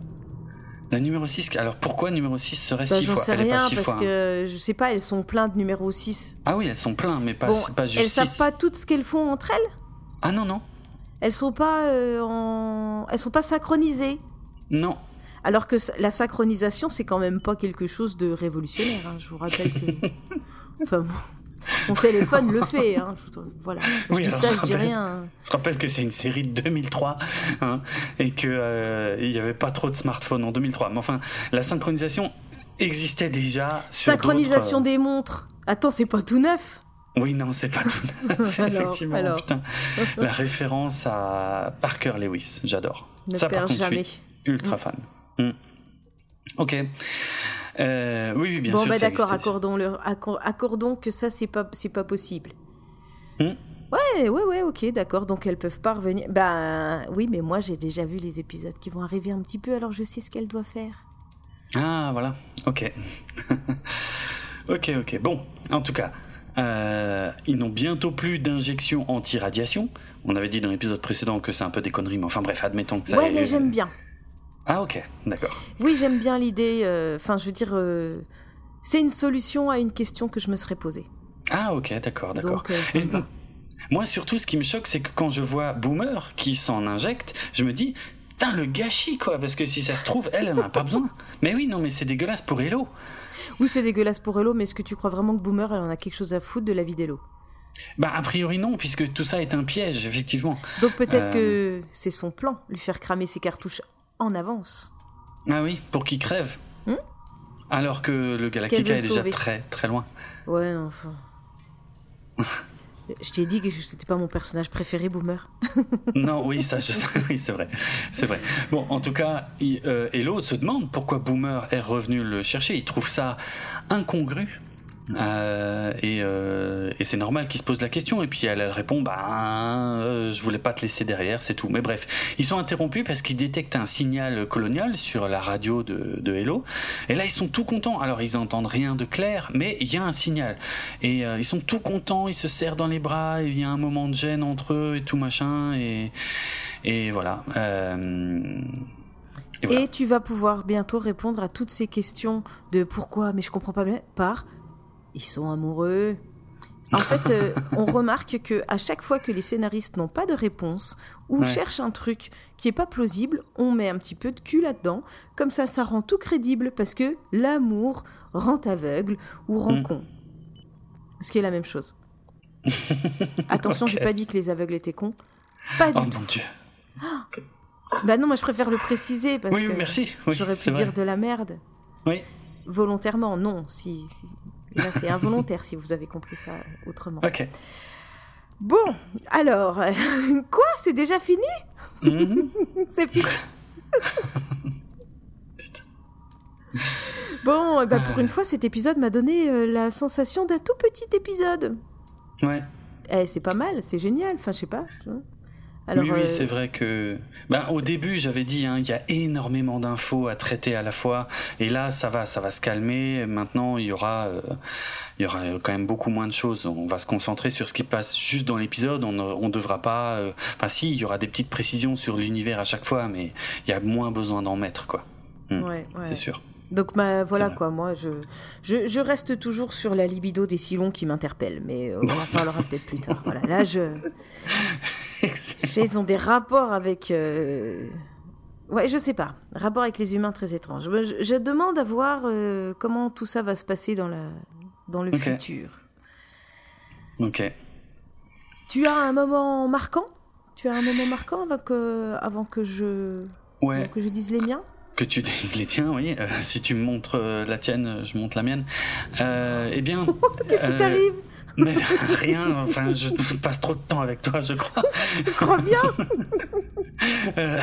La numéro 6, alors pourquoi numéro 6 serait Bah 6 j'en fois? sais Elle est pas rien parce fois, hein. que je sais pas, elles sont pleines de numéro 6. Ah oui, elles sont pleines, mais pas, bon, pas juste elles savent pas toutes ce qu'elles font entre elles? Ah non, non. Elles sont pas euh, en... Elles sont pas synchronisées? Non. Alors que la synchronisation, c'est quand même pas quelque chose de révolutionnaire. hein. Je vous rappelle que... enfin, mon- téléphone le fait. Hein. Je- Voilà. Je dis ça, je je dis rappelle- rien. Je rappelle que c'est une série de 2003 hein, et que euh, n'y avait pas trop de smartphones en 2003. Mais enfin, la synchronisation existait déjà. Sur Synchronisation d'autres, des montres. Attends, c'est pas tout neuf euh, Oui, non, c'est pas tout neuf, Alors, effectivement. alors. Putain, la référence à Parker Lewis, j'adore. Ne Ça, par contre, je jamais. suis ultra fan. Hmm. Ok. Euh, oui, oui, bien bon, sûr. bah ça d'accord, accordons, accordons que ça, c'est pas, c'est pas possible. Hmm. Ouais, ouais, ouais, ok, d'accord. Donc elles peuvent pas revenir. Bah oui, mais moi j'ai déjà vu les épisodes qui vont arriver un petit peu, alors je sais ce qu'elle doit faire. Ah, voilà. Ok. ok, ok. Bon, en tout cas, euh, ils n'ont bientôt plus d'injection anti-radiation. On avait dit dans l'épisode précédent que c'est un peu des conneries, mais enfin bref, admettons que ça. ouais, mais j'aime bien. Ah, ok, d'accord. Oui, j'aime bien l'idée. euh, Enfin, je veux dire, euh, c'est une solution à une question que je me serais posée. Ah, ok, d'accord, d'accord. Euh. Moi, surtout, ce qui me choque, c'est que quand je vois Boomer qui s'en injecte, je me dis, putain, le gâchis, quoi, parce que si ça se trouve, elle, elle en a pas besoin. Mais oui, non, mais c'est dégueulasse pour Hello. Oui, c'est dégueulasse pour Hello, mais est-ce que tu crois vraiment que Boomer, elle en a quelque chose à foutre de la vie d'Hello? Bah, a priori, non, puisque tout ça est un piège, effectivement. Donc peut-être Euh. que c'est son plan, lui faire cramer ses cartouches en avance. Ah oui, pour qu'il crève. Hmm Alors que le Galactica est déjà sauver. très très loin. Ouais, enfin. je t'ai dit que c'était pas mon personnage préféré, Boomer. non, oui, ça, je oui, c'est vrai, c'est vrai. Bon, en tout cas, il, euh, Hello se demande pourquoi Boomer est revenu le chercher. Il trouve ça incongru. Euh, et euh, et c'est normal qu'il se pose la question. Et puis elle, répond bah euh, je voulais pas te laisser derrière c'est tout. Mais bref ils sont interrompus parce qu'ils détectent un signal colonial sur la radio de, de Hello. Et là ils sont tout contents. Alors ils entendent rien de clair mais il y a un signal. Et euh, ils sont tout contents ils se serrent dans les bras il y a un moment de gêne entre eux et tout machin. Et et voilà. Et voilà. Et tu vas pouvoir bientôt répondre à toutes ces questions de pourquoi, mais je comprends pas bien, par ils sont amoureux. En fait, euh, on remarque que à chaque fois que les scénaristes n'ont pas de réponse ou Ouais. cherchent un truc qui est pas plausible, on met un petit peu de cul là-dedans. Comme ça, ça rend tout crédible parce que l'amour rend aveugle ou rend Mm. con. Ce qui est la même chose. Attention, Ok. j'ai pas dit que les aveugles étaient cons. Pas du oh tout. mon dieu Bah non, moi je préfère le préciser parce oui que merci oui, j'aurais pu vrai. dire de la merde. oui Volontairement, non. Si, si- Là, c'est involontaire si vous avez compris ça autrement. ok Bon, alors, euh, quoi C'est déjà fini? Mhm. C'est fini Bon, eh ben, pour une fois, cet épisode m'a donné euh, la sensation d'un tout petit épisode. ouais Eh, c'est pas mal, c'est génial. Enfin, je sais pas. Alors, oui, oui, euh, c'est vrai que. Ben, au début, j'avais dit, hein, il y a énormément d'infos à traiter à la fois, et là, ça va, ça va se calmer. Maintenant, il y aura, euh, il y aura quand même beaucoup moins de choses. On va se concentrer sur ce qui passe juste dans l'épisode. On ne on devra pas. euh, Enfin, si, il y aura des petites précisions sur l'univers à chaque fois, mais il y a moins besoin d'en mettre, quoi. Hmm, Ouais, ouais. C'est sûr. Donc bah, voilà quoi, moi je, je, je reste toujours sur la libido des Silons qui m'interpelle, mais euh, on en parlera peut-être plus tard. Voilà, là je, ils ont des rapports avec, euh, ouais je sais pas, rapports avec les humains très étranges. Je, demande à voir euh, comment tout ça va se passer dans la, dans le futur. ok. Tu as un moment marquant? Tu as un moment marquant avant que, avant que je, Ouais. avant que je dise les miens? Que tu dises les tiens, oui. Euh, si tu me montres euh, la tienne, je montre la mienne. Euh, eh bien. Qu'est-ce qui euh, t'arrive? Mais rien, enfin, je passe trop de temps avec toi, je crois. Je crois bien. Euh,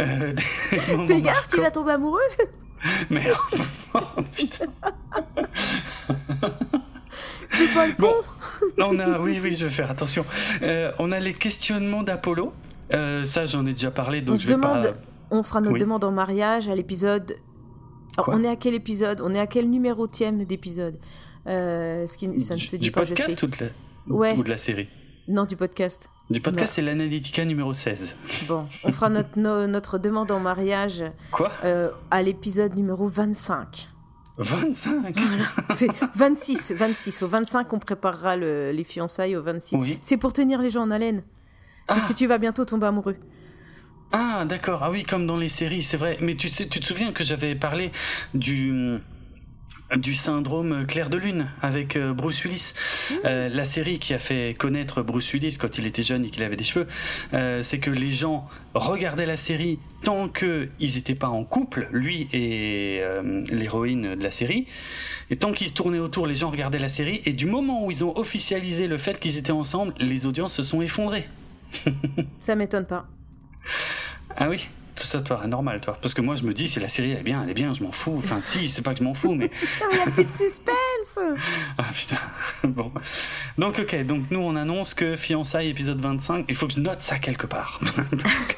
euh, Fais gaffe, tu vas tomber amoureux. Mais oh, putain. Fais pas le Bon, con. on a, oui, oui, je vais faire attention. Euh, on a les questionnements d'Apollo. Euh, ça, j'en ai déjà parlé, donc On je vais demande, pas. On fera notre Oui. demande en mariage à l'épisode. Alors, Quoi on est à quel épisode? On est à quel numéro tième d'épisode? Euh, ce qui, Ça ne du, se dit du pas, je sais. podcast ou de, la, Ouais. ou de la série? Non, du podcast. Du podcast, c'est l'Analytica numéro 16. Bon, on fera notre, no- notre demande en mariage Quoi? euh, à l'épisode numéro 25. 25 C'est 26, 26. Au 25, on préparera le- les fiançailles au 26. Oui. C'est pour tenir les gens en haleine. Parce Ah. que tu vas bientôt tomber amoureux. Ah, d'accord. Ah oui, comme dans les séries, c'est vrai. Mais tu, sais, tu te souviens que j'avais parlé du du syndrome Clair de Lune avec euh, Bruce Willis. Euh, la série qui a fait connaître Bruce Willis quand il était jeune et qu'il avait des cheveux, euh, c'est que les gens regardaient la série tant que ils n'étaient pas en couple, lui et euh, l'héroïne de la série. Et tant qu'ils se tournaient autour, les gens regardaient la série. Et du moment où ils ont officialisé le fait qu'ils étaient ensemble, les audiences se sont effondrées. Ça m'étonne pas. Ah oui tout ça paraît normal, toi Parce que moi, je me dis, si la série elle est bien, elle est bien, je m'en fous. Enfin, si, c'est pas que je m'en fous, mais. Il n'y a plus de suspense Ah putain. Bon. Donc, ok, donc nous, on annonce que Fiançailles épisode 25, il faut que je note ça quelque part. Parce que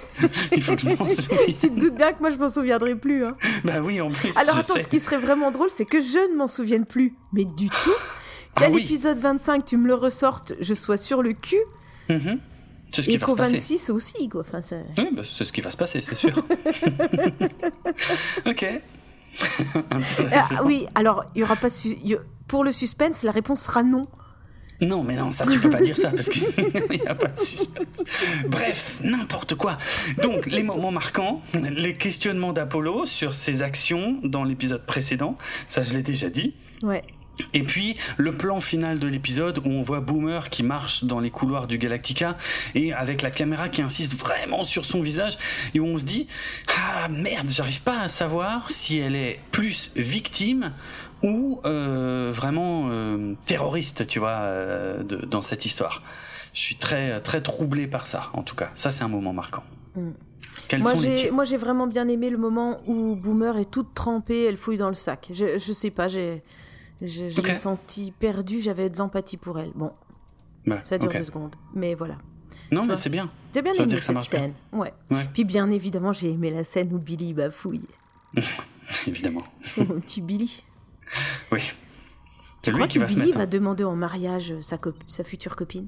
il faut que je m'en souvienne. Tu te doutes bien que moi je m'en souviendrai plus. Hein. Bah oui, en plus. Alors attends, sais. ce qui serait vraiment drôle, c'est que je ne m'en souvienne plus. Mais du tout. Qu'à Ah oui. l'épisode 25, tu me le ressortes, je sois sur le cul. Mhm. C'est ce qui Et va qu'au se passer. 26 aussi, quoi. Enfin, ça... Oui, bah, c'est ce qui va se passer, c'est sûr. ok. Ah, oui, alors, il y aura pas su- Pour le suspense, la réponse sera non. Non, mais non, ça tu peux pas dire ça parce qu'il n'y a pas de suspense. Bref, n'importe quoi. Donc, les moments marquants, les questionnements d'Apollo sur ses actions dans l'épisode précédent, ça je l'ai déjà dit. Ouais. Et puis le plan final de l'épisode où on voit Boomer qui marche dans les couloirs du Galactica et avec la caméra qui insiste vraiment sur son visage et où on se dit ah merde j'arrive pas à savoir si elle est plus victime ou euh, vraiment euh, terroriste tu vois euh, de- dans cette histoire. Je suis très très troublé par ça en tout cas. Ça c'est un moment marquant. Mm. Quels Moi sont les j'ai, moi j'ai vraiment bien aimé le moment où Boomer est toute trempée, elle fouille dans le sac. Je, je sais pas, j'ai, je, je Ok. l'ai senti perdue, j'avais de l'empathie pour elle. Bon, ça dure deux secondes, mais voilà. Non mais c'est bien. J'ai bien Ça aimé cette scène. Ouais. Ouais. Puis bien évidemment, j'ai aimé la scène où Billy bafouille. Évidemment. Mon petit Billy. Oui. Tu C'est crois lui qui que va se Billy va demander en mariage sa, future copine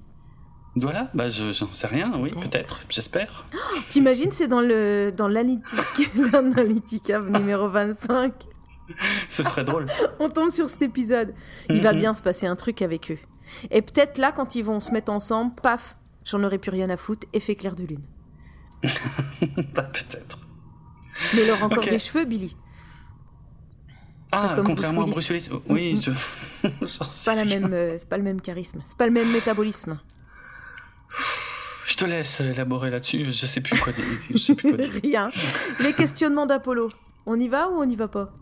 Voilà, bah je- j'en sais rien, oui, Peut-être. j'espère. T'imagines, c'est dans le dans l'analytica numéro 25. Ce serait drôle. On tombe sur cet épisode. Il va Mhm. bien se passer un truc avec eux. Et peut-être là, quand ils vont se mettre ensemble, paf, j'en aurais plus rien à foutre, effet clair de lune. Bah, peut-être. Mais il aura encore des cheveux, Billy. Ah, comme contrairement Bruce à Bruce Willis. Oui, je. j'en sais C'est pas la même, euh, c'est pas le même charisme, c'est pas le même métabolisme. Je te laisse élaborer là-dessus, je sais plus quoi dire. Je sais plus quoi dire. rien. Les questionnements d'Apollo. On y va ou on n'y va pas?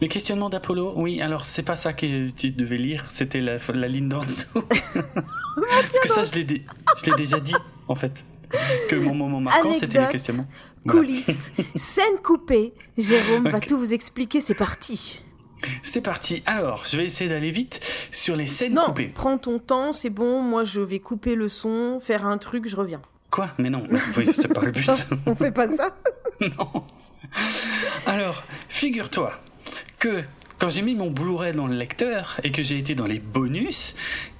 Les questionnements d'Apollo, oui, alors c'est pas ça que tu devais lire, c'était la, la ligne d'en dessous. Parce que ça, je l'ai dé- je l'ai déjà dit, en fait. Que mon moment marquant, c'était questionnements. Voilà. Coulisses, scène coupée. Jérôme va tout vous expliquer, c'est parti. C'est parti. Alors, je vais essayer d'aller vite sur les scènes Non, coupées. prends ton temps, c'est bon. Moi, je vais couper le son, faire un truc, je reviens. Quoi? Mais non, c'est pas le but. On fait pas ça? Non. Alors, figure-toi que quand j'ai mis mon Blu-ray dans le lecteur et que j'ai été dans les bonus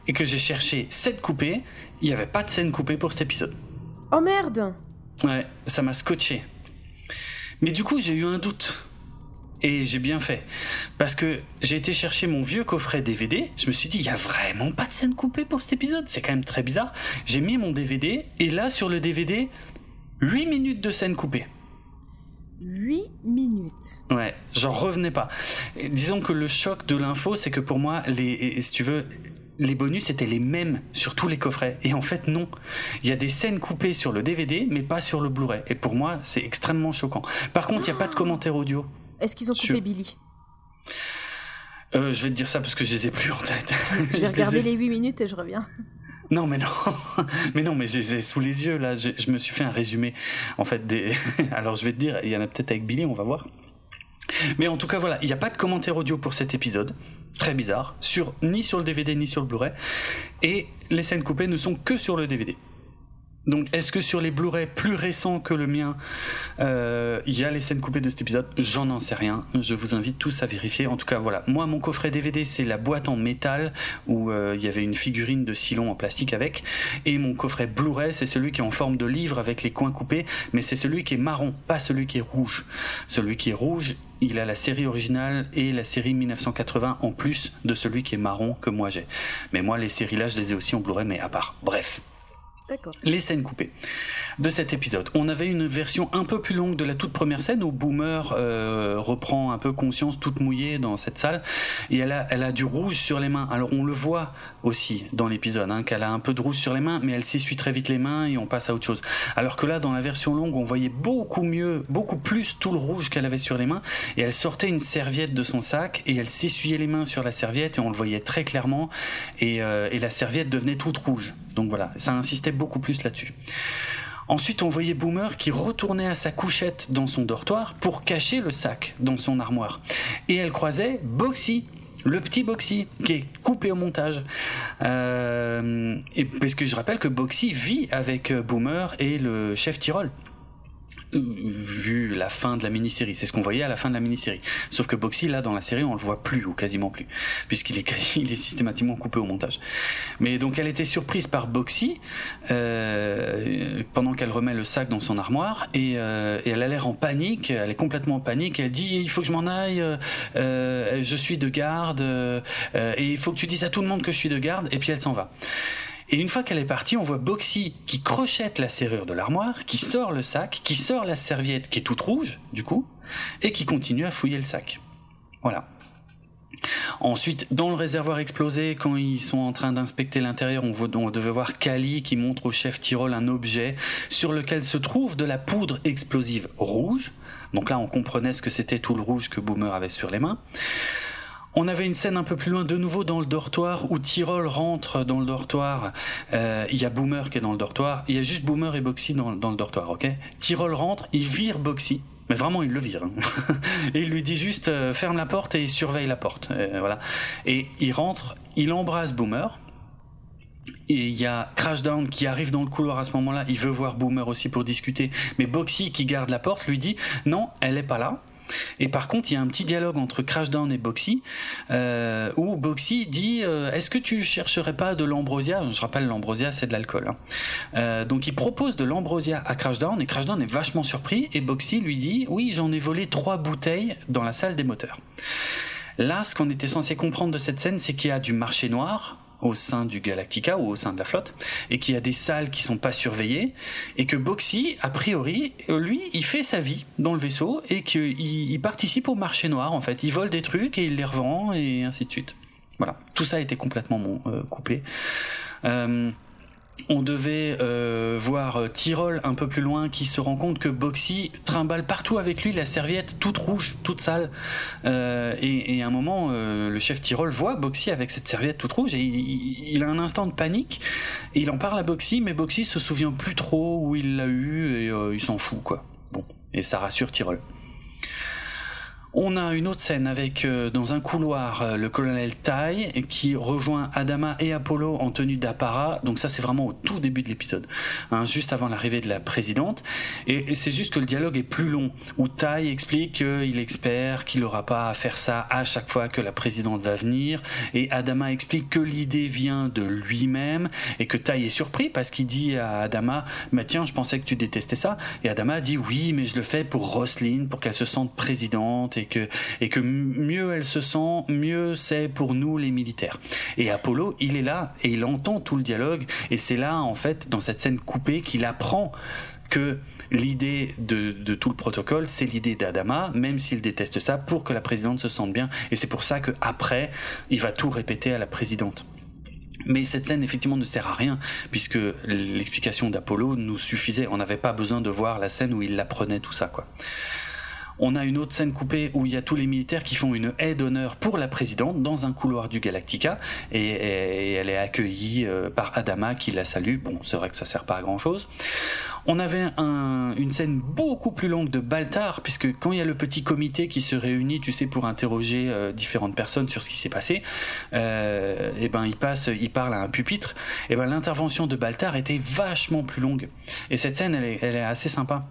et que j'ai cherché scène coupée, il n'y avait pas de scène coupée pour cet épisode. Oh merde Ouais, ça m'a scotché. Mais du coup, j'ai eu un doute. Et j'ai bien fait. Parce que j'ai été chercher mon vieux coffret DVD. Je me suis dit, il y a vraiment pas de scène coupée pour cet épisode. C'est quand même très bizarre. J'ai mis mon DVD. Et là, sur le DVD, 8 minutes de scène coupée. 8 minutes. Ouais, j'en revenais pas. Et disons que le choc de l'info, c'est que pour moi, les, et si tu veux, les bonus étaient les mêmes sur tous les coffrets. Et en fait, non. Il y a des scènes coupées sur le DVD, mais pas sur le Blu-ray. Et pour moi, c'est extrêmement choquant. Par contre, il n'y a pas de commentaire audio. Est-ce qu'ils ont coupé Sur- Billy? Euh, je vais te dire ça parce que je les ai plus en tête. Je Je vais les regarder ai- les 8 minutes et je reviens. Non, mais non, mais non, mais je les ai sous les yeux là. Je, je me suis fait un résumé, en fait. Des... Alors, je vais te dire, il y en a peut-être avec Billy, on va voir. Mais en tout cas, voilà, il n'y a pas de commentaire audio pour cet épisode. Très bizarre, sur ni sur le DVD ni sur le Blu-ray. Et les scènes coupées ne sont que sur le DVD. Donc, est-ce que sur les Blu-ray plus récents que le mien, euh, il y a les scènes coupées de cet épisode? J'en en sais rien. Je vous invite tous à vérifier. En tout cas, voilà. Moi, mon coffret DVD, c'est la boîte en métal où euh, il y avait une figurine de Silon en plastique avec. Et mon coffret Blu-ray, c'est celui qui est en forme de livre avec les coins coupés, mais c'est celui qui est marron, pas celui qui est rouge. Celui qui est rouge, il a la série originale et la série 1980 en plus de celui qui est marron que moi j'ai. Mais moi, les séries là, je les ai aussi en Blu-ray, mais à part. Bref. Les scènes coupées de cet épisode. On avait une version un peu plus longue de la toute première scène où Boomer euh, reprend un peu conscience toute mouillée dans cette salle et elle a, elle a du rouge sur les mains. Alors on le voit aussi dans l'épisode hein, qu'elle a un peu de rouge sur les mains mais elle s'essuie très vite les mains et on passe à autre chose. Alors que là dans la version longue on voyait beaucoup mieux, beaucoup plus tout le rouge qu'elle avait sur les mains et elle sortait une serviette de son sac et elle s'essuyait les mains sur la serviette et on le voyait très clairement et, euh, et la serviette devenait toute rouge. Donc voilà, ça insistait beaucoup plus là-dessus. Ensuite, on voyait Boomer qui retournait à sa couchette dans son dortoir pour cacher le sac dans son armoire. Et elle croisait Boxy, le petit Boxy qui est coupé au montage. Euh, et parce que je rappelle que Boxy vit avec Boomer et le chef Tyrol vu la fin de la mini-série. C'est ce qu'on voyait à la fin de la mini-série. Sauf que Boxy, là, dans la série, on le voit plus, ou quasiment plus, puisqu'il est, il est systématiquement coupé au montage. Mais donc, elle était surprise par Boxy, euh, pendant qu'elle remet le sac dans son armoire, et, euh, et elle a l'air en panique, elle est complètement en panique, elle dit, il faut que je m'en aille, euh, je suis de garde, euh, et il faut que tu dises à tout le monde que je suis de garde, et puis elle s'en va. Et une fois qu'elle est partie, on voit Boxy qui crochette la serrure de l'armoire, qui sort le sac, qui sort la serviette qui est toute rouge, du coup, et qui continue à fouiller le sac. Voilà. Ensuite, dans le réservoir explosé, quand ils sont en train d'inspecter l'intérieur, on, devait voir Kali qui montre au chef Tyrol un objet sur lequel se trouve de la poudre explosive rouge. Donc là, on comprenait ce que c'était tout le rouge que Boomer avait sur les mains. On avait une scène un peu plus loin, de nouveau dans le dortoir, où Tyrol rentre dans le dortoir. Euh, il y a Boomer qui est dans le dortoir. Il y a juste Boomer et Boxy dans, le dortoir, ok? Tyrol rentre, il vire Boxy. Mais vraiment, il le vire. Hein. et il lui dit juste euh, ferme la porte et il surveille la porte. Euh, voilà. Et il rentre, il embrasse Boomer. Et il y a Crashdown qui arrive dans le couloir à ce moment-là. Il veut voir Boomer aussi pour discuter. Mais Boxy, qui garde la porte, lui dit non, elle est pas là. Et par contre, il y a un petit dialogue entre Crashdown et Boxy, euh, où Boxy dit euh, Est-ce que tu chercherais pas de l'ambrosia? Je rappelle, l'ambrosia, c'est de l'alcool. Hein. Euh, donc il propose de l'ambrosia à Crashdown, et Crashdown est vachement surpris, et Boxy lui dit Oui, j'en ai volé trois bouteilles dans la salle des moteurs. Là, ce qu'on était censé comprendre de cette scène, c'est qu'il y a du marché noir, au sein du Galactica ou au sein de la flotte et qu'il y a des salles qui sont pas surveillées et que Boxy a priori lui il fait sa vie dans le vaisseau et qu'il il participe au marché noir en fait. Il vole des trucs et il les revend et ainsi de suite. Voilà. Tout ça a été complètement coupé euh, on devait euh, voir euh, Tyrol un peu plus loin qui se rend compte que Boxy trimballe partout avec lui la serviette toute rouge, toute sale. Euh, et, à un moment, le chef Tyrol voit Boxy avec cette serviette toute rouge et il, a un instant de panique. Il en parle à Boxy, mais Boxy se souvient plus trop où il l'a eu et il s'en fout quoi. Bon, et ça rassure Tyrol. On a une autre scène avec euh, dans un couloir euh, le colonel Tai qui rejoint Adama et Apollo en tenue d'apparat. Donc ça c'est vraiment au tout début de l'épisode, hein, juste avant l'arrivée de la présidente. Et, c'est juste que le dialogue est plus long où Tai explique qu'il espère qu'il n'aura pas à faire ça à chaque fois que la présidente va venir. Et Adama explique que l'idée vient de lui-même et que Tai est surpris parce qu'il dit à Adama "Mais tiens, je pensais que tu détestais ça." Et Adama dit "Oui, mais je le fais pour Roslyn, pour qu'elle se sente présidente." Et que mieux elle se sent, mieux c'est pour nous les militaires. Et Apollo, il est là et il entend tout le dialogue et c'est là en fait dans cette scène coupée qu'il apprend que l'idée de, de, tout le protocole, c'est l'idée d'Adama, même s'il déteste ça, pour que la présidente se sente bien. Et c'est pour ça que après, il va tout répéter à la présidente. Mais cette scène effectivement ne sert à rien puisque l'explication d'Apollo nous suffisait. On n'avait pas besoin de voir la scène où il apprenait tout ça quoi. On a une autre scène coupée où il y a tous les militaires qui font une haie d'honneur pour la présidente dans un couloir du Galactica et, elle est accueillie euh, par Adama qui la salue. Bon, c'est vrai que ça sert pas à grand chose. On avait une scène beaucoup plus longue de Baltar, puisque quand il y a le petit comité qui se réunit, tu sais, pour interroger euh, différentes personnes sur ce qui s'est passé, euh, et ben il passe, il parle à un pupitre. Et ben l'intervention de Baltar était vachement plus longue. Et cette scène, elle est, elle est assez sympa.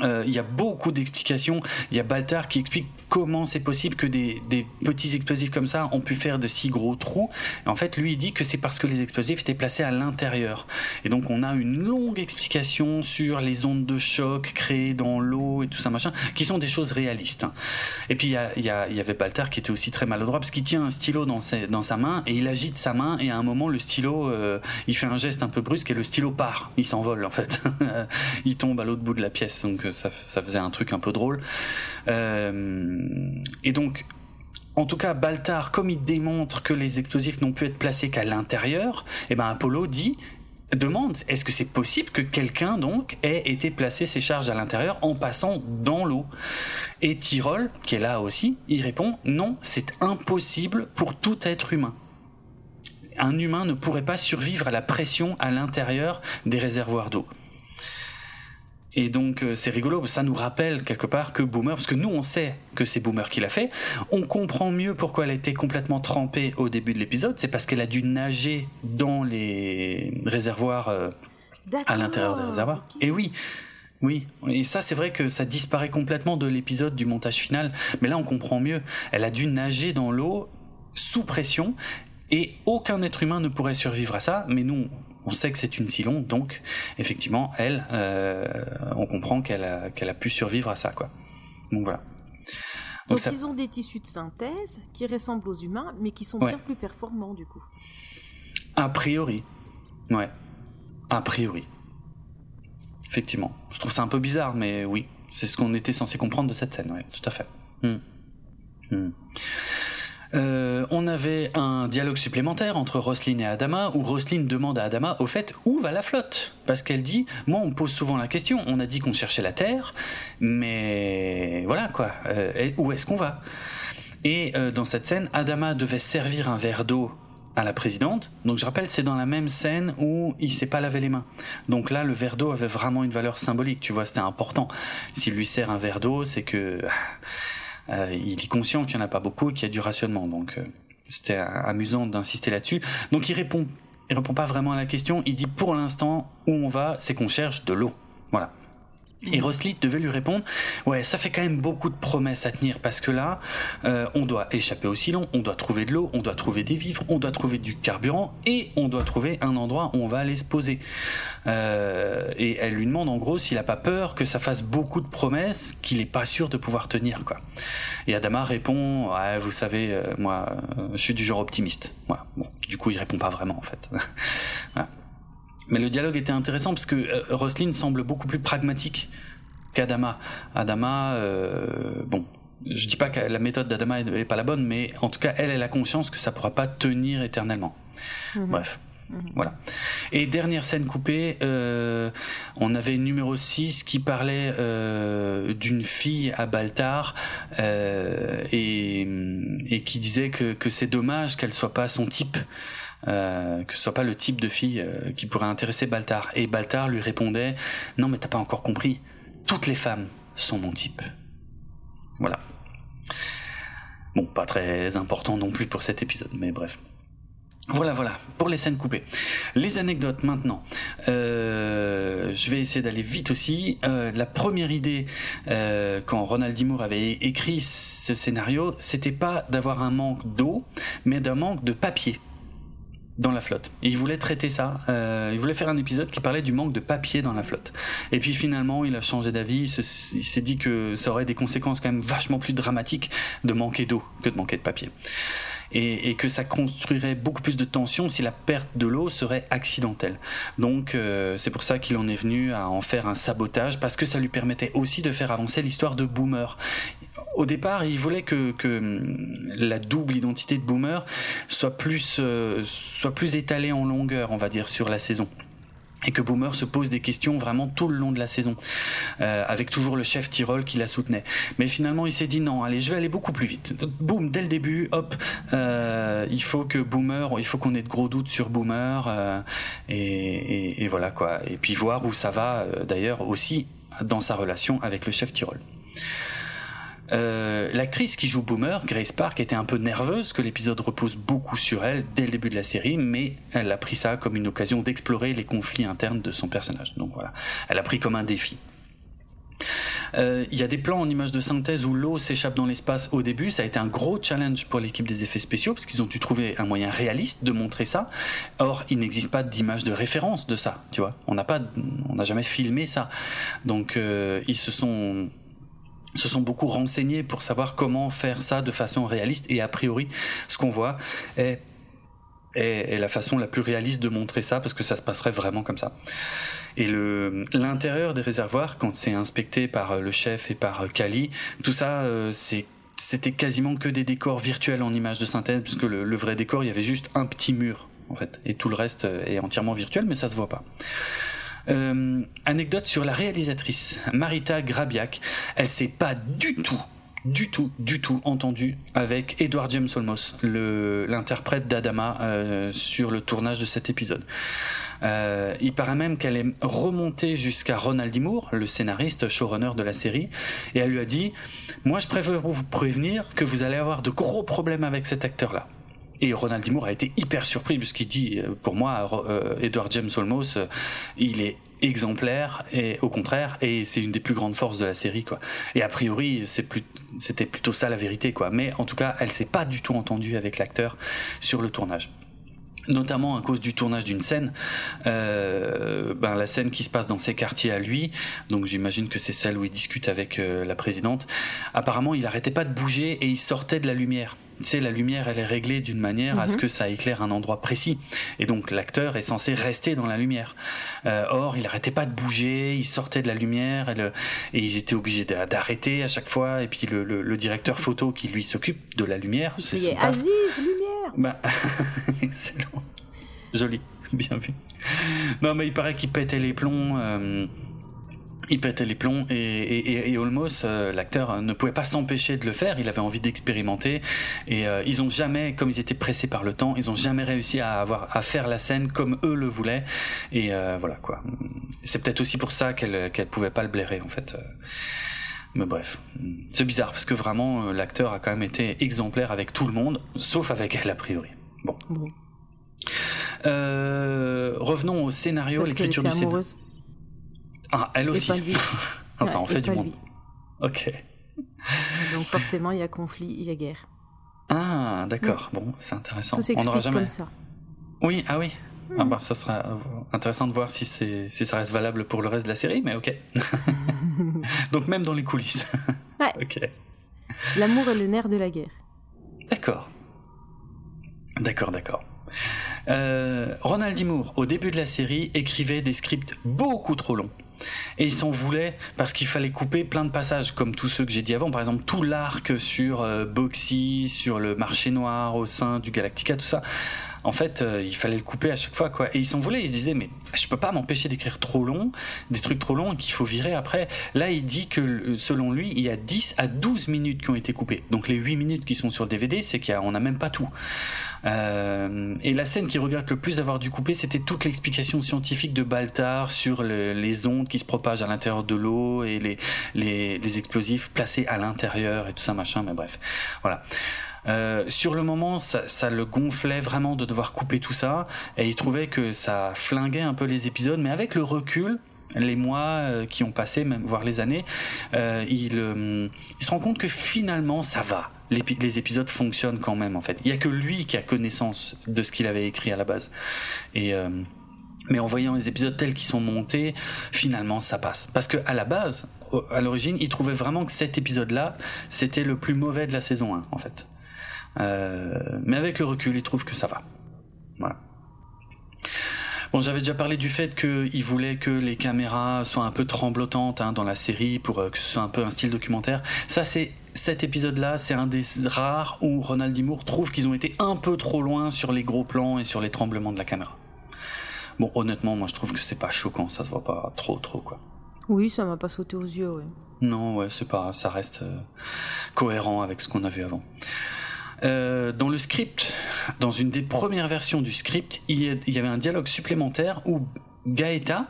Euh, il y a beaucoup d'explications. Il y a Baltar qui explique comment c'est possible que des, petits explosifs comme ça ont pu faire de si gros trous. en fait, lui, il dit que c'est parce que les explosifs étaient placés à l'intérieur. Et donc, on a une longue explication sur les ondes de choc créées dans l'eau et tout ça, machin, qui sont des choses réalistes. Et puis, il y, avait Baltar qui était aussi très maladroit parce qu'il tient un stylo dans, sa main et il agite sa main et à un moment, le stylo, euh, il fait un geste un peu brusque et le stylo part. Il s'envole, en fait. il tombe à l'autre bout de la pièce. Ça, ça faisait un truc un peu drôle. Euh, et donc, en tout cas, Baltar, comme il démontre que les explosifs n'ont pu être placés qu'à l'intérieur, et eh ben Apollo dit demande est-ce que c'est possible que quelqu'un donc ait été placé ses charges à l'intérieur en passant dans l'eau? Et Tyrol, qui est là aussi, il répond non, c'est impossible pour tout être humain. Un humain ne pourrait pas survivre à la pression à l'intérieur des réservoirs d'eau. Et donc euh, c'est rigolo, ça nous rappelle quelque part que Boomer, parce que nous on sait que c'est Boomer qui l'a fait, on comprend mieux pourquoi elle a été complètement trempée au début de l'épisode, c'est parce qu'elle a dû nager dans les réservoirs euh, à l'intérieur des réservoirs. Et oui, oui, et ça c'est vrai que ça disparaît complètement de l'épisode du montage final, mais là on comprend mieux. Elle a dû nager dans l'eau sous pression et aucun être humain ne pourrait survivre à ça, mais nous on sait que c'est une Cylon, donc effectivement, elle, euh, on comprend qu'elle a, qu'elle a pu survivre à ça, quoi. Donc voilà. Donc, ils ont des tissus de synthèse qui ressemblent aux humains, mais qui sont bien plus performants du coup. A priori, ouais. A priori. Effectivement. Je trouve ça un peu bizarre, mais oui. C'est ce qu'on était censé comprendre de cette scène, ouais, tout à fait. Hmm. Hmm. Euh, on avait un dialogue supplémentaire entre Roslyn et Adama où Roslyn demande à Adama au fait où va la flotte? Parce qu'elle dit moi on me pose souvent la question on a dit qu'on cherchait la terre mais voilà quoi euh, où est-ce qu'on va? Et euh, dans cette scène Adama devait servir un verre d'eau à la présidente. Donc je rappelle, c'est dans la même scène où il s'est pas lavé les mains. Donc là, le verre d'eau avait vraiment une valeur symbolique. Tu vois, c'était important. S'il lui sert un verre d'eau, c'est que euh, il est conscient qu'il n'y en a pas beaucoup qu'il y a du rationnement. Donc euh, c'était amusant d'insister là-dessus. Donc il répond, il répond pas vraiment à la question. Il dit pour l'instant où on va, c'est qu'on cherche de l'eau. Voilà. Et Roslit devait lui répondre, ouais, ça fait quand même beaucoup de promesses à tenir parce que là, euh, on doit échapper au Silon, on doit trouver de l'eau, on doit trouver des vivres, on doit trouver du carburant et on doit trouver un endroit où on va aller se poser. Euh, et elle lui demande en gros s'il a pas peur que ça fasse beaucoup de promesses qu'il est pas sûr de pouvoir tenir quoi. Et Adama répond, ouais, vous savez, euh, moi, je suis du genre optimiste. Voilà. Bon, du coup, il répond pas vraiment en fait. Mais le dialogue était intéressant parce que euh, Roslyn semble beaucoup plus pragmatique qu'Adama. Adama, euh, bon, je dis pas que la méthode d'Adama est pas la bonne, mais en tout cas, elle, elle a conscience que ça pourra pas tenir éternellement. Mhm. Bref. Mhm. Voilà. Et dernière scène coupée, euh, on avait numéro 6 qui parlait euh, d'une fille à Baltar euh, et, et, qui disait que, que c'est dommage qu'elle soit pas son type. Euh, que ce soit pas le type de fille euh, qui pourrait intéresser Baltar. Et Baltar lui répondait Non, mais t'as pas encore compris. Toutes les femmes sont mon type. Voilà. Bon, pas très important non plus pour cet épisode, mais bref. Voilà, voilà, pour les scènes coupées. Les anecdotes maintenant. Euh, je vais essayer d'aller vite aussi. la première idée, quand Ronald Dimour avait écrit ce scénario, c'était pas d'avoir un manque d'eau, mais d'un manque de papier dans la flotte. Il voulait traiter ça. Euh, il voulait faire un épisode qui parlait du manque de papier dans la flotte. Et puis finalement, il a changé d'avis. Il s'est dit que ça aurait des conséquences quand même vachement plus dramatiques de manquer d'eau que de manquer de papier. Et, et, que ça construirait beaucoup plus de tension si la perte de l'eau serait accidentelle. Donc euh, c'est pour ça qu'il en est venu à en faire un sabotage parce que ça lui permettait aussi de faire avancer l'histoire de Boomer au départ, il voulait que, hum, la double identité de Boomer soit plus, euh, soit plus étalée en longueur, on va dire, sur la saison. et que Boomer se pose des questions vraiment tout le long de la saison, euh, avec toujours le chef Tyrol qui la soutenait. Mais finalement, il s'est dit non, allez, je vais aller beaucoup plus vite. Boum, dès le début, hop, euh, il faut que Boomer, il faut qu'on ait de gros doutes sur Boomer, et, et, voilà quoi. Et puis voir où ça va, d'ailleurs aussi dans sa relation avec le chef Tyrol. Euh, L'actrice qui joue Boomer, Grace Park, était un peu nerveuse que l'épisode repose beaucoup sur elle dès le début de la série, mais elle a pris ça comme une occasion d'explorer les conflits internes de son personnage. Donc voilà, elle a pris comme un défi. Il euh, y a des plans en images de synthèse où l'eau s'échappe dans l'espace au début. Ça a été un gros challenge pour l'équipe des effets spéciaux parce qu'ils ont dû trouver un moyen réaliste de montrer ça. Or, il n'existe pas d'image de référence de ça. Tu vois, on n'a pas, on n'a jamais filmé ça. Donc, euh, ils se sont se sont beaucoup renseignés pour savoir comment faire ça de façon réaliste et a priori ce qu'on voit est, est, la façon la plus réaliste de montrer ça parce que ça se passerait vraiment comme ça. Et le l'intérieur des réservoirs quand c'est inspecté par le chef et par Kali, tout ça euh, c'est c'était quasiment que des décors virtuels en images de synthèse puisque le, le vrai décor il y avait juste un petit mur en fait et tout le reste est entièrement virtuel mais ça se voit pas. Euh, anecdote sur la réalisatrice, Marita Grabiak. Elle s'est pas du tout du tout, du tout entendu avec Edward James Olmos, l'interprète d'Adama euh, sur le tournage de cet épisode. Euh, il paraît même qu'elle est remontée jusqu'à Ronald D. Le scénariste, showrunner de la série, et elle lui a dit Moi, je préfère vous prévenir que vous allez avoir de gros problèmes avec cet acteur-là. Et Ronald D. Moore a été hyper surpris puisqu'il dit, euh, pour moi, euh, Edward James Olmos, euh, il est exemplaire et au contraire et c'est une des plus grandes forces de la série quoi et a priori c'était plutôt ça la vérité quoi mais en tout cas elle s'est pas du tout entendue avec l'acteur sur le tournage notamment à cause du tournage d'une scène, euh, ben la scène qui se passe dans ses quartiers à lui, donc j'imagine que c'est celle où il discute avec la présidente. Apparemment, il arrêtait pas de bouger et il sortait de la lumière tu sais, la lumière, elle est réglée d'une manière à ce mhm. que ça éclaire un endroit précis. Et donc, l'acteur est censé rester dans la lumière. Euh, or, il arrêtait pas de bouger, il sortait de la lumière, et, le, et ils étaient obligés d'arrêter à chaque fois. Et puis, le, le, directeur photo qui lui s'occupe de la lumière. C'est Aziz, lumière bah, Excellent. Joli, bien vu. Non, mais il paraît qu'il pétait les plombs. Euh, il pétait les plombs et, et, et Olmos, euh, l'acteur, ne pouvait pas s'empêcher de le faire. Il avait envie d'expérimenter et euh, ils ont jamais, comme ils étaient pressés par le temps, ils ont jamais réussi à avoir à faire la scène comme eux le voulaient. Et euh, voilà quoi. C'est peut-être aussi pour ça qu'elle qu'elle pouvait pas le blairer en fait. Mais bref, c'est bizarre parce que vraiment l'acteur a quand même été exemplaire avec tout le monde, sauf avec elle a priori. Bon. revenons au scénario, l'écriture du scénario. Ah, elle aussi. ah, ça en fait du monde. Ok. Donc forcément, il y a conflit, il y a guerre. Ah, d'accord. Bon, c'est intéressant. Tout s'explique jamais... comme ça. Oui, ah oui. Ah bah, ça sera intéressant de voir si, c'est, si ça reste valable pour le reste de la série, mais ok. Donc même dans les coulisses. Ouais. ok. L'amour est le nerf de la guerre. D'accord. D'accord, d'accord. Euh, Ronald D. Moore, au début de la série, écrivait des scripts beaucoup trop longs. Et il s'en voulait parce qu'il fallait couper plein de passages, comme tous ceux que j'ai dit avant. Par exemple, tout l'arc sur euh, Boxy, sur le marché noir au sein du Galactica, tout ça. En fait, euh, il fallait le couper à chaque fois, quoi. Et ils s'en voulaient. Ils se disaient, mais je peux pas m'empêcher d'écrire trop long, des trucs trop longs qu'il faut virer après. Là, il dit que selon lui, il y a 10 à 12 minutes qui ont été coupées. Donc les 8 minutes qui sont sur le DVD, c'est qu'on n'a même pas tout. Euh, et la scène qui regrette le plus d'avoir dû couper, c'était toute l'explication scientifique de Baltar sur les ondes qui se propagent à l'intérieur de l'eau et les, les, les, explosifs placés à l'intérieur et tout ça machin. Mais bref, voilà. Euh, sur le moment, ça, ça, le gonflait vraiment de devoir couper tout ça, et il trouvait que ça flinguait un peu les épisodes. Mais avec le recul, les mois euh, qui ont passé, même voire les années, euh, il, euh, il se rend compte que finalement ça va les, épisodes fonctionnent quand même en fait. Il y a que lui qui a connaissance de ce qu'il avait écrit à la base. Et euh, mais en voyant les épisodes tels qu'ils sont montés, finalement ça passe. Parce que à la base, à l'origine, il trouvait vraiment que cet épisode-là, c'était le plus mauvais de la saison 1 en fait. Euh, mais avec le recul, il trouve que ça va. Voilà. Bon, j'avais déjà parlé du fait qu'il voulait que les caméras soient un peu tremblotantes hein, dans la série pour euh, que ce soit un peu un style documentaire. Ça, c'est cet épisode-là, c'est un des rares où Ronald D. Moore trouve qu'ils ont été un peu trop loin sur les gros plans et sur les tremblements de la caméra. Bon, honnêtement, moi je trouve que c'est pas choquant, ça se voit pas trop, trop quoi. Oui, ça m'a pas sauté aux yeux, ouais. Non, ouais, c'est pas, ça reste euh, cohérent avec ce qu'on a vu avant. Euh, dans le script, dans une des premières versions du script, il y avait un dialogue supplémentaire où Gaëta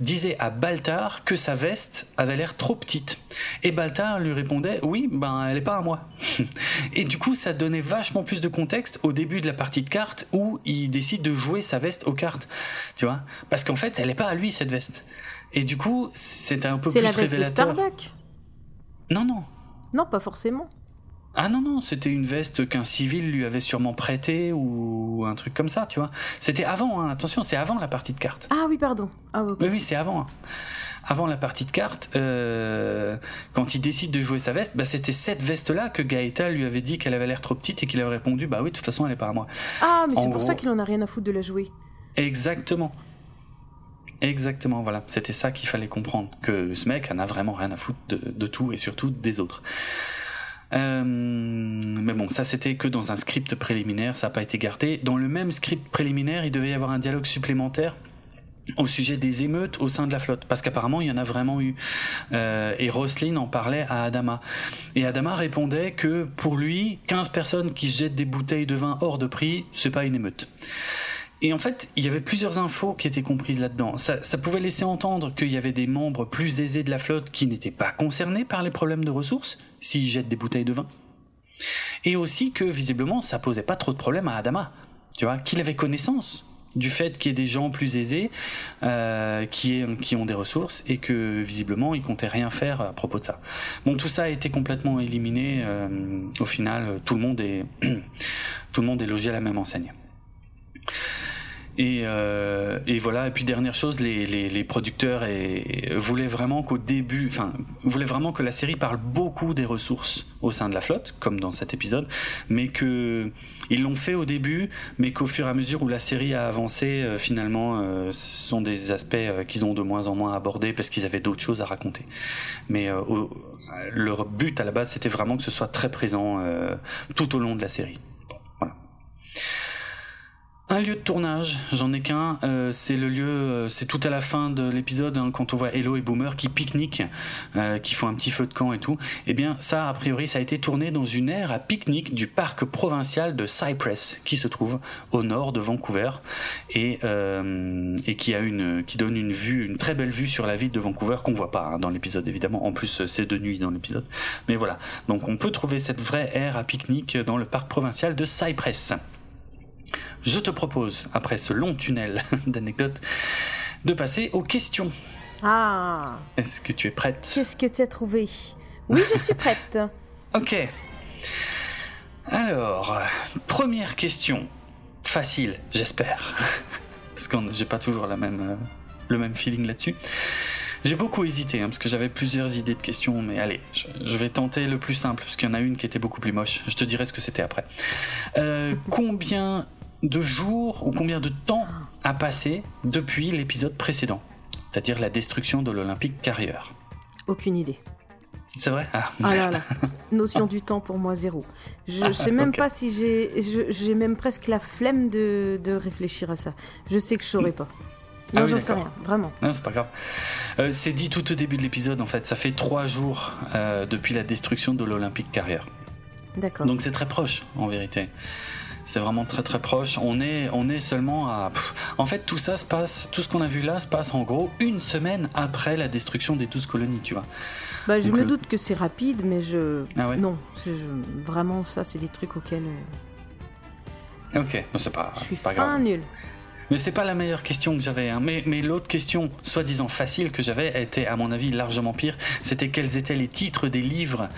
disait à Baltar que sa veste avait l'air trop petite. Et Baltar lui répondait oui, ben elle est pas à moi. et du coup, ça donnait vachement plus de contexte au début de la partie de cartes où il décide de jouer sa veste aux cartes. Tu vois Parce qu'en fait, elle est pas à lui cette veste. Et du coup, c'était un peu plus révélateur. C'est la veste de Starbuck? Non, non. Non, pas forcément. Ah non, non, c'était une veste qu'un civil lui avait sûrement prêtée ou un truc comme ça, tu vois. C'était avant, hein, attention, c'est avant la partie de cartes. Ah oui, pardon. Ah, Oui, oui, c'est avant. Hein. Avant la partie de cartes, euh, quand il décide de jouer sa veste, bah, c'était cette veste-là que Gaëta lui avait dit qu'elle avait l'air trop petite et qu'il avait répondu Bah oui, de toute façon, elle est pas à moi. Ah, mais c'est pour ça qu'il en a rien à foutre de la jouer. Exactement. Exactement, voilà. C'était ça qu'il fallait comprendre. Que ce mec en a vraiment rien à foutre de tout et surtout des autres. Euh, mais bon, ça c'était que dans un script préliminaire, ça n'a pas été gardé. Dans le même script préliminaire, il devait y avoir un dialogue supplémentaire au sujet des émeutes au sein de la flotte, parce qu'apparemment il y en a vraiment eu. Euh, et Roslin en parlait à Adama. Et Adama répondait que pour lui, 15 personnes qui jettent des bouteilles de vin hors de prix, c'est pas une émeute. Et en fait, il y avait plusieurs infos qui étaient comprises là-dedans. Ça, pouvait laisser entendre qu'il y avait des membres plus aisés de la flotte qui n'étaient pas concernés par les problèmes de ressources, s'ils jettent des bouteilles de vin. Et aussi que, visiblement, ça posait pas trop de problèmes à Adama. Tu vois, qu'il avait connaissance du fait qu'il y ait des gens plus aisés euh, qui, qui ont des ressources et que visiblement ils comptaient rien faire à propos de ça. Bon, tout ça a été complètement éliminé. Euh, au final, tout le monde est tout le monde est logé à la même enseigne. Et, euh, et, voilà. Et puis dernière chose, les, producteurs voulaient vraiment qu'au début, enfin, voulaient vraiment que la série parle beaucoup des ressources au sein de la flotte, comme dans cet épisode, mais que ils l'ont fait au début, mais qu'au fur et à mesure où la série a avancé, euh, finalement, euh, ce sont des aspects qu'ils ont de moins en moins abordés parce qu'ils avaient d'autres choses à raconter. Mais leur but à la base, c'était vraiment que ce soit très présent tout au long de la série. Un lieu de tournage, j'en ai qu'un. Euh, c'est le lieu, euh, c'est tout à la fin de l'épisode hein, quand on voit Hello et Boomer qui pique-niquent, euh, qui font un petit feu de camp et tout. Eh bien, ça, a priori, ça a été tourné dans une aire à pique-nique du parc provincial de Cypress, qui se trouve au nord de Vancouver et et qui a une, qui donne une vue, une très belle vue sur la ville de Vancouver qu'on voit pas hein, dans l'épisode évidemment. En plus, c'est de nuit dans l'épisode. Mais voilà. Donc, on peut trouver cette vraie aire à pique-nique dans le parc provincial de Cypress. Je te propose, après ce long tunnel d'anecdotes, de passer aux questions. Ah Est-ce que tu es prête? Qu'est-ce que tu as trouvé? Oui, je suis prête. ok. Alors, première question. Facile, j'espère. parce que j'ai pas toujours la même, euh, le même feeling là-dessus. J'ai beaucoup hésité, hein, parce que j'avais plusieurs idées de questions, mais allez, je, vais tenter le plus simple, parce qu'il y en a une qui était beaucoup plus moche. Je te dirai ce que c'était après. Euh, combien de jours ou combien de temps a passé depuis l'épisode précédent, c'est-à-dire la destruction de l'Olympique Carrière Aucune idée. C'est vrai? Ah, ah, là là, notion du temps pour moi zéro. Je ne sais même pas si j'ai, j'ai même presque la flemme de, de, réfléchir à ça. Je sais que je saurais pas. Ah non, j'en sais rien, vraiment. Non, c'est pas grave. Euh, c'est dit tout au début de l'épisode, en fait. Ça fait trois jours euh, depuis la destruction de l'Olympique Carrière. D'accord. Donc c'est très proche, en vérité. C'est vraiment très très proche. On est, on est seulement à. en fait, tout ça se passe, tout ce qu'on a vu là se passe en gros une semaine après la destruction des douze colonies, tu vois. Bah, je me doute que c'est rapide, mais je. Ah non, vraiment, ça, c'est des trucs auxquels. Euh, ok, non, c'est pas, c'est pas grave. nul. Mais c'est pas la meilleure question que j'avais. Hein. Mais, mais l'autre question, soi-disant facile, que j'avais, était à mon avis largement pire. C'était quels étaient les titres des livres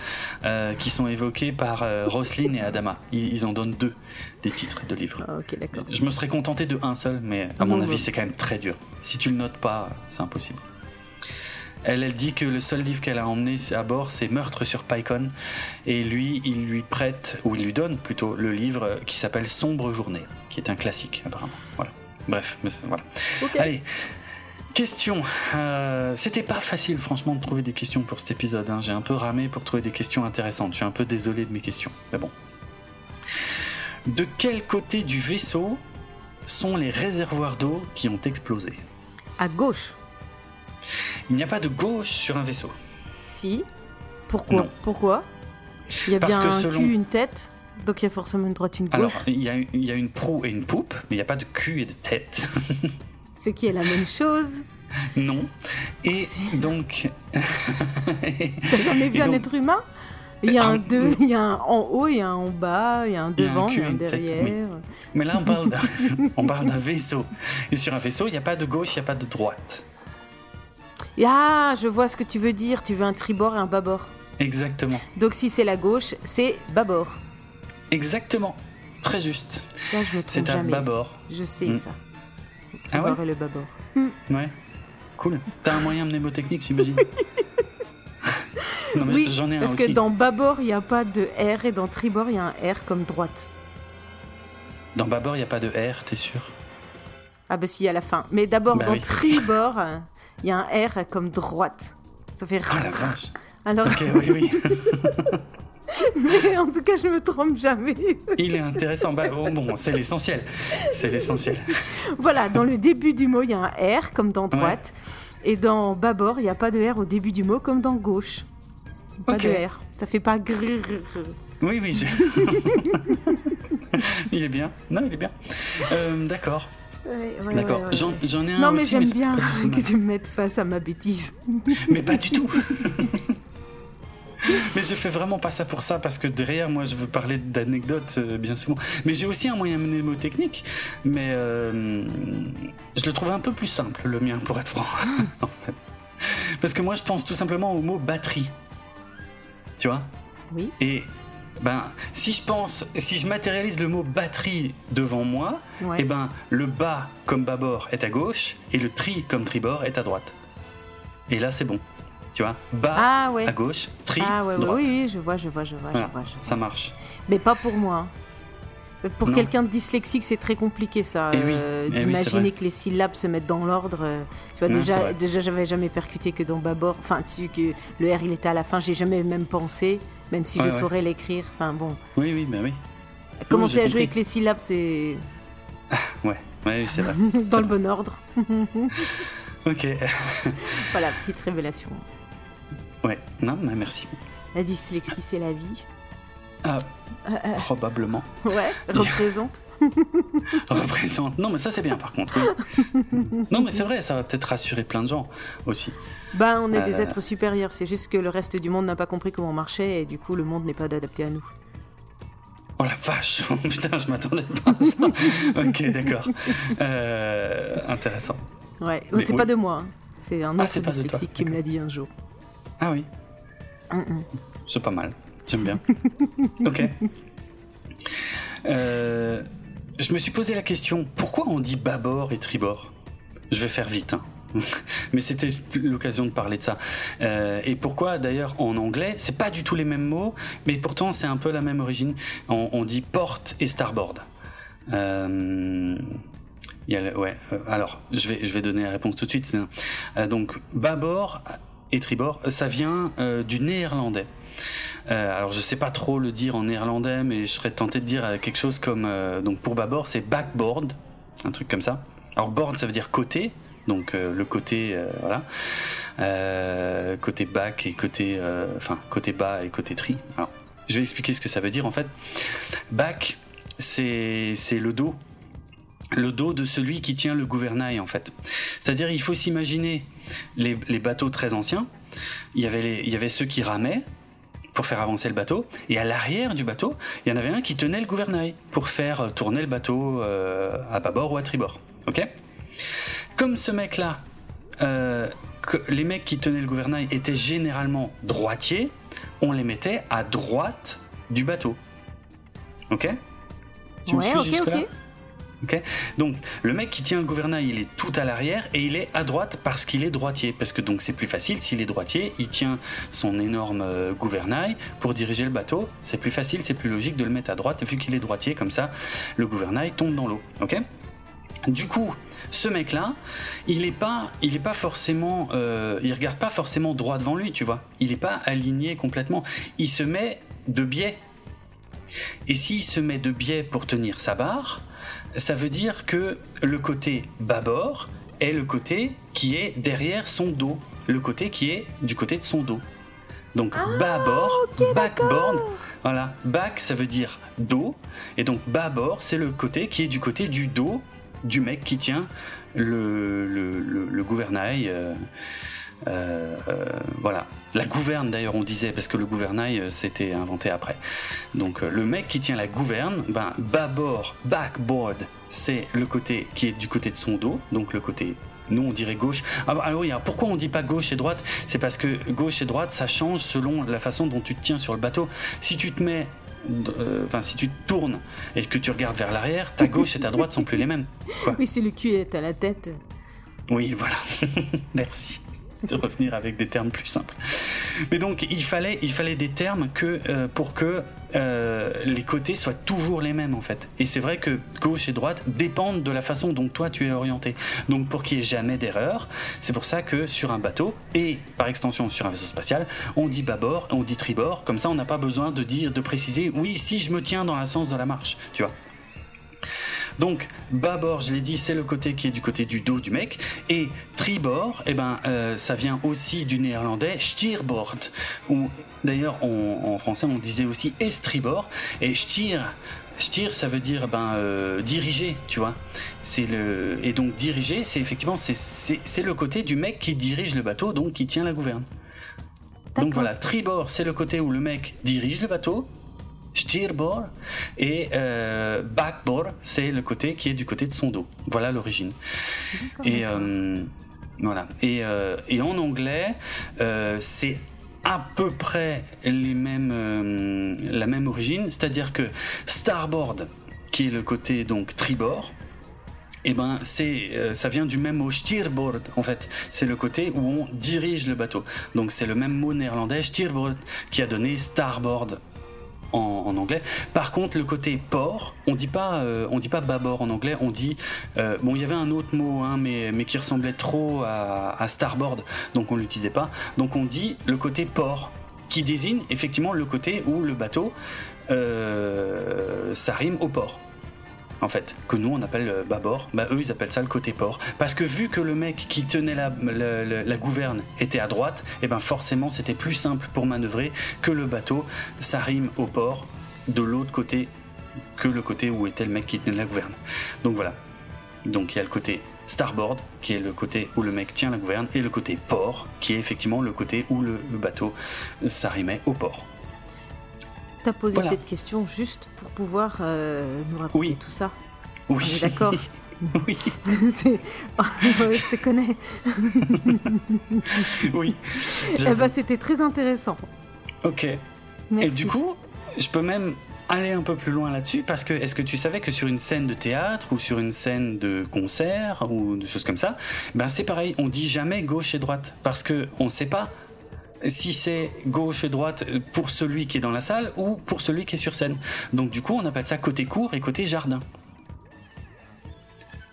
euh, qui sont évoqués par euh, Roslyn et Adama. Ils, en donnent deux des titres de livres. Ah, ok, d'accord. Je me serais contenté de un seul, mais à mon avis, c'est quand même très dur. Si tu le notes pas, c'est impossible. Elle, elle dit que le seul livre qu'elle a emmené à bord, c'est Meurtre sur Pycon. Et lui, il lui prête, ou il lui donne plutôt, le livre qui s'appelle Sombre Journée, qui est un classique, apparemment. Voilà. Bref, mais voilà. Allez. Question. Euh, c'était pas facile, franchement, de trouver des questions pour cet épisode. Hein. J'ai un peu ramé pour trouver des questions intéressantes. Je suis un peu désolé de mes questions. Mais bon. De quel côté du vaisseau sont les réservoirs d'eau qui ont explosé? À gauche. Il n'y a pas de gauche sur un vaisseau. Si. Pourquoi Non. Pourquoi? Il y a Parce bien un selon- cul, une tête. Donc il y a forcément une droite, une Alors, gauche. il y, a, il y a une proue et une poupe, mais il n'y a pas de cul et de tête. Ce qui est la même chose. non. Et Si. donc. T'as jamais vu un être humain Il y a un Ah, deux, il y a un en haut, il y a un en bas, il y a un Il y a un devant, il y a un derrière. Mais là, on parle d'un, vaisseau. Et sur un vaisseau, il n'y a pas de gauche, il n'y a pas de droite. Ah, je vois ce que tu veux dire. Tu veux un tribord et un bâbord. Exactement. Donc si c'est la gauche, c'est bâbord. Exactement. Très juste. Ça, je me trompe C'est un bâbord. Je sais Mm. ça. Le Ah ouais tribord et le bâbord. Ouais. Cool. T'as un moyen mnémotechnique, j'imagine Non, mais Oui, j'en ai un parce aussi. que dans bâbord, il n'y a pas de R et dans tribord, il y a un R comme droite. Dans bâbord, il n'y a pas de R, t'es sûr? Ah bah si, à la fin. Mais d'abord, Bah dans oui. tribord, il y a un R comme droite. Ça fait Ah la vache. Alors, Ok, oui, oui. mais en tout cas, je me trompe jamais. Il est intéressant. Bah, bon, bon, c'est l'essentiel. C'est l'essentiel. voilà, dans le début du mot, il y a un R comme dans droite. Et dans bâbord, il n'y a pas de R au début du mot comme dans gauche. Pas de R. Ça fait pas grrr. Oui, oui. j'ai- il est bien. Non, il est bien. Euh, D'accord. Ouais, ouais, D'accord. ouais, J'en ai un Non, mais j'aime bien que tu me mettes face à ma bêtise. Mais pas du tout. Mais je fais vraiment pas ça pour ça parce que derrière moi je veux parler d'anecdotes euh, bien souvent. Mais j'ai aussi un moyen mnémotechnique, mais euh, je le trouve un peu plus simple le mien pour être franc. en fait. Parce que moi je pense tout simplement au mot batterie. Tu vois? Oui. Et ben si je pense, si je matérialise le mot batterie devant moi, Ouais. et ben le bas comme bâbord est à gauche et le tri comme tribord est à droite. Et là c'est bon. Tu vois Bas Ah ouais. à gauche, tri Ah ouais, ouais, droite. oui, oui, je vois, je vois, je vois, Voilà, je vois. je vois. ça marche. Mais pas pour moi. hein. Pour Non. quelqu'un de dyslexique, c'est très compliqué ça, Eh oui, euh, eh oui, d'imaginer que les syllabes se mettent dans l'ordre. euh, tu vois, Non, déjà, déjà j'avais jamais percuté que dans Babor, enfin, tu, que le R il était à la fin, j'ai jamais même pensé, même si Ouais, je ouais. saurais l'écrire. Enfin bon, Oui, oui, ben oui. commencer j'ai à compris. jouer avec les syllabes, c'est Ouais, ouais, oui, c'est vrai. dans le bon ordre. ok. Voilà, petite révélation. Ouais, non, mais merci. La dyslexie, c'est la vie. Ah, Euh, euh, probablement. ouais, représente. Représente. Non, mais ça c'est bien par contre. oui. non, mais c'est vrai, ça va peut-être rassurer plein de gens aussi. Ben, on est des Euh. êtres supérieurs, c'est juste que le reste du monde n'a pas compris comment on marchait et du coup, le monde n'est pas adapté à nous. Oh la vache Putain, je m'attendais pas à ça. ok, d'accord. Intéressant. Ouais, Mais c'est oui. pas de moi, hein. c'est un Ah, autre c'est toi, dyslexique qui me l'a dit un jour. Ah oui, c'est pas mal. J'aime bien. ok. Euh, je me suis posé la question, pourquoi on dit bâbord et tribord? Je vais faire vite, hein. mais c'était l'occasion de parler de ça. Euh, et pourquoi d'ailleurs en anglais, c'est pas du tout les mêmes mots, mais pourtant c'est un peu la même origine. On, on dit porte et starboard. Euh, y a ouais, alors je vais, je vais donner la réponse tout de suite. Donc bâbord et tribord, ça vient euh, du néerlandais. Euh, alors je sais pas trop le dire en néerlandais, mais je serais tenté de dire euh, quelque chose comme euh, donc pour bâbord c'est backboard, un truc comme ça. Alors board ça veut dire côté, donc euh, le côté euh, voilà, Euh, côté back et côté euh, enfin côté bas et côté tri. Alors je vais expliquer ce que ça veut dire en fait. Back c'est c'est le dos le dos de celui qui tient le gouvernail en fait. C'est-à-dire il faut s'imaginer les, les bateaux très anciens. Il y avait les, il y avait ceux qui ramaient pour faire avancer le bateau et à l'arrière du bateau il y en avait un qui tenait le gouvernail pour faire tourner le bateau euh, à bâbord ou à tribord. Ok? Comme ce mec là, les mecs qui tenaient le gouvernail étaient généralement droitiers, on les mettait à droite du bateau. Ok? Tu me ouais, suis jusque-là ok. Donc le mec qui tient le gouvernail, il est tout à l'arrière et il est à droite parce qu'il est droitier. Parce que donc c'est plus facile s'il est droitier, il tient son énorme euh, gouvernail pour diriger le bateau. C'est plus facile, c'est plus logique de le mettre à droite vu qu'il est droitier comme ça, le gouvernail tombe dans l'eau. Ok Du coup, ce mec-là, il est pas, il est pas forcément, euh, il regarde pas forcément droit devant lui, tu vois. Il est pas aligné complètement. Il se met de biais. Et s'il se met de biais pour tenir sa barre, ça veut dire que le côté bâbord est le côté qui est derrière son dos, le côté qui est du côté de son dos. Donc Ah, bâbord, backboard, voilà, back ça veut dire dos, et donc bâbord c'est le côté qui est du côté du dos du mec qui tient le, le, le- le gouvernail. euh, euh, euh, voilà. La gouverne d'ailleurs on disait parce que le gouvernail euh, c'était inventé après. Donc euh, le mec qui tient la gouverne, ben bâbord, backboard, c'est le côté qui est du côté de son dos, donc le côté nous on dirait gauche. Ah, bah, alors oui, alors pourquoi on dit pas gauche et droite? C'est parce que gauche et droite ça change selon la façon dont tu te tiens sur le bateau. Si tu te mets euh, Enfin, si tu te tournes et que tu regardes vers l'arrière, ta gauche et ta droite sont plus les mêmes. Quoi. Oui, si le cul est à la tête. Oui, voilà. Merci de revenir avec des termes plus simples. Mais donc, il fallait, il fallait des termes que, euh, pour que euh, les côtés soient toujours les mêmes, en fait. Et c'est vrai que gauche et droite dépendent de la façon dont toi tu es orienté. Donc, pour qu'il n'y ait jamais d'erreur, c'est pour ça que sur un bateau, et par extension sur un vaisseau spatial, on dit bâbord, on dit tribord. Comme ça, on n'a pas besoin de dire, de préciser, oui, si je me tiens dans le sens de la marche, tu vois. Donc, bâbord, je l'ai dit, c'est le côté qui est du côté du dos du mec. Et tribord, eh ben, euh, ça vient aussi du néerlandais stierbord. Ou d'ailleurs, en français, on disait aussi estribord. Et stier, stier, ça veut dire ben, euh, diriger, tu vois. C'est le et donc diriger, c'est effectivement c'est c'est c'est le côté du mec qui dirige le bateau, donc qui tient la gouverne. Donc voilà, tribord, c'est le côté où le mec dirige le bateau. Steerbord et euh, backboard, c'est le côté qui est du côté de son dos. Voilà l'origine. Et euh, voilà. Et, euh, et en anglais, euh, c'est à peu près les mêmes, la même origine, c'est-à-dire que starboard, qui est le côté donc tribord, eh ben c'est euh, ça vient du même mot steerboard en fait. C'est le côté où on dirige le bateau. Donc c'est le même mot néerlandais steerboard qui a donné starboard en, anglais. Par contre, le côté port, on dit pas, euh, on dit pas bâbord en anglais, on dit euh, bon, il y avait un autre mot, hein, mais mais qui ressemblait trop à, starboard, donc on l'utilisait pas. Donc on dit le côté port, qui désigne effectivement le côté où le bateau, euh, rime au port. En fait, que nous on appelle euh, bâbord, bah eux ils appellent ça le côté port. Parce que vu que le mec qui tenait la, gouverne était à droite, et ben forcément c'était plus simple pour manœuvrer que le bateau, ça rime au port de l'autre côté que le côté où était le mec qui tenait la gouverne. Donc voilà. Donc il y a le côté starboard qui est le côté où le mec tient la gouverne et le côté port qui est effectivement le côté où le, le bateau s'arrimait au port. T'as posé voilà. cette question juste pour pouvoir euh, nous raconter Oui. tout ça. Oui. D'accord. oui. Je te connais. Oui. Eh ben, c'était très intéressant. Ok. Merci. Et du coup, je peux même aller un peu plus loin là-dessus parce que est-ce que tu savais que sur une scène de théâtre ou sur une scène de concert ou de choses comme ça, ben c'est pareil, on dit jamais gauche et droite parce que on sait pas si c'est gauche et droite pour celui qui est dans la salle ou pour celui qui est sur scène. Donc du coup, on appelle ça côté court et côté jardin.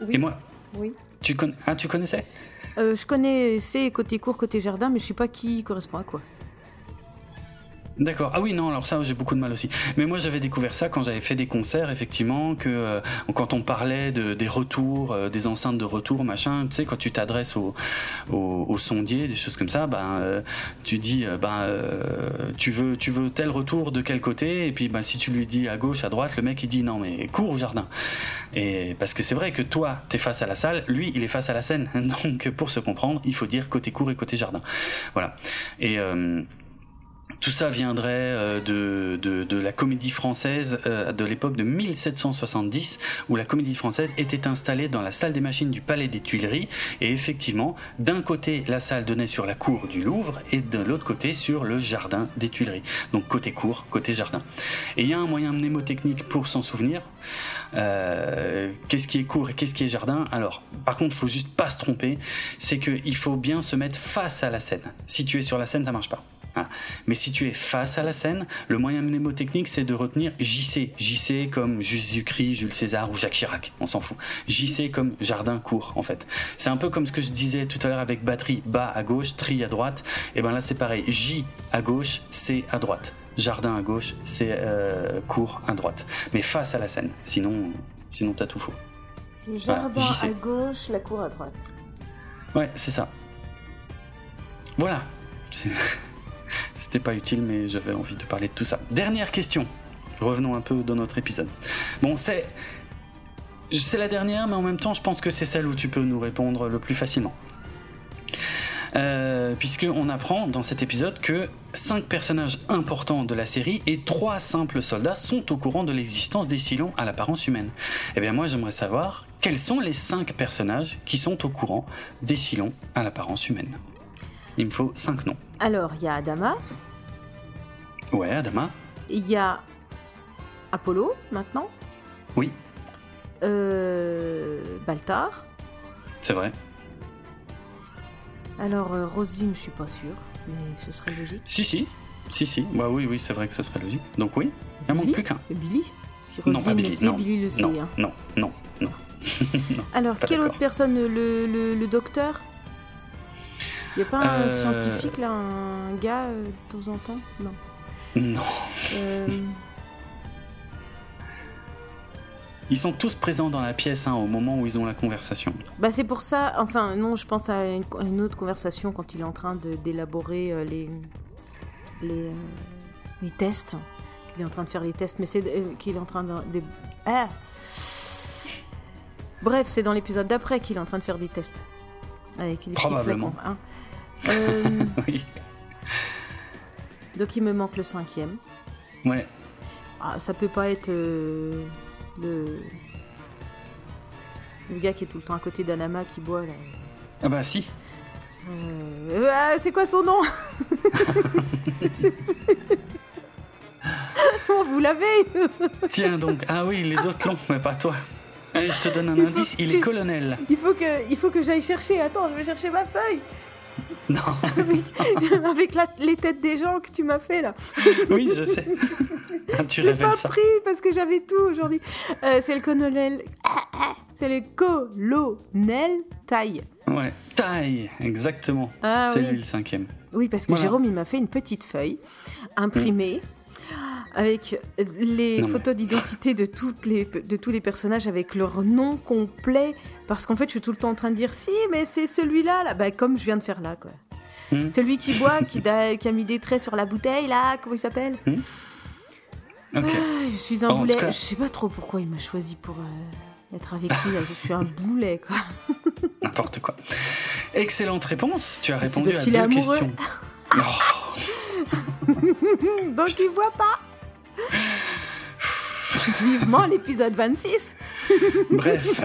Oui. Et moi, Oui. tu, con... ah, tu connaissais? Euh, je connais c'est côté court, côté jardin, mais je sais pas qui correspond à quoi. D'accord. Ah oui, non, alors ça, j'ai beaucoup de mal aussi. Mais moi, j'avais découvert ça quand j'avais fait des concerts, effectivement, que euh, quand on parlait de, des retours, euh, des enceintes de retour, machin, tu sais, quand tu t'adresses au, au, au sondier, des choses comme ça, ben, euh, tu dis, euh, ben, euh, tu veux, tu veux tel retour de quel côté, et puis, ben, si tu lui dis à gauche, à droite, le mec, il dit non, mais cours au jardin. Et parce que c'est vrai que toi, t'es face à la salle, lui, il est face à la scène. Donc, pour se comprendre, il faut dire côté court et côté jardin. Voilà. Et euh, tout ça viendrait euh, de, de, de la comédie française euh, de l'époque de 1770, où la comédie française était installée dans la salle des machines du Palais des Tuileries, et effectivement, d'un côté, la salle donnait sur la cour du Louvre, et de l'autre côté, sur le jardin des Tuileries. Donc côté cour, côté jardin. Et il y a un moyen mnémotechnique pour s'en souvenir. Euh, qu'est-ce qui est court et qu'est-ce qui est jardin? Alors, par contre, faut juste pas se tromper, c'est qu'il faut bien se mettre face à la scène. Si tu es sur la scène, ça marche pas. Mais si tu es face à la scène, le moyen mnémotechnique, c'est de retenir JC. JC comme Jésus-Christ, Jules César ou Jacques Chirac. On s'en fout. JC comme jardin court, en fait. C'est un peu comme ce que je disais tout à l'heure avec batterie. Bas à gauche, tri à droite. Et ben là, c'est pareil. J à gauche, C à droite. Jardin à gauche, c'est euh, court à droite. Mais face à la scène. Sinon, Sinon, t'as tout faux. Le jardin à gauche, la cour à droite. Ouais, c'est ça. Voilà. C'était pas utile, mais j'avais envie de parler de tout ça. Dernière question. Revenons un peu dans notre épisode. Bon, c'est. C'est la dernière, mais en même temps, je pense que c'est celle où tu peux nous répondre le plus facilement. Euh, Puisqu'on apprend dans cet épisode que cinq personnages importants de la série et trois simples soldats sont au courant de l'existence des Silons à l'apparence humaine. Eh bien, moi, j'aimerais savoir quels sont les cinq personnages qui sont au courant des Silons à l'apparence humaine. Il me faut cinq noms. Alors, il y a Adama, Ouais, Adama il y a Apollo maintenant, Oui, euh, Baltar. c'est vrai. Alors, euh, Rosine, je suis pas sûre, mais ce serait logique. Si, si. Si, si. Bah oui, oui, c'est vrai que ce serait logique. Donc oui, il en manque plus qu'un. Et Billy que Non, pas Billy, le sait, non. Billy le sait. Non, hein. non, non, non. Alors, pas quelle d'accord. autre personne le, le, le docteur? Il n'y a pas un Euh, scientifique là, un gars euh, de temps en temps? Non. Non. Euh, Ils sont tous présents dans la pièce hein, au moment où ils ont la conversation. bah c'est pour ça, enfin non, je pense à une, autre conversation quand il est en train d'élaborer euh, les, les, euh, les tests. Il est en train de faire les tests, mais c'est euh, qu'il est en train de... de- Ah Bref, c'est dans l'épisode d'après qu'il est en train de faire des tests. Avec les Probablement. flacons, hein. Euh, Oui. donc il me manque le cinquième. Ouais. Ah, ça peut pas être euh, le... le gars qui est tout le temps à côté d'Anama qui boit là. Ah bah si. Euh, ah, c'est quoi son nom? Vous l'avez? Tiens donc. Ah oui, les autres l'ont, mais pas toi. Allez, je te donne un indice. Il tu- est colonel. Il faut que, il faut que j'aille chercher. Attends, je vais chercher ma feuille Non. avec, avec la- les têtes des gens que tu m'as fait là. Oui, je sais. Ah, tu Je l'ai pas ça. pris parce que j'avais tout aujourd'hui. Euh, c'est le colonel. C'est le colonel Taille. Ouais. Taille, exactement. Ah c'est oui. lui le cinquième. Oui, parce que Voilà. Jérôme, il m'a fait une petite feuille imprimée avec les Non, mais- photos d'identité de, toutes les, de tous les personnages avec leur nom complet. Parce qu'en fait, je suis tout le temps en train de dire si, mais c'est celui-là, là. Bah, comme je viens de faire là, quoi. Hmm. Celui qui boit, qui, da- qui a mis des traits sur la bouteille, là, comment il s'appelle Ok. Ah, Je suis un boulet. cas- Je sais pas trop pourquoi il m'a choisi pour euh, être avec lui. là. Je suis un boulet, quoi. N'importe quoi. Excellente réponse. Tu as répondu parce à qu'il deux est amoureux. questions. Oh, Donc il voit pas. Vivement l'épisode 26. bref.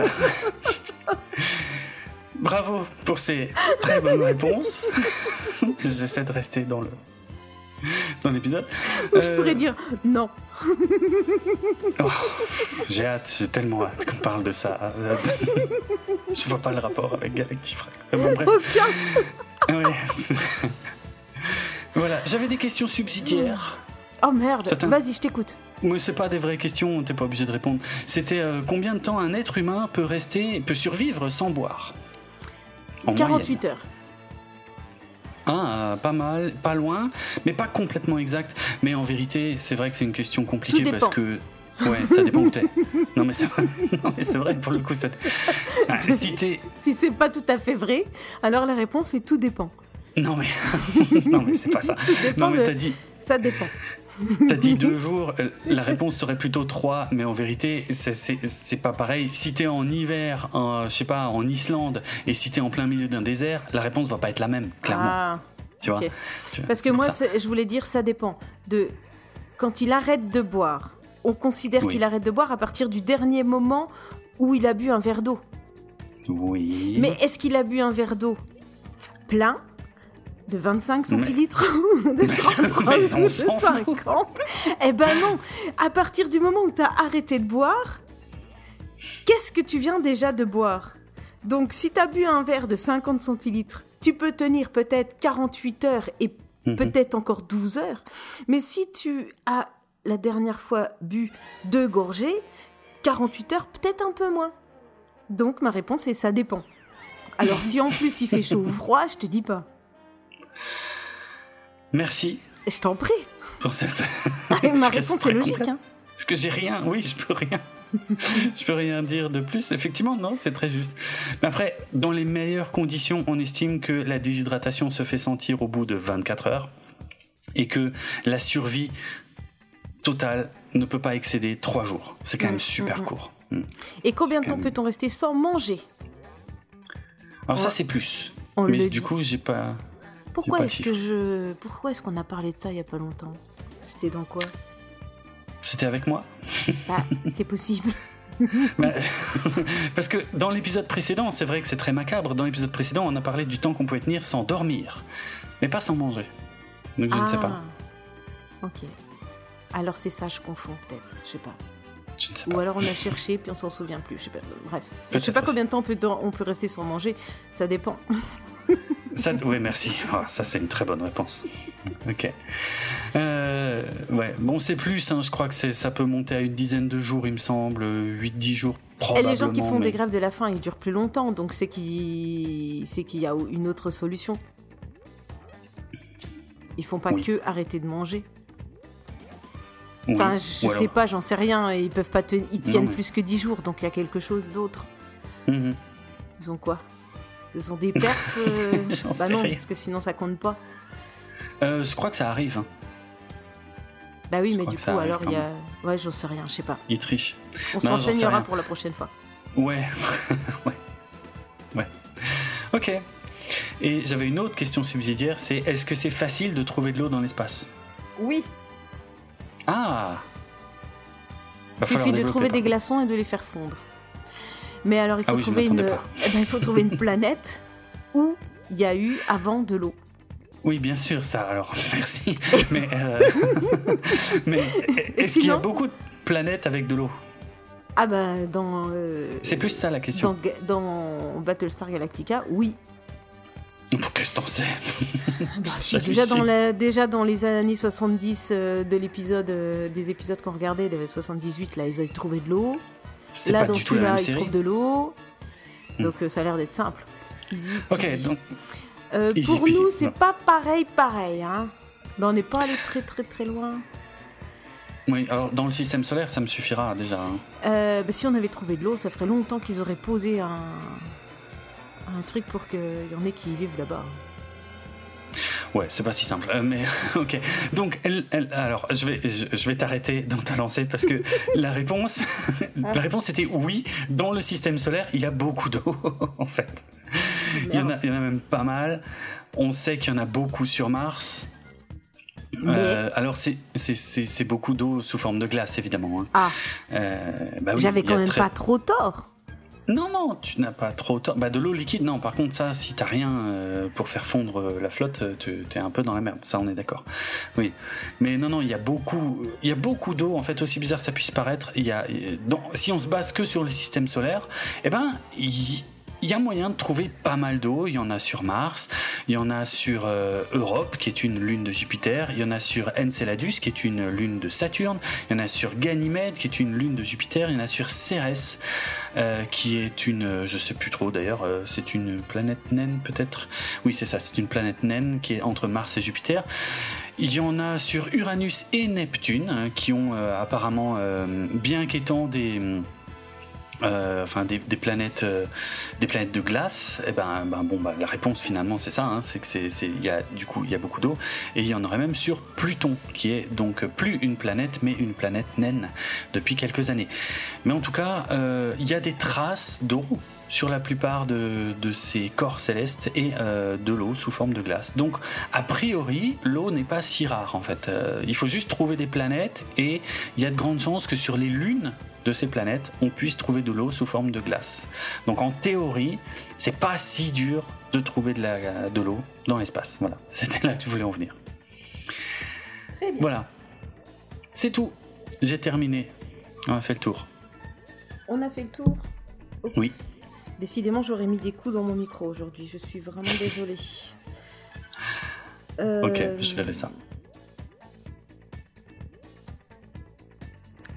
Bravo pour ces très bonnes réponses. J'essaie de rester dans le dans l'épisode. Je Euh, pourrais dire non. oh, j'ai hâte, j'ai tellement hâte qu'on parle de ça. Je vois pas le rapport avec Galactifrac. Euh, Bon, bref. Ouais. voilà, j'avais des questions subsidiaires. Oh merde. Vas-y, je t'écoute. Mais c'est pas des vraies questions, t'es pas obligé de répondre. C'était euh, combien de temps un être humain peut rester, peut survivre sans boire? En 48 heures. Ah, pas mal, pas loin, mais pas complètement exact. Mais en vérité, c'est vrai que c'est une question compliquée parce que. Ouais, ça dépend où t'es. Non, mais c'est vrai, pour le coup. Ça... Ah, si c'est pas tout à fait vrai, alors la réponse est tout dépend. Non, mais. non, mais c'est pas ça. Non, mais t'as dit. Ça dépend. T'as dit deux jours, euh, la réponse serait plutôt trois, mais en vérité, c'est- pas pareil. Si t'es en hiver, en, je sais pas, en Islande, et si t'es en plein milieu d'un désert, la réponse va pas être la même, clairement. Ah, tu vois ok. Tu vois, Parce que moi, je voulais dire ça dépend de quand il arrête de boire. On considère Oui. qu'il arrête de boire à partir du dernier moment où il a bu un verre d'eau. Oui. Mais est-ce qu'il a bu un verre d'eau plein de 25 Mais- centilitres ou de 30 Mais on ou de s'en fout. 50 Eh ben non À partir du moment où tu as arrêté de boire, qu'est-ce que tu viens déjà de boire? Donc si tu as bu un verre de 50 centilitres, tu peux tenir peut-être 48 heures et Mhm. peut-être encore 12 heures. Mais si tu as la dernière fois bu deux gorgées, 48 heures, peut-être un peu moins. Donc ma réponse est ça dépend. Alors si en plus il fait chaud ou froid, je te dis pas. Merci Je t'en prie. pour cette. Ma réponse est logique. complète. Hein. Parce que j'ai rien, oui, je peux rien. je peux rien dire de plus. Effectivement, non, c'est très juste. Mais après, dans les meilleures conditions, on estime que la déshydratation se fait sentir au bout de 24 heures et que la survie totale ne peut pas excéder 3 jours. C'est quand même mm, super mm, mm. court. Et combien de temps peut-on rester sans manger? Alors ça, c'est plus. Mais du coup, j'ai pas. Pourquoi est-ce que je. Pourquoi est-ce qu'on a parlé de ça il y a pas longtemps? C'était dans quoi? C'était avec moi bah, C'est possible. Bah, parce que dans l'épisode précédent, c'est vrai que c'est très macabre. Dans l'épisode précédent, on a parlé du temps qu'on pouvait tenir sans dormir, mais pas sans manger. Donc je ne sais pas. Ah, ok. Alors c'est ça, je confonds peut-être. Je sais pas. Je ne sais pas. Ou alors on a cherché puis on s'en souvient plus. Je sais pas. Bref. Je sais pas combien de temps on peut, on peut rester sans manger. Ça dépend. Ça, oui, merci. Ah, ça, c'est une très bonne réponse. Ok. Euh, ouais, bon, c'est plus, hein, je crois que ça peut monter à une dizaine de jours, il me semble, 8-10 jours probablement. Et les gens qui font des grèves de la faim, ils durent plus longtemps, donc c'est qu'il y a une autre solution. Ils font pas que arrêter de manger. Enfin, je, sais pas, j'en sais rien. Ils peuvent pas ils tiennent plus que 10 jours, donc il y a quelque chose d'autre. Mhm. Ils ont quoi? Ils ont des perfs euh, Bah non, parce que sinon ça compte pas. Euh, je crois que ça arrive. Hein. Bah oui, mais du coup, alors il y a. Ouais, j'en sais rien, je sais pas. Il triche. On s'enchaînera pour la prochaine fois. Ouais. ouais. Ouais. Ok. Et j'avais une autre question subsidiaire c'est est-ce que c'est facile de trouver de l'eau dans l'espace? Oui. Ah Il suffit de trouver des glaçons et de les faire fondre. Mais alors, il faut, ah trouver, une... Eh ben, il faut trouver une planète où il y a eu avant de l'eau. Oui, bien sûr, ça. Alors, merci. mais euh, mais est-ce qu'il y a beaucoup de planètes avec de l'eau? Ah bah dans. Euh, C'est plus ça la question. Dans, dans Battlestar Galactica, oui. Qu'est-ce que t'en sais? Bah, déjà, dans la, déjà dans les années 70 euh, de l'épisode, des épisodes qu'on regardait, il y avait 78, là, ils avaient trouvé de l'eau. Là, dans celui-là, il trouve de l'eau. Hmm. Donc, euh, ça a l'air d'être simple. ok, donc. Euh, pour nous, c'est pas pareil, pareil. Hein. Ben, on n'est pas allé très, très, très loin. Oui, alors dans le système solaire, ça me suffira déjà. Hein. Euh, ben, si on avait trouvé de l'eau, ça ferait longtemps qu'ils auraient posé un, un truc pour qu'il y en ait qui vivent là-bas. Ouais, c'est pas si simple. Euh, mais ok. Donc, elle, alors, je vais, je, vais t'arrêter dans ta lancée parce que la réponse, la réponse était oui. Dans le système solaire, il y a beaucoup d'eau, en fait. Il y, en a, il y en a même pas mal. On sait qu'il y en a beaucoup sur Mars. Euh, alors c'est beaucoup d'eau sous forme de glace évidemment. Hein. Ah. Euh, bah J'avais quand même pas trop tort. Non, non, tu n'as pas trop. Bah, de l'eau liquide, non. Par contre, ça, si t'as rien euh, pour faire fondre euh, la flotte, euh, tu es un peu dans la merde. Ça, on est d'accord. Oui. Mais non, non, il y a beaucoup, il y a beaucoup d'eau. En fait, aussi bizarre ça puisse paraître, il y a, si on se base que sur le système solaire, eh ben, il il y a moyen de trouver pas mal d'eau. Il y en a sur Mars, il y en a sur euh, Europe, qui est une lune de Jupiter, il y en a sur Enceladus, qui est une lune de Saturne, il y en a sur Ganymède, qui est une lune de Jupiter, il y en a sur Cérès, euh, qui est une, je sais plus trop d'ailleurs, euh, c'est une planète naine peut-être? Oui, c'est ça, c'est une planète naine qui est entre Mars et Jupiter. Il y en a sur Uranus et Neptune, hein, qui ont apparemment, bien qu'étant des euh, enfin des, planètes euh, des planètes de glace et eh ben, ben, bon bah, la réponse finalement c'est ça hein, c'est que c'est y a du coup il y a beaucoup d'eau. Et il y en aurait même sur Pluton qui est donc plus une planète mais une planète naine depuis quelques années. Mais en tout cas euh, il y a des traces d'eau sur la plupart de, ces corps célestes et de l'eau sous forme de glace. Donc, a priori, l'eau n'est pas si rare en fait. il faut juste trouver des planètes et il y a de grandes chances que sur les lunes de ces planètes, on puisse trouver de l'eau sous forme de glace. Donc en théorie, c'est pas si dur de trouver de la de l'eau dans l'espace. Voilà, c'était là que je voulais en venir. Très bien. Voilà. C'est tout. J'ai terminé. On a fait le tour. On a fait le tour Oui. Décidément, j'aurais mis des coups dans mon micro aujourd'hui. Je suis vraiment désolée. Ok, je verrai ça.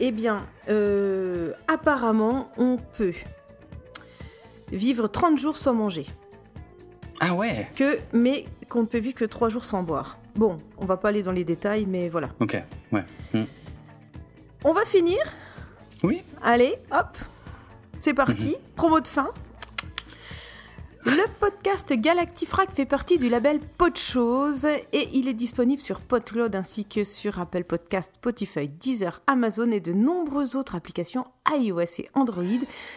Eh bien, euh, apparemment, on peut vivre 30 jours sans manger. Ah ouais que, Mais qu'on ne peut vivre que 3 jours sans boire. Bon, on va pas aller dans les détails, mais voilà. Ok, ouais. Hmm. On va finir Oui. Allez, hop, c'est parti. Promo de fin. Le podcast Galactifrac fait partie du label Podchose et il est disponible sur Podcloud ainsi que sur Apple Podcast, Spotify, Deezer, Amazon et de nombreuses autres applications iOS et Android,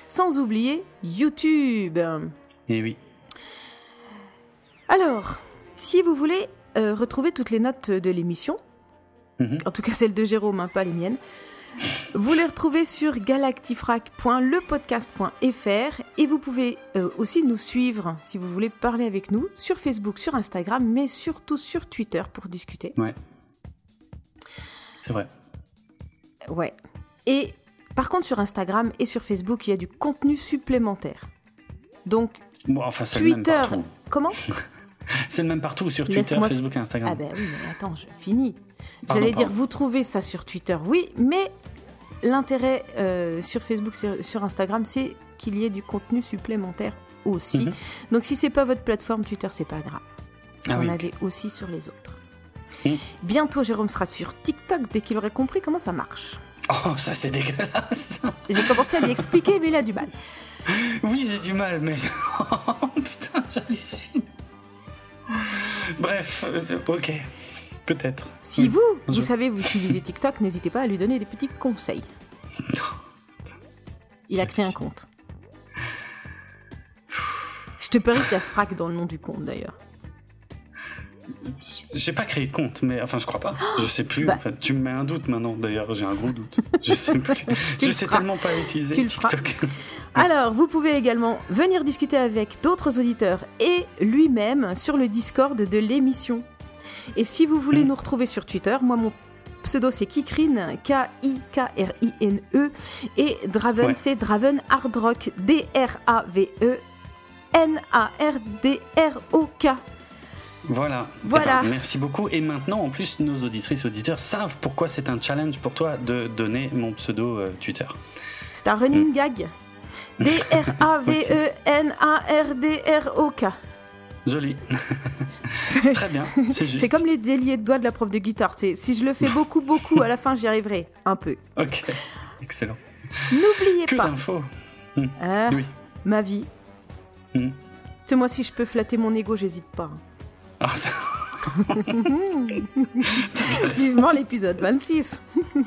sans oublier YouTube. Et oui. Alors, si vous voulez euh, retrouver toutes les notes de l'émission, Mhm. en tout cas celles de Jérôme, hein, pas les miennes, vous les retrouvez sur galactifrac.lepodcast.fr et vous pouvez euh, aussi nous suivre si vous voulez parler avec nous sur Facebook, sur Instagram, mais surtout sur Twitter pour discuter. Ouais. C'est vrai. Ouais. Et par contre sur Instagram et sur Facebook, il y a du contenu supplémentaire. Donc Bon, enfin, c'est le même Twitter, comment C'est le même partout sur Twitter, Facebook et Instagram. Ah ben oui, mais attends, je finis. J'allais dire, vous trouvez ça sur Twitter, oui, mais l'intérêt euh, sur Facebook, sur, Instagram, c'est qu'il y ait du contenu supplémentaire aussi. Mhm. Donc si c'est pas votre plateforme Twitter, c'est pas grave. Vous Ah en oui. avez aussi sur les autres. Mhm. Bientôt, Jérôme sera sur TikTok dès qu'il aurait compris comment ça marche. Oh, ça c'est dégueulasse. J'ai commencé à lui expliquer, mais il a du mal. Oui, j'ai du mal, mais. Oh, putain, j'hallucine. Bref, euh, ok. Peut-être. Si Oui. vous, vous savez, vous utilisez TikTok, n'hésitez pas à lui donner des petits conseils. Il a créé un compte. Je te parie qu'il y a frac dans le nom du compte d'ailleurs. J'ai pas créé de compte, mais enfin, je crois pas. Je sais plus. Bah. En fait, tu me mets un doute maintenant, d'ailleurs, j'ai un gros doute. Je sais plus. Je sais feras. tellement pas utiliser Tu. TikTok. Alors, vous pouvez également venir discuter avec d'autres auditeurs et lui-même sur le Discord de l'émission. Et si vous voulez Mm. nous retrouver sur Twitter, moi mon pseudo c'est Kikrine, K-I-K-R-I-N-E, et Draven Ouais. c'est Draven Hard Rock, D-R-A-V-E, N-A-R-D-R-O-K. Voilà. Voilà. Eh ben, merci beaucoup. Et maintenant, en plus, nos auditrices auditeurs savent pourquoi c'est un challenge pour toi de donner mon pseudo euh, Twitter. C'est un running gag. E D-R-A-V-E-N-A-R-D-R-O-K. Joli. Très bien. C'est juste. C'est comme les déliés de doigts de la prof de guitare. Si je le fais beaucoup, beaucoup, à la fin, j'y arriverai. Un peu. Ok. Excellent. N'oubliez Que pas, d'infos. hein, Oui. ma vie. C'est moi, si je peux flatter mon ego, j'hésite pas. Ah, ça- Vivement l'épisode 26.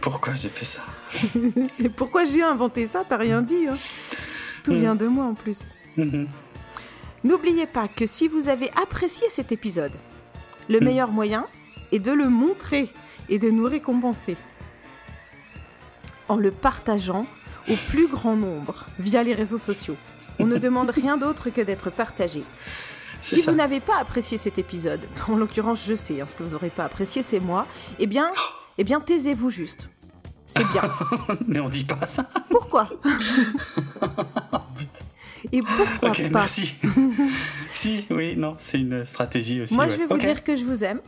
Pourquoi j'ai fait ça? Et pourquoi j'ai inventé ça? T'as rien dit. hein. Tout Hmm. vient de moi en plus. Mhm. N'oubliez pas que si vous avez apprécié cet épisode, le Hmm. meilleur moyen est de le montrer et de nous récompenser. En le partageant au plus grand nombre via les réseaux sociaux. On ne demande rien d'autre que d'être partagé. Si ça. vous n'avez pas apprécié cet épisode, en l'occurrence je sais, hein, ce que vous n'aurez pas apprécié c'est moi, eh bien, eh bien taisez-vous juste. C'est bien. Mais on dit pas ça. Pourquoi? Et pourquoi ok, pas merci. si, oui, non, c'est une stratégie aussi. Moi ouais. je vais vous dire que je vous aime,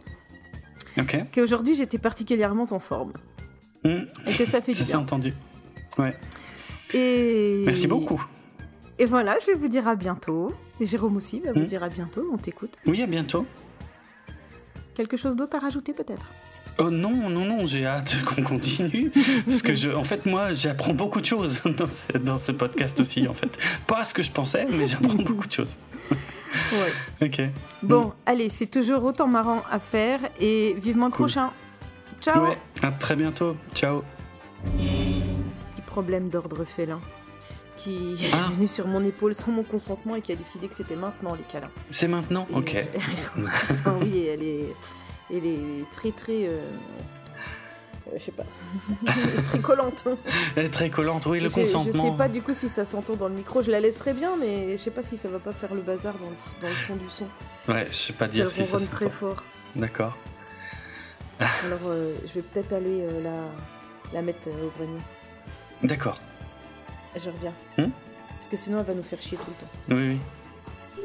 Ok. qu'aujourd'hui j'étais particulièrement en forme Hmm, et que ça fait du bien. entendu. Ouais. Et... Merci beaucoup. Et voilà, je vais vous dire à bientôt. Et Jérôme aussi va vous Mm. dire à bientôt, on t'écoute. Oui, à bientôt. Quelque chose d'autre à rajouter peut-être? Oh non, non, non, j'ai hâte qu'on continue. Parce que, je, en fait, moi, j'apprends beaucoup de choses dans ce, dans ce podcast aussi, en fait. Pas ce que je pensais, mais j'apprends beaucoup de choses. Ouais. Ok. Bon, allez, c'est toujours autant marrant à faire et vivement le Cool. prochain. Ciao Ouais, à très bientôt. Ciao. Petit problème d'ordre félin qui Ah. est venu sur mon épaule sans mon consentement et qui a décidé que c'était maintenant les câlins. C'est maintenant Et- Ok. Putain, oui, elle est, elle est très très... euh, euh, je sais pas. très collante. Elle est très collante. Oui, le je, je consentement. sais pas du coup si ça s'entend dans le micro, je la laisserai bien, mais je sais pas si ça va pas faire le bazar dans le, dans le fond du son. Ouais, je sais pas dire si ça ronronne se très fort. D'accord. Alors euh, je vais peut-être aller euh, la, la mettre euh, au grenier. D'accord. Je reviens. Hmm? Parce que sinon elle va nous faire chier tout le temps. Oui, oui.